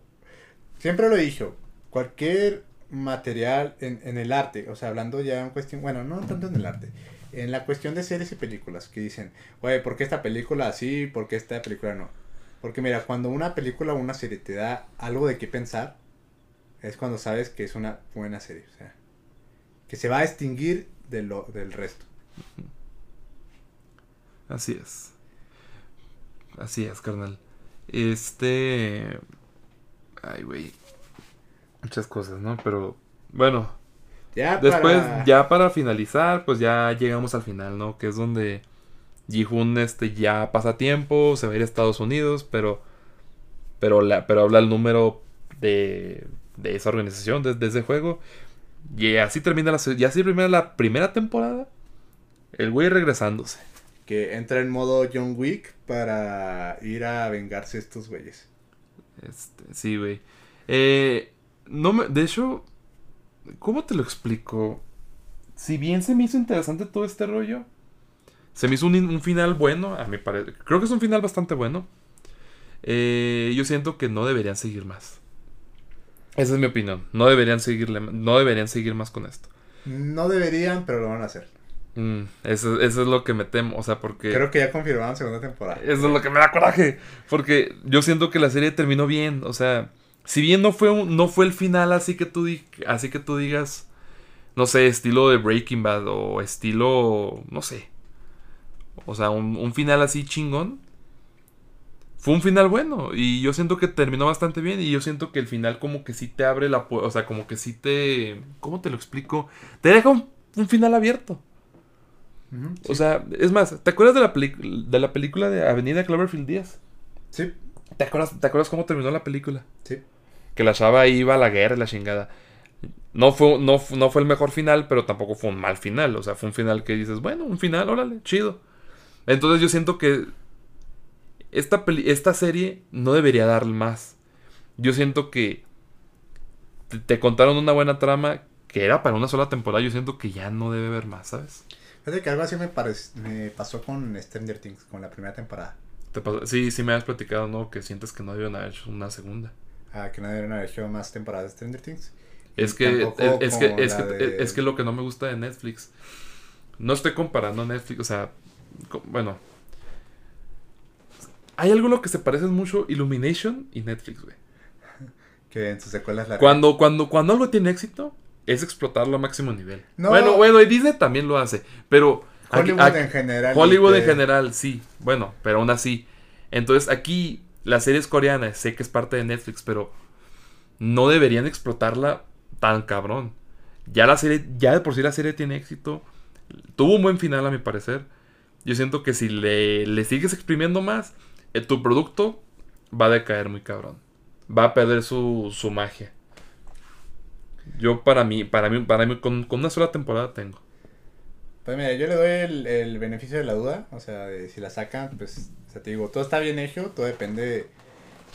S2: Siempre lo he dicho, cualquier material en, en el arte, o sea, hablando ya en cuestión, bueno, no tanto en el arte, en la cuestión de series y películas, que dicen, oye, ¿por qué esta película así? ¿Por qué esta película no? Porque mira, cuando una película o una serie te da algo de qué pensar, es cuando sabes que es una buena serie, o sea, que se va a extinguir de lo, del resto.
S1: Así es. Así es, carnal. Este. Ay, güey. Muchas cosas, ¿no? Pero. Bueno.
S2: Ya
S1: Después,
S2: para-
S1: ya para finalizar, pues ya llegamos al final, ¿no? Que es donde Ji-Hoon este, ya pasa tiempo, se va a ir a Estados Unidos, pero. Pero, la, pero habla el número de, de esa organización, de, de ese juego. Y así termina la, así termina la primera temporada. El güey regresándose.
S2: que entra en modo John Wick para ir a vengarse estos güeyes.
S1: Este, sí, güey. Eh, no me, de hecho, ¿cómo te lo explico? Si bien se me hizo interesante todo este rollo, se me hizo un, un final bueno, a mi parecer. Creo que es un final bastante bueno. Eh, yo siento que no deberían seguir más. Esa es mi opinión. No deberían seguirle, no deberían seguir más con esto.
S2: No deberían, pero lo van a hacer.
S1: Mm, eso, eso es lo que me temo, o sea, porque...
S2: Creo que ya confirmaron segunda temporada.
S1: Eso es lo que me da coraje. Porque yo siento que la serie terminó bien. O sea, si bien no fue un, no fue el final así que tú di- así que tú digas. No sé, estilo de Breaking Bad. O estilo. no sé. O sea, un, un final así chingón. Fue un final bueno. Y yo siento que terminó bastante bien. Y yo siento que el final como que sí te abre la pu- O sea, como que sí te. ¿Cómo te lo explico? Te deja un, un final abierto. O sea, es más, ¿te acuerdas de la, de la película de Avenida Cloverfield Díaz?
S2: sí,
S1: ¿Te acuerdas, ¿Te acuerdas cómo terminó la película?
S2: sí.
S1: Que la chava iba a la guerra y la chingada. No fue, no, no fue el mejor final, pero tampoco fue un mal final. O sea, fue un final que dices, bueno, un final, órale, chido. Entonces yo siento que esta, peli- esta serie no debería dar más. Yo siento que te, te contaron una buena trama que era para una sola temporada. Yo siento que ya no debe haber más, ¿sabes?
S2: Fíjate que algo así me, me pasó con Stranger Things, con la primera temporada.
S1: Te pasó- Sí, sí me has platicado, ¿no? Que sientes que no debieron haber hecho una segunda.
S2: Ah, que no debieron haber hecho más temporadas de Stranger Things.
S1: Es que,
S2: tampoco
S1: es, es que, es, que,
S2: de-
S1: es que lo que no me gusta de Netflix. No estoy comparando Netflix, o sea, bueno. Hay algo en lo que se parecen mucho Illumination y Netflix, güey.
S2: Que en sus secuelas la...
S1: Cuando, cuando, cuando algo tiene éxito, es explotarlo a máximo nivel.
S2: No.
S1: Bueno, bueno, y Disney también lo hace, pero...
S2: Hollywood
S1: aquí-
S2: en general.
S1: Hollywood en general, sí. Bueno, pero aún así. Entonces aquí la serie es coreana, sé que es parte de Netflix, pero no deberían explotarla tan cabrón. Ya la serie, ya de por sí la serie tiene éxito. Tuvo un buen final a mi parecer. Yo siento que si le, le sigues exprimiendo más, tu producto va a decaer muy cabrón. Va a perder su, su magia. Yo para mí, para mí, para mí, con, con una sola temporada tengo.
S2: Pues mira, yo le doy el, el beneficio de la duda. O sea, de si la sacan, pues, o sea, te digo, todo está bien hecho, todo depende de,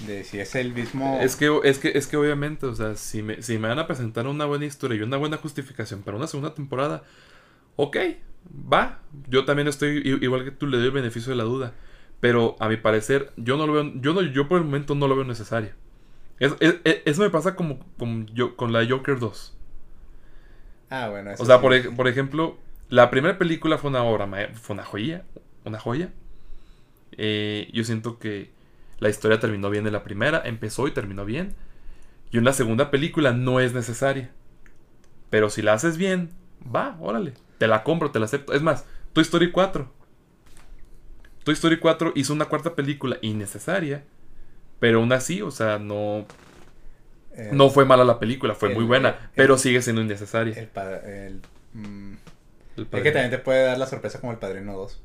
S2: de si es el mismo...
S1: Es que, es que, es que obviamente, o sea, si me, si me van a presentar una buena historia y una buena justificación para una segunda temporada, ok, va. Yo también estoy igual que tú, le doy el beneficio de la duda. Pero a mi parecer, yo no lo veo, yo no, yo por el momento no lo veo necesario. Es- es- es- eso me pasa como, como yo, con la Joker 2.
S2: Ah, bueno, eso
S1: O sea,
S2: sí.
S1: por, por ejemplo, la primera película fue una obra, fue una joya, una joya. Eh, yo siento que la historia terminó bien en la primera, empezó y terminó bien. Y una segunda película no es necesaria. Pero si la haces bien, va, órale. Te la compro, te la acepto. Es más, Toy Story 4. Toy Story 4 hizo una cuarta película innecesaria. Pero aún así, o sea, no,
S2: Eh,
S1: no fue mala la película, fue
S2: el-
S1: muy buena.
S2: el-
S1: pero sigue siendo innecesaria.
S2: El, mm, es que también te puede dar la sorpresa como el Padrino 2.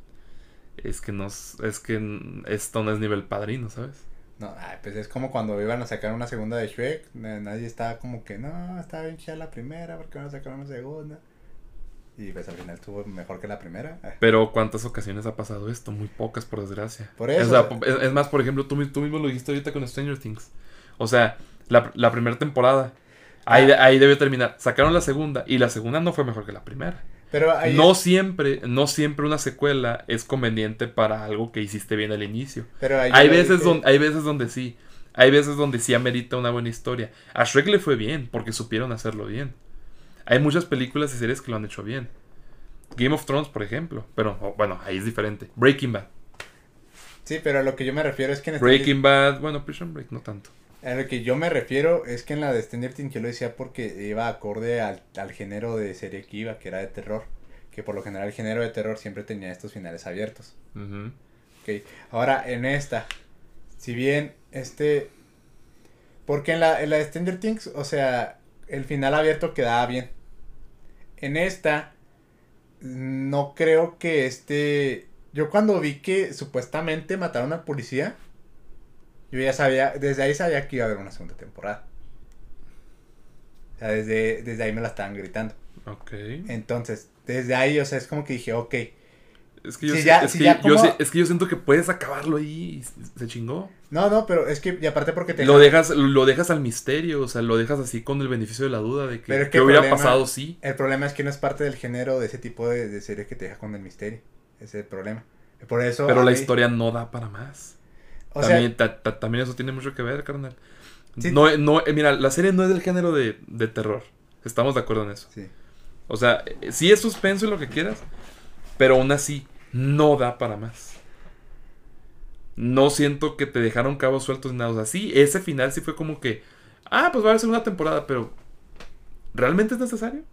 S1: Es que no es que esto no es nivel padrino, ¿sabes?
S2: No, ay, pues es como cuando iban a sacar una segunda de Shrek. na- Nadie estaba como que, no, estaba bien chida la primera, porque van a sacar una segunda? Y pues al final estuvo mejor que la primera. Ah.
S1: Pero ¿cuántas ocasiones ha pasado esto? Muy pocas, por desgracia.
S2: Por eso.
S1: O sea, es, es más, por ejemplo, tú, tú mismo lo dijiste ahorita con Stranger Things. O sea, la, la primera temporada. Ahí, de- ahí debió terminar. Sacaron la segunda y la segunda no fue mejor que la primera.
S2: Pero ahí
S1: No siempre, no siempre una secuela es conveniente para algo que hiciste bien al inicio.
S2: pero
S1: Hay veces, donde, hay veces donde sí. Hay veces donde sí amerita una buena historia. A Shrek le fue bien porque supieron hacerlo bien. Hay muchas películas y series que lo han hecho bien. Game of Thrones, por ejemplo. Pero oh, bueno, ahí es diferente. Breaking Bad.
S2: Sí, pero a lo que yo me refiero es que en
S1: Breaking Bad, bueno, Prison Break no tanto.
S2: A lo que yo me refiero es que en la de Stranger Things yo lo decía porque iba acorde al, al género de serie que iba, que era de terror. Que por lo general el género de terror siempre tenía estos finales abiertos.
S1: Ujú.
S2: Ok, ahora en esta, si bien este... Porque en la, en la de Stranger Things, o sea, el final abierto quedaba bien. En esta, no creo que este... Yo cuando vi que supuestamente mataron al policía, yo ya sabía, desde ahí sabía que iba a haber una segunda temporada. O sea, desde, desde ahí me la estaban gritando.
S1: Ok.
S2: Entonces, desde ahí, o sea, es como que dije, ok,
S1: Es que yo,
S2: Si
S1: sé-
S2: ya-
S1: es
S2: si
S1: que
S2: ya
S1: yo
S2: como-
S1: sé- es que yo siento que puedes acabarlo ahí y se chingó.
S2: No, no, pero es que, y aparte porque te...
S1: Lo dejas, lo dejas al misterio, o sea, lo dejas así con el beneficio de la duda de que,
S2: Pero es que
S1: ¿qué
S2: el
S1: hubiera
S2: problema-
S1: pasado sí.
S2: El problema es que no es parte del género de ese tipo de, de serie que te deja con el misterio. Ese es el problema. Por eso...
S1: Pero la
S2: mí-
S1: historia no da para más.
S2: O sea,
S1: también, ta- ta- también eso tiene mucho que ver, carnal.
S2: Sí.
S1: No, no, eh, mira, la serie no es del género de, de terror. Estamos de acuerdo en eso.
S2: sí.
S1: O sea, eh, sí es suspenso y lo que quieras, pero aún así no da para más. No siento que te dejaron cabos sueltos ni nada. O sea, sí, ese final sí fue como que, ah, pues va a haber segunda temporada, pero ¿realmente es necesario?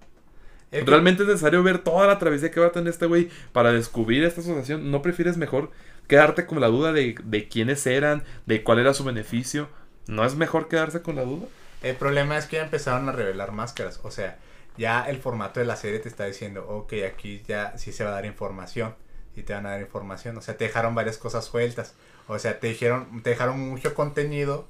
S2: Que-
S1: ¿Realmente es necesario ver toda la travesía que va a tener este güey para descubrir esta asociación? ¿No prefieres mejor quedarte con la duda de, de quiénes eran, de cuál era su beneficio? ¿No es mejor quedarse con la duda?
S2: El problema es que ya empezaron a revelar máscaras. O sea, ya el formato de la serie te está diciendo, ok, aquí ya sí se va a dar información. Y te van a dar información. O sea, te dejaron varias cosas sueltas. O sea, te dijeron, te dejaron mucho contenido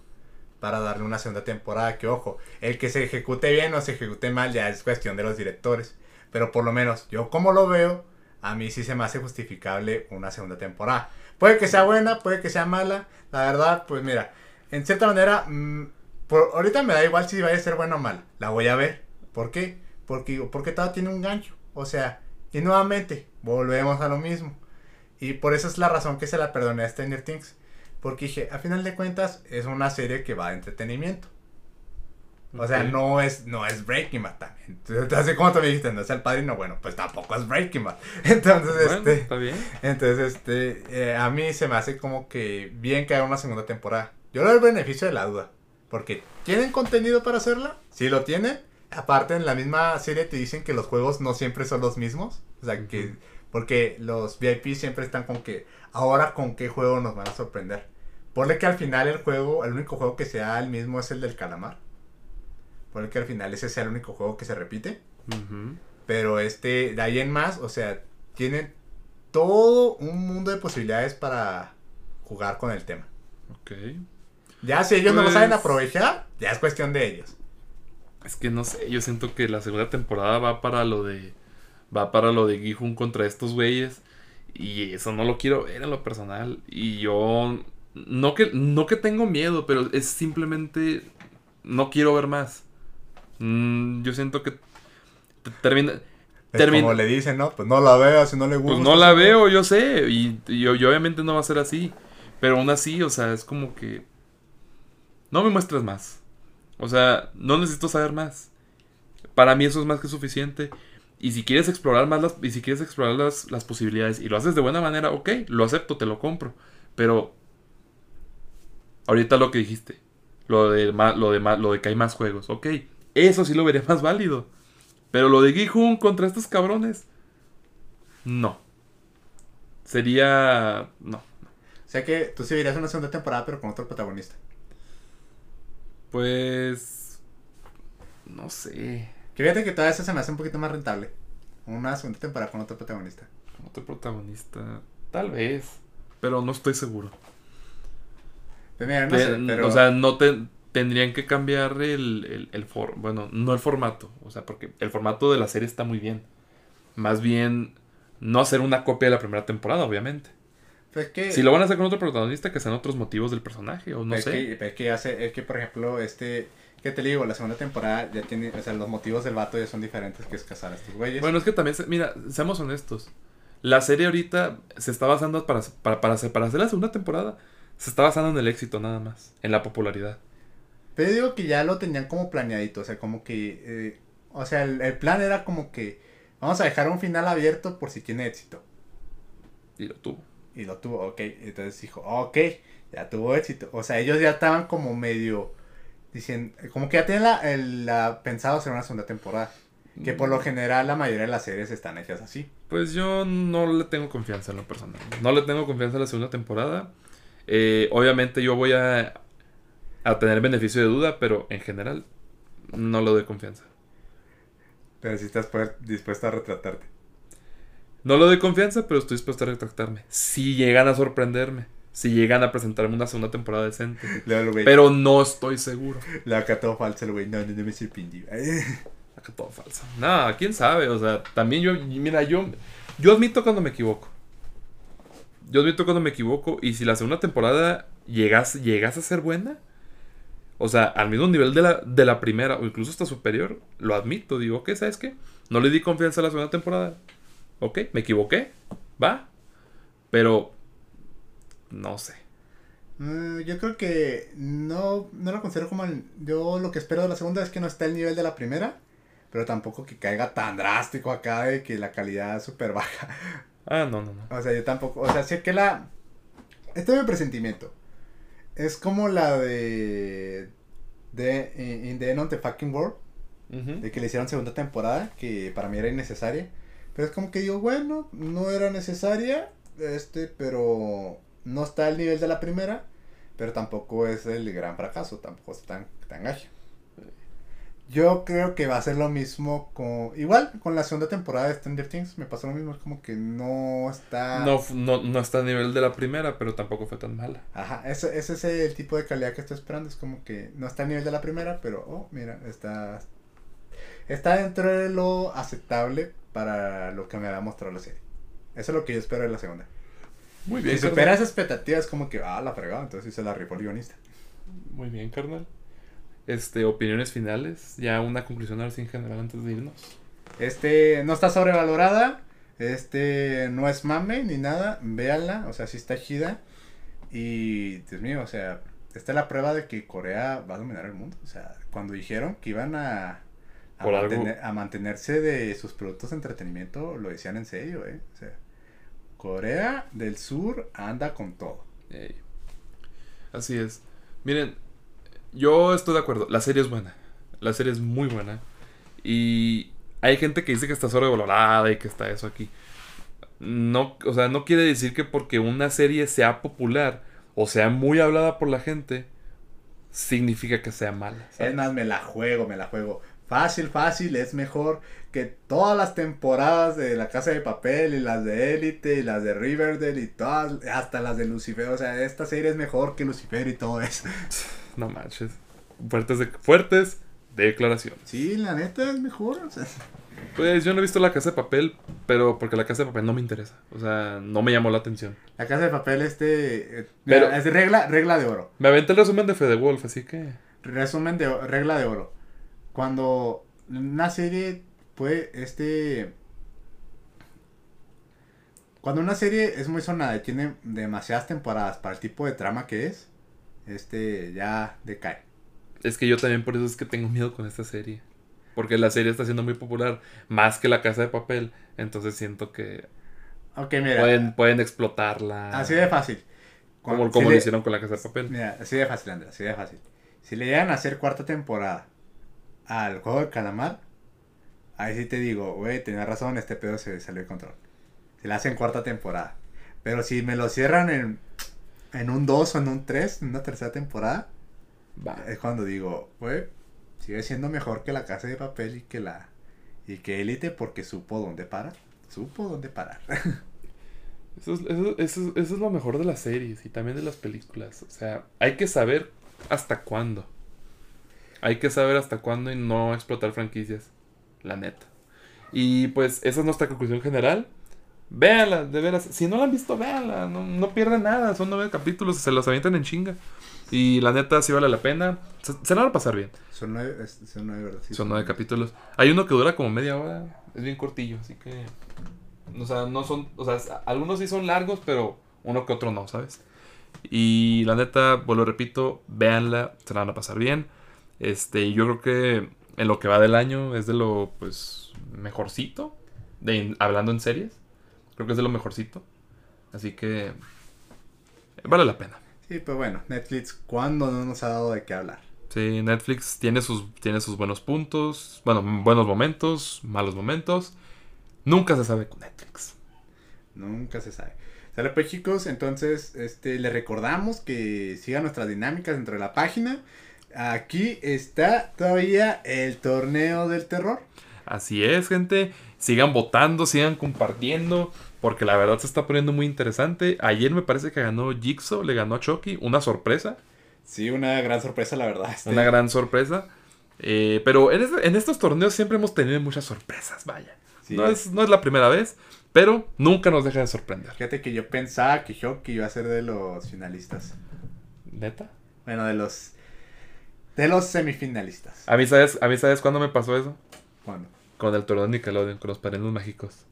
S2: para darle una segunda temporada. Que ojo, el que se ejecute bien o se ejecute mal ya es cuestión de los directores. Pero por lo menos, yo como lo veo, a mí sí se me hace justificable una segunda temporada. Puede que sea buena, puede que sea mala. La verdad, pues mira, en cierta manera, mm, por, ahorita me da igual si vaya a ser buena o mala. La voy a ver. ¿Por qué? Porque, porque todo tiene un gancho. O sea, y nuevamente, volvemos a lo mismo. Y por eso es la razón que se la perdoné a Stranger Things. Porque dije, a final de cuentas, es una serie que va de entretenimiento. O sea, no es, no es Breaking Bad también. Entonces, como tú me dijiste, no es el padrino, bueno, pues tampoco es Breaking Bad. [LAUGHS] Entonces,
S1: Bueno,
S2: este...
S1: está bien.
S2: Entonces, este, eh, a mí se me hace como que bien que haga una segunda temporada. Yo le doy el beneficio de la duda. Porque, ¿tienen contenido para hacerla? Sí lo tienen. Aparte, en la misma serie te dicen que los juegos no siempre son los mismos. O sea, que... Porque los VIP siempre están con que, ahora con qué juego nos van a sorprender. Ponle que al final el juego, el único juego que sea el mismo es el del calamar. Ponle que al final ese sea el único juego que se repite. Pero este, de ahí en más, o sea, tienen todo un mundo de posibilidades para jugar con el tema.
S1: Ok.
S2: Ya si ellos no lo
S1: Pues-
S2: saben aprovechar, ya es cuestión de ellos.
S1: Es que no sé, yo siento que la segunda temporada va para lo de. Va para lo de Gijun contra estos güeyes. Y eso no lo quiero ver en lo personal. Y yo. No que, no que tengo miedo, pero es simplemente. No quiero ver más. Mm, yo siento que. te- Termina. Termin-
S2: como le dicen, ¿no? Pues no la veo, si no le gusta.
S1: Pues no la veo, yo sé. Y, y- y obviamente no va a ser así. Pero aún así, o sea, es como que. No me muestres más. O sea, no necesito saber más. Para mí eso es más que suficiente. Y si quieres explorar más las, y si quieres explorar las, las posibilidades y lo haces de buena manera, ok, lo acepto, te lo compro. Pero ahorita lo que dijiste, lo de lo de lo de que hay más juegos, ok, eso sí lo veré más válido. Pero lo de Gihun contra estos cabrones, no. Sería. No.
S2: O sea que tú sí verías una segunda temporada, pero con otro protagonista.
S1: Pues. No sé.
S2: Que fíjate que toda esa se me hace un poquito más rentable. Una segunda temporada con otro protagonista.
S1: Otro protagonista. Tal vez. Pero no estoy seguro.
S2: Pues mira, no sé, pero...
S1: O sea, no te. Tendrían que cambiar el, el, el for- Bueno, no el formato. O sea, porque el formato de la serie está muy bien. Más bien, no hacer una copia de la primera temporada, obviamente.
S2: Pues que,
S1: Si lo van a hacer con otro protagonista, que sean otros motivos del personaje, o no
S2: es
S1: sé.
S2: que, que hace, es que por ejemplo, este, ¿qué te digo? La segunda temporada ya tiene, o sea, los motivos del vato ya son diferentes que es casar a estos güeyes.
S1: Bueno, es que también, se- mira, seamos honestos. La serie ahorita se está basando para, para, para, hacer, para hacer la segunda temporada. Se está basando en el éxito nada más, en la popularidad.
S2: Pero digo que ya lo tenían como planeadito, o sea, como que, eh, o sea, el, el plan era como que vamos a dejar un final abierto por si tiene éxito.
S1: Y lo tuvo.
S2: Y lo tuvo, ok. Entonces dijo, ok, ya tuvo éxito. O sea, ellos ya estaban como medio diciendo, como que ya tienen la, el- la- pensado hacer una segunda temporada. Que por lo general la mayoría de las series están hechas así.
S1: Pues yo no le tengo confianza en lo personal. No le tengo confianza en la segunda temporada. Eh, obviamente yo voy a, a tener beneficio de duda, pero en general no le doy confianza.
S2: Pero si estás dispuesto a retratarte.
S1: No le doy confianza, pero estoy dispuesto a retractarme. Si llegan a sorprenderme. Si llegan a presentarme una segunda temporada decente. [LAUGHS]
S2: Luego el güey,
S1: Pero no estoy seguro.
S2: acató falso el güey. No, no, no me sorprendió.
S1: Acá todo falso. Nada, quién sabe. O sea, también yo, mira, yo, yo admito cuando me equivoco. Yo admito cuando me equivoco. Y si la segunda temporada llegas, llegas a ser buena, o sea, al mismo nivel de la, de la primera, o incluso hasta superior, lo admito. Digo, ¿qué? ¿Sabes qué? No le di confianza a la segunda temporada. Ok, me equivoqué. Va. Pero, no sé.
S2: Mm, yo creo que no, no lo considero como el, yo lo que espero de la segunda es que no esté al nivel de la primera, pero tampoco que caiga tan drástico acá de que la calidad es súper baja.
S1: Ah, no, no, no.
S2: O sea, yo tampoco, o sea, sé que la, este es mi presentimiento, es como la de, de In in the End of the Fucking World, de que le hicieron segunda temporada, que para mí era innecesaria, pero es como que digo, bueno, no era necesaria, este, pero no está al nivel de la primera, pero tampoco es el gran fracaso, tampoco es tan, tan. Yo creo que va a ser lo mismo con, igual, con la segunda temporada de Stranger Things, me pasó lo mismo, es como que no está...
S1: No, no, no está a nivel de la primera, pero tampoco fue tan mala.
S2: Ajá, ese, ese es el tipo de calidad que estoy esperando. Es como que no está a nivel de la primera, pero, oh, mira, está, está dentro de lo aceptable para lo que me va a mostrar la serie. Eso es lo que yo espero de la segunda.
S1: Muy
S2: Si supera esas expectativas, como que, ah, la fregada, entonces sí se la rifó el guionista.
S1: Muy bien, carnal. Este, opiniones finales. Ya una conclusión ahora sí en general antes de irnos.
S2: Este, no está sobrevalorada. Este, no es mame ni nada. Véanla, o sea, sí está chida. Y, Dios mío, o sea, esta es la prueba de que Corea va a dominar el mundo. O sea, cuando dijeron que iban a, a,
S1: Por algo-
S2: mantener- a mantenerse de sus productos de entretenimiento, lo decían en serio, ¿eh? O sea, Corea del Sur anda con todo.
S1: Así es. Miren, yo estoy de acuerdo. La serie es buena. La serie es muy buena. Y hay gente que dice que está sobrevalorada y que está eso aquí. No, o sea, no quiere decir que porque una serie sea popular o sea muy hablada por la gente, significa que sea mala. ¿sabes?
S2: Es más, me la juego, me la juego. Fácil, fácil, es mejor que todas las temporadas de La Casa de Papel y las de Élite y las de Riverdale y todas, hasta las de Lucifer. O sea, esta serie es mejor que Lucifer y todo eso. [LAUGHS]
S1: No manches. Fuertes, de- fuertes declaraciones.
S2: Sí, la neta es mejor. O sea,
S1: Pues yo no he visto La Casa de Papel, pero porque La Casa de Papel no me interesa. O sea, no me llamó la atención.
S2: la Casa de Papel, este. eh,
S1: Pero-
S2: es regla, regla de oro.
S1: Me aventé el resumen de Fede Wolf, así que...
S2: Resumen de regla de oro. Cuando una serie puede, este... Cuando una serie es muy sonada y tiene demasiadas temporadas para el tipo de trama que es, este ya decae.
S1: Es que yo también por eso es que tengo miedo con esta serie. Porque la serie está siendo muy popular, más que La Casa de Papel. Entonces siento que
S2: Ok, mira,
S1: pueden, pueden explotarla.
S2: así de fácil.
S1: Como, como
S2: si
S1: lo
S2: le-
S1: hicieron con La Casa de Papel.
S2: Mira, así de fácil, Andrea, así de fácil. Si le llegan a hacer cuarta temporada al juego del calamar, ahí sí te digo, güey, tenías razón, este pedo se salió de control. Si le hacen cuarta temporada. Pero si me lo cierran en, en un 2 o en un 3, en una tercera temporada,
S1: Va.
S2: es cuando digo, güey, sigue siendo mejor que la casa de papel y que la y que Elite porque supo dónde parar. Supo dónde parar. [LAUGHS]
S1: Eso es, eso, eso- eso es lo mejor de las series y también de las películas. O sea, hay que saber hasta cuándo. Hay que saber hasta cuándo y no explotar franquicias. La neta. Y pues esa es nuestra conclusión general. Véanla, de veras. Si no la han visto, véanla. No, no pierden nada. Son nueve capítulos. Se los avientan en chinga. Y la neta, sí vale la pena. Se, se la van a pasar bien.
S2: Son nueve, es- son nueve, ¿verdad? Sí,
S1: Son nueve capítulos. Hay uno que dura como media hora. Es bien cortillo, así que. O sea, no son. O sea, algunos sí son largos, pero uno que otro no, ¿sabes? Y la neta, vuelvo repito, véanla, se la van a pasar bien. Este, y yo creo que en lo que va del año es de lo, pues, mejorcito. De, hablando en series. Creo que es de lo mejorcito. Así que. Vale la pena.
S2: Sí, pero bueno, Netflix, ¿cuándo no nos ha dado de qué hablar?
S1: Sí, Netflix tiene sus, tiene sus buenos puntos, bueno, buenos momentos, malos momentos. Nunca se sabe con Netflix.
S2: Nunca se sabe. Sale pues chicos, entonces este les recordamos que sigan nuestras dinámicas dentro de la página. Aquí está todavía el torneo del terror.
S1: Así es, gente. Sigan votando, sigan compartiendo, porque la verdad se está poniendo muy interesante. Ayer me parece que ganó Jigsaw, le ganó a Chucky, una sorpresa,
S2: Sí, una gran sorpresa la verdad. este.
S1: una gran sorpresa. Eh, pero en, este- en estos torneos siempre hemos tenido muchas sorpresas, vaya.
S2: Sí.
S1: No, es, no es la primera vez, pero nunca nos deja de sorprender.
S2: Fíjate que yo pensaba que Shoki iba a ser de los finalistas.
S1: ¿Neta?
S2: Bueno, de los de los semifinalistas.
S1: A mí, ¿sabes, a mí, ¿sabes cuándo me pasó eso?
S2: Cuando
S1: Con el torneo de Nickelodeon, con los padrinos mágicos.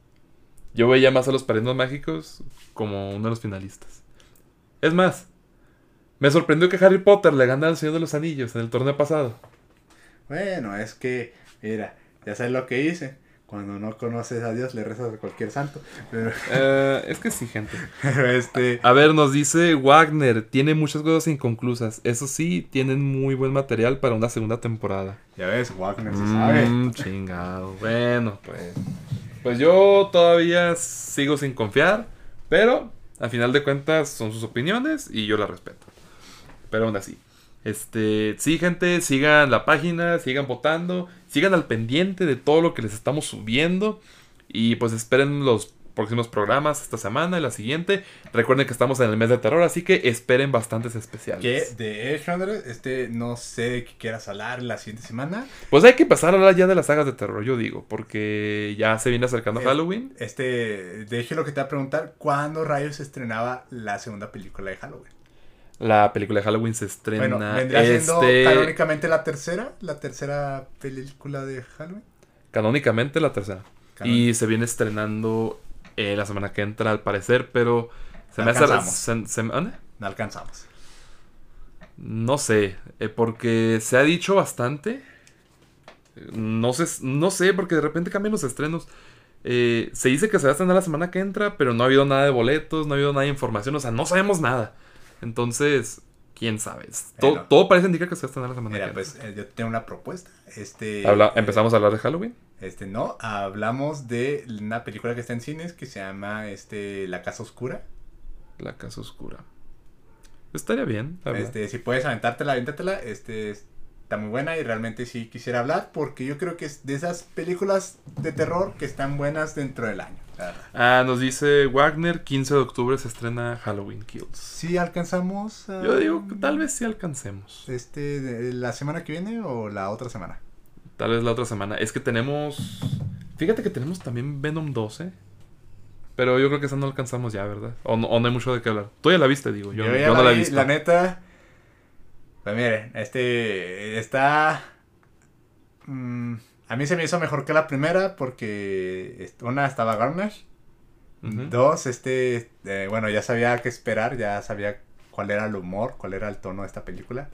S1: Yo veía más a los padrinos mágicos como uno de los finalistas. Es más, me sorprendió que Harry Potter le ganara al Señor de los Anillos en el torneo pasado.
S2: Bueno, es que, mira, ya sabes lo que hice. Cuando no conoces a Dios, le rezas a cualquier santo. Pero, [LAUGHS]
S1: Eh, es que sí, gente.
S2: pero este.
S1: A ver, nos dice Wagner, tiene muchas cosas inconclusas. Eso sí, tienen muy buen material para una segunda temporada.
S2: Ya ves, Wagner se sabe.
S1: Mm, chingado. Bueno, pues. Pues yo todavía sigo sin confiar. Pero, a final de cuentas, son sus opiniones y yo las respeto. Pero aún así. Este, sí, gente, sigan la página, sigan votando, sigan al pendiente de todo lo que les estamos subiendo. Y pues esperen los próximos programas esta semana y la siguiente. Recuerden que estamos en el mes de terror, así que esperen bastantes especiales.
S2: Que de hecho, Andrés, este, no sé de qué quieras hablar la siguiente semana.
S1: Pues hay que pasar a hablar ya de las sagas de terror, yo digo, porque ya se viene acercando Halloween.
S2: Este, de hecho, lo que te voy a preguntar, ¿cuándo rayos se estrenaba la segunda película de Halloween?
S1: La película de Halloween se estrena
S2: Bueno, vendría siendo
S1: este
S2: canónicamente la tercera, la tercera película de Halloween.
S1: canónicamente la tercera. Y se viene estrenando eh, la semana que entra, al parecer, pero se
S2: No
S1: me hace
S2: alcanzamos.
S1: se- se- ¿dónde?
S2: No alcanzamos.
S1: No sé, eh, porque se ha dicho bastante. No sé, no sé, porque de repente cambian los estrenos. Eh, se dice que se va a estrenar la semana que entra, pero no ha habido nada de boletos, no ha habido nada de información, o sea, no sabemos nada. Entonces, quién sabe. Todo, parece indicar que se va a estrenar la semana
S2: Mira,
S1: que
S2: pues
S1: entra.
S2: eh, yo tengo una propuesta. Este,
S1: Habla-
S2: eh,
S1: empezamos a hablar de Halloween.
S2: Este, no, hablamos de una película que está en cines que se llama este, La Casa Oscura.
S1: La casa oscura. Estaría bien.
S2: Este, si puedes aventártela, avéntatela. Este, está muy buena y realmente sí quisiera hablar porque yo creo que es de esas películas de terror que están buenas dentro del año. La.
S1: Ah, nos dice Wagner, 15 de octubre se estrena Halloween Kills.
S2: Sí alcanzamos. a-
S1: Yo digo que tal vez sí alcancemos.
S2: Este, la semana que viene o la otra semana.
S1: Tal vez la otra semana. Es que tenemos. Fíjate que tenemos también Venom 12. Pero yo creo que esa no alcanzamos ya, ¿verdad? O no, o no hay mucho de qué hablar. Tú ya la viste, digo. Yo,
S2: Yo, ya
S1: yo no
S2: la
S1: la he
S2: vi,
S1: visto.
S2: La neta. Pues miren, este. Está. mm, a mí se me hizo mejor que la primera porque una estaba Garnish.
S1: Ujú.
S2: Dos, este. eh, bueno, ya sabía qué esperar, ya sabía cuál era el humor, cuál era el tono de esta película.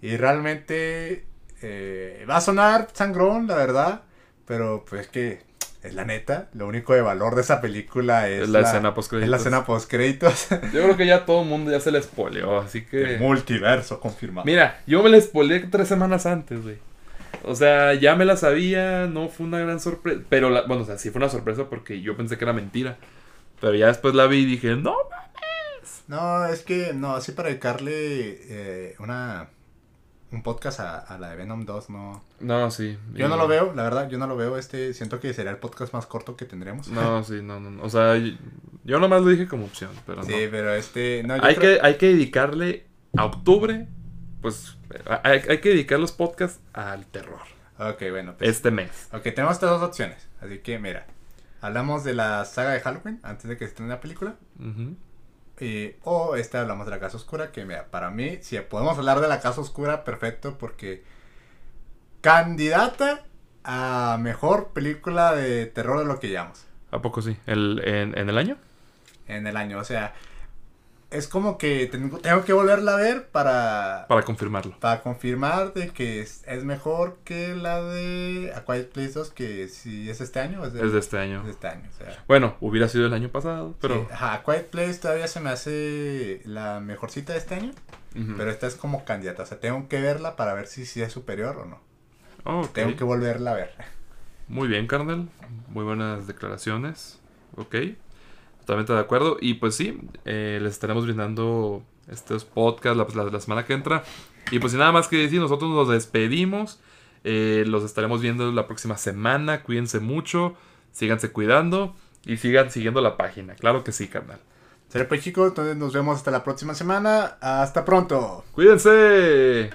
S2: Y realmente. eh, va a sonar sangrón, la verdad. Pero pues que. Es la neta. Lo único de valor de esa película es.
S1: Es la escena post
S2: Es la escena post créditos. [LAUGHS]
S1: Yo creo que ya todo el mundo ya se le spoileó, así que.
S2: El multiverso confirmado.
S1: Mira, yo me la spoileé tres semanas antes, güey. O sea, ya me la sabía, no fue una gran sorpresa. Pero, la- bueno, o sea, sí fue una sorpresa porque yo pensé que era mentira. Pero ya después la vi y dije, no,
S2: No, es que, no, así para dedicarle eh, una, un podcast a, a la de Venom 2, no.
S1: no, sí.
S2: Yo
S1: y-
S2: no lo veo, la verdad, yo no lo veo. Este, siento que sería el podcast más corto que tendremos.
S1: No, sí, no, no, no. O sea, yo, yo nomás lo dije como opción, pero
S2: Sí,
S1: no.
S2: pero este, no, yo
S1: Hay
S2: creo-
S1: que, hay que dedicarle a octubre, pues, hay, hay que dedicar los podcasts al terror.
S2: Ok, bueno. Pues,
S1: este mes.
S2: Ok, tenemos estas dos opciones. Así que, mira. Hablamos de la saga de Halloween antes de que se estrene la película. Y, o esta hablamos de la Casa Oscura, que mira, para mí, si podemos hablar de la Casa Oscura, perfecto, porque candidata a mejor película de terror de lo que llamamos
S1: ¿A poco sí? ¿El, en, en el año?
S2: en el año. O sea, es como que tengo, tengo que volverla a ver para,
S1: Para confirmarlo.
S2: para confirmar de que es, es mejor que la de A Quiet Place 2, que si es este año o es de,
S1: Es de este año.
S2: es de este año. O sea,
S1: Bueno, hubiera sido el año pasado, pero...
S2: sí, ajá, A Quiet Place todavía se me hace la mejorcita de este año. Pero esta es como candidata. O sea, tengo que verla para ver si, si es superior o no. Tengo que volverla a ver.
S1: Muy bien, carnal. Muy buenas declaraciones. Ok. Totalmente de acuerdo. Y pues sí, eh, les estaremos brindando estos podcasts la, la- la semana que entra. Y pues sin nada más que decir, nosotros nos despedimos. Eh, los estaremos viendo la próxima semana. Cuídense mucho. Síganse cuidando. Y sigan siguiendo la página. Claro que sí, carnal.
S2: Será pues chicos, entonces nos vemos hasta la próxima semana. Hasta pronto.
S1: Cuídense.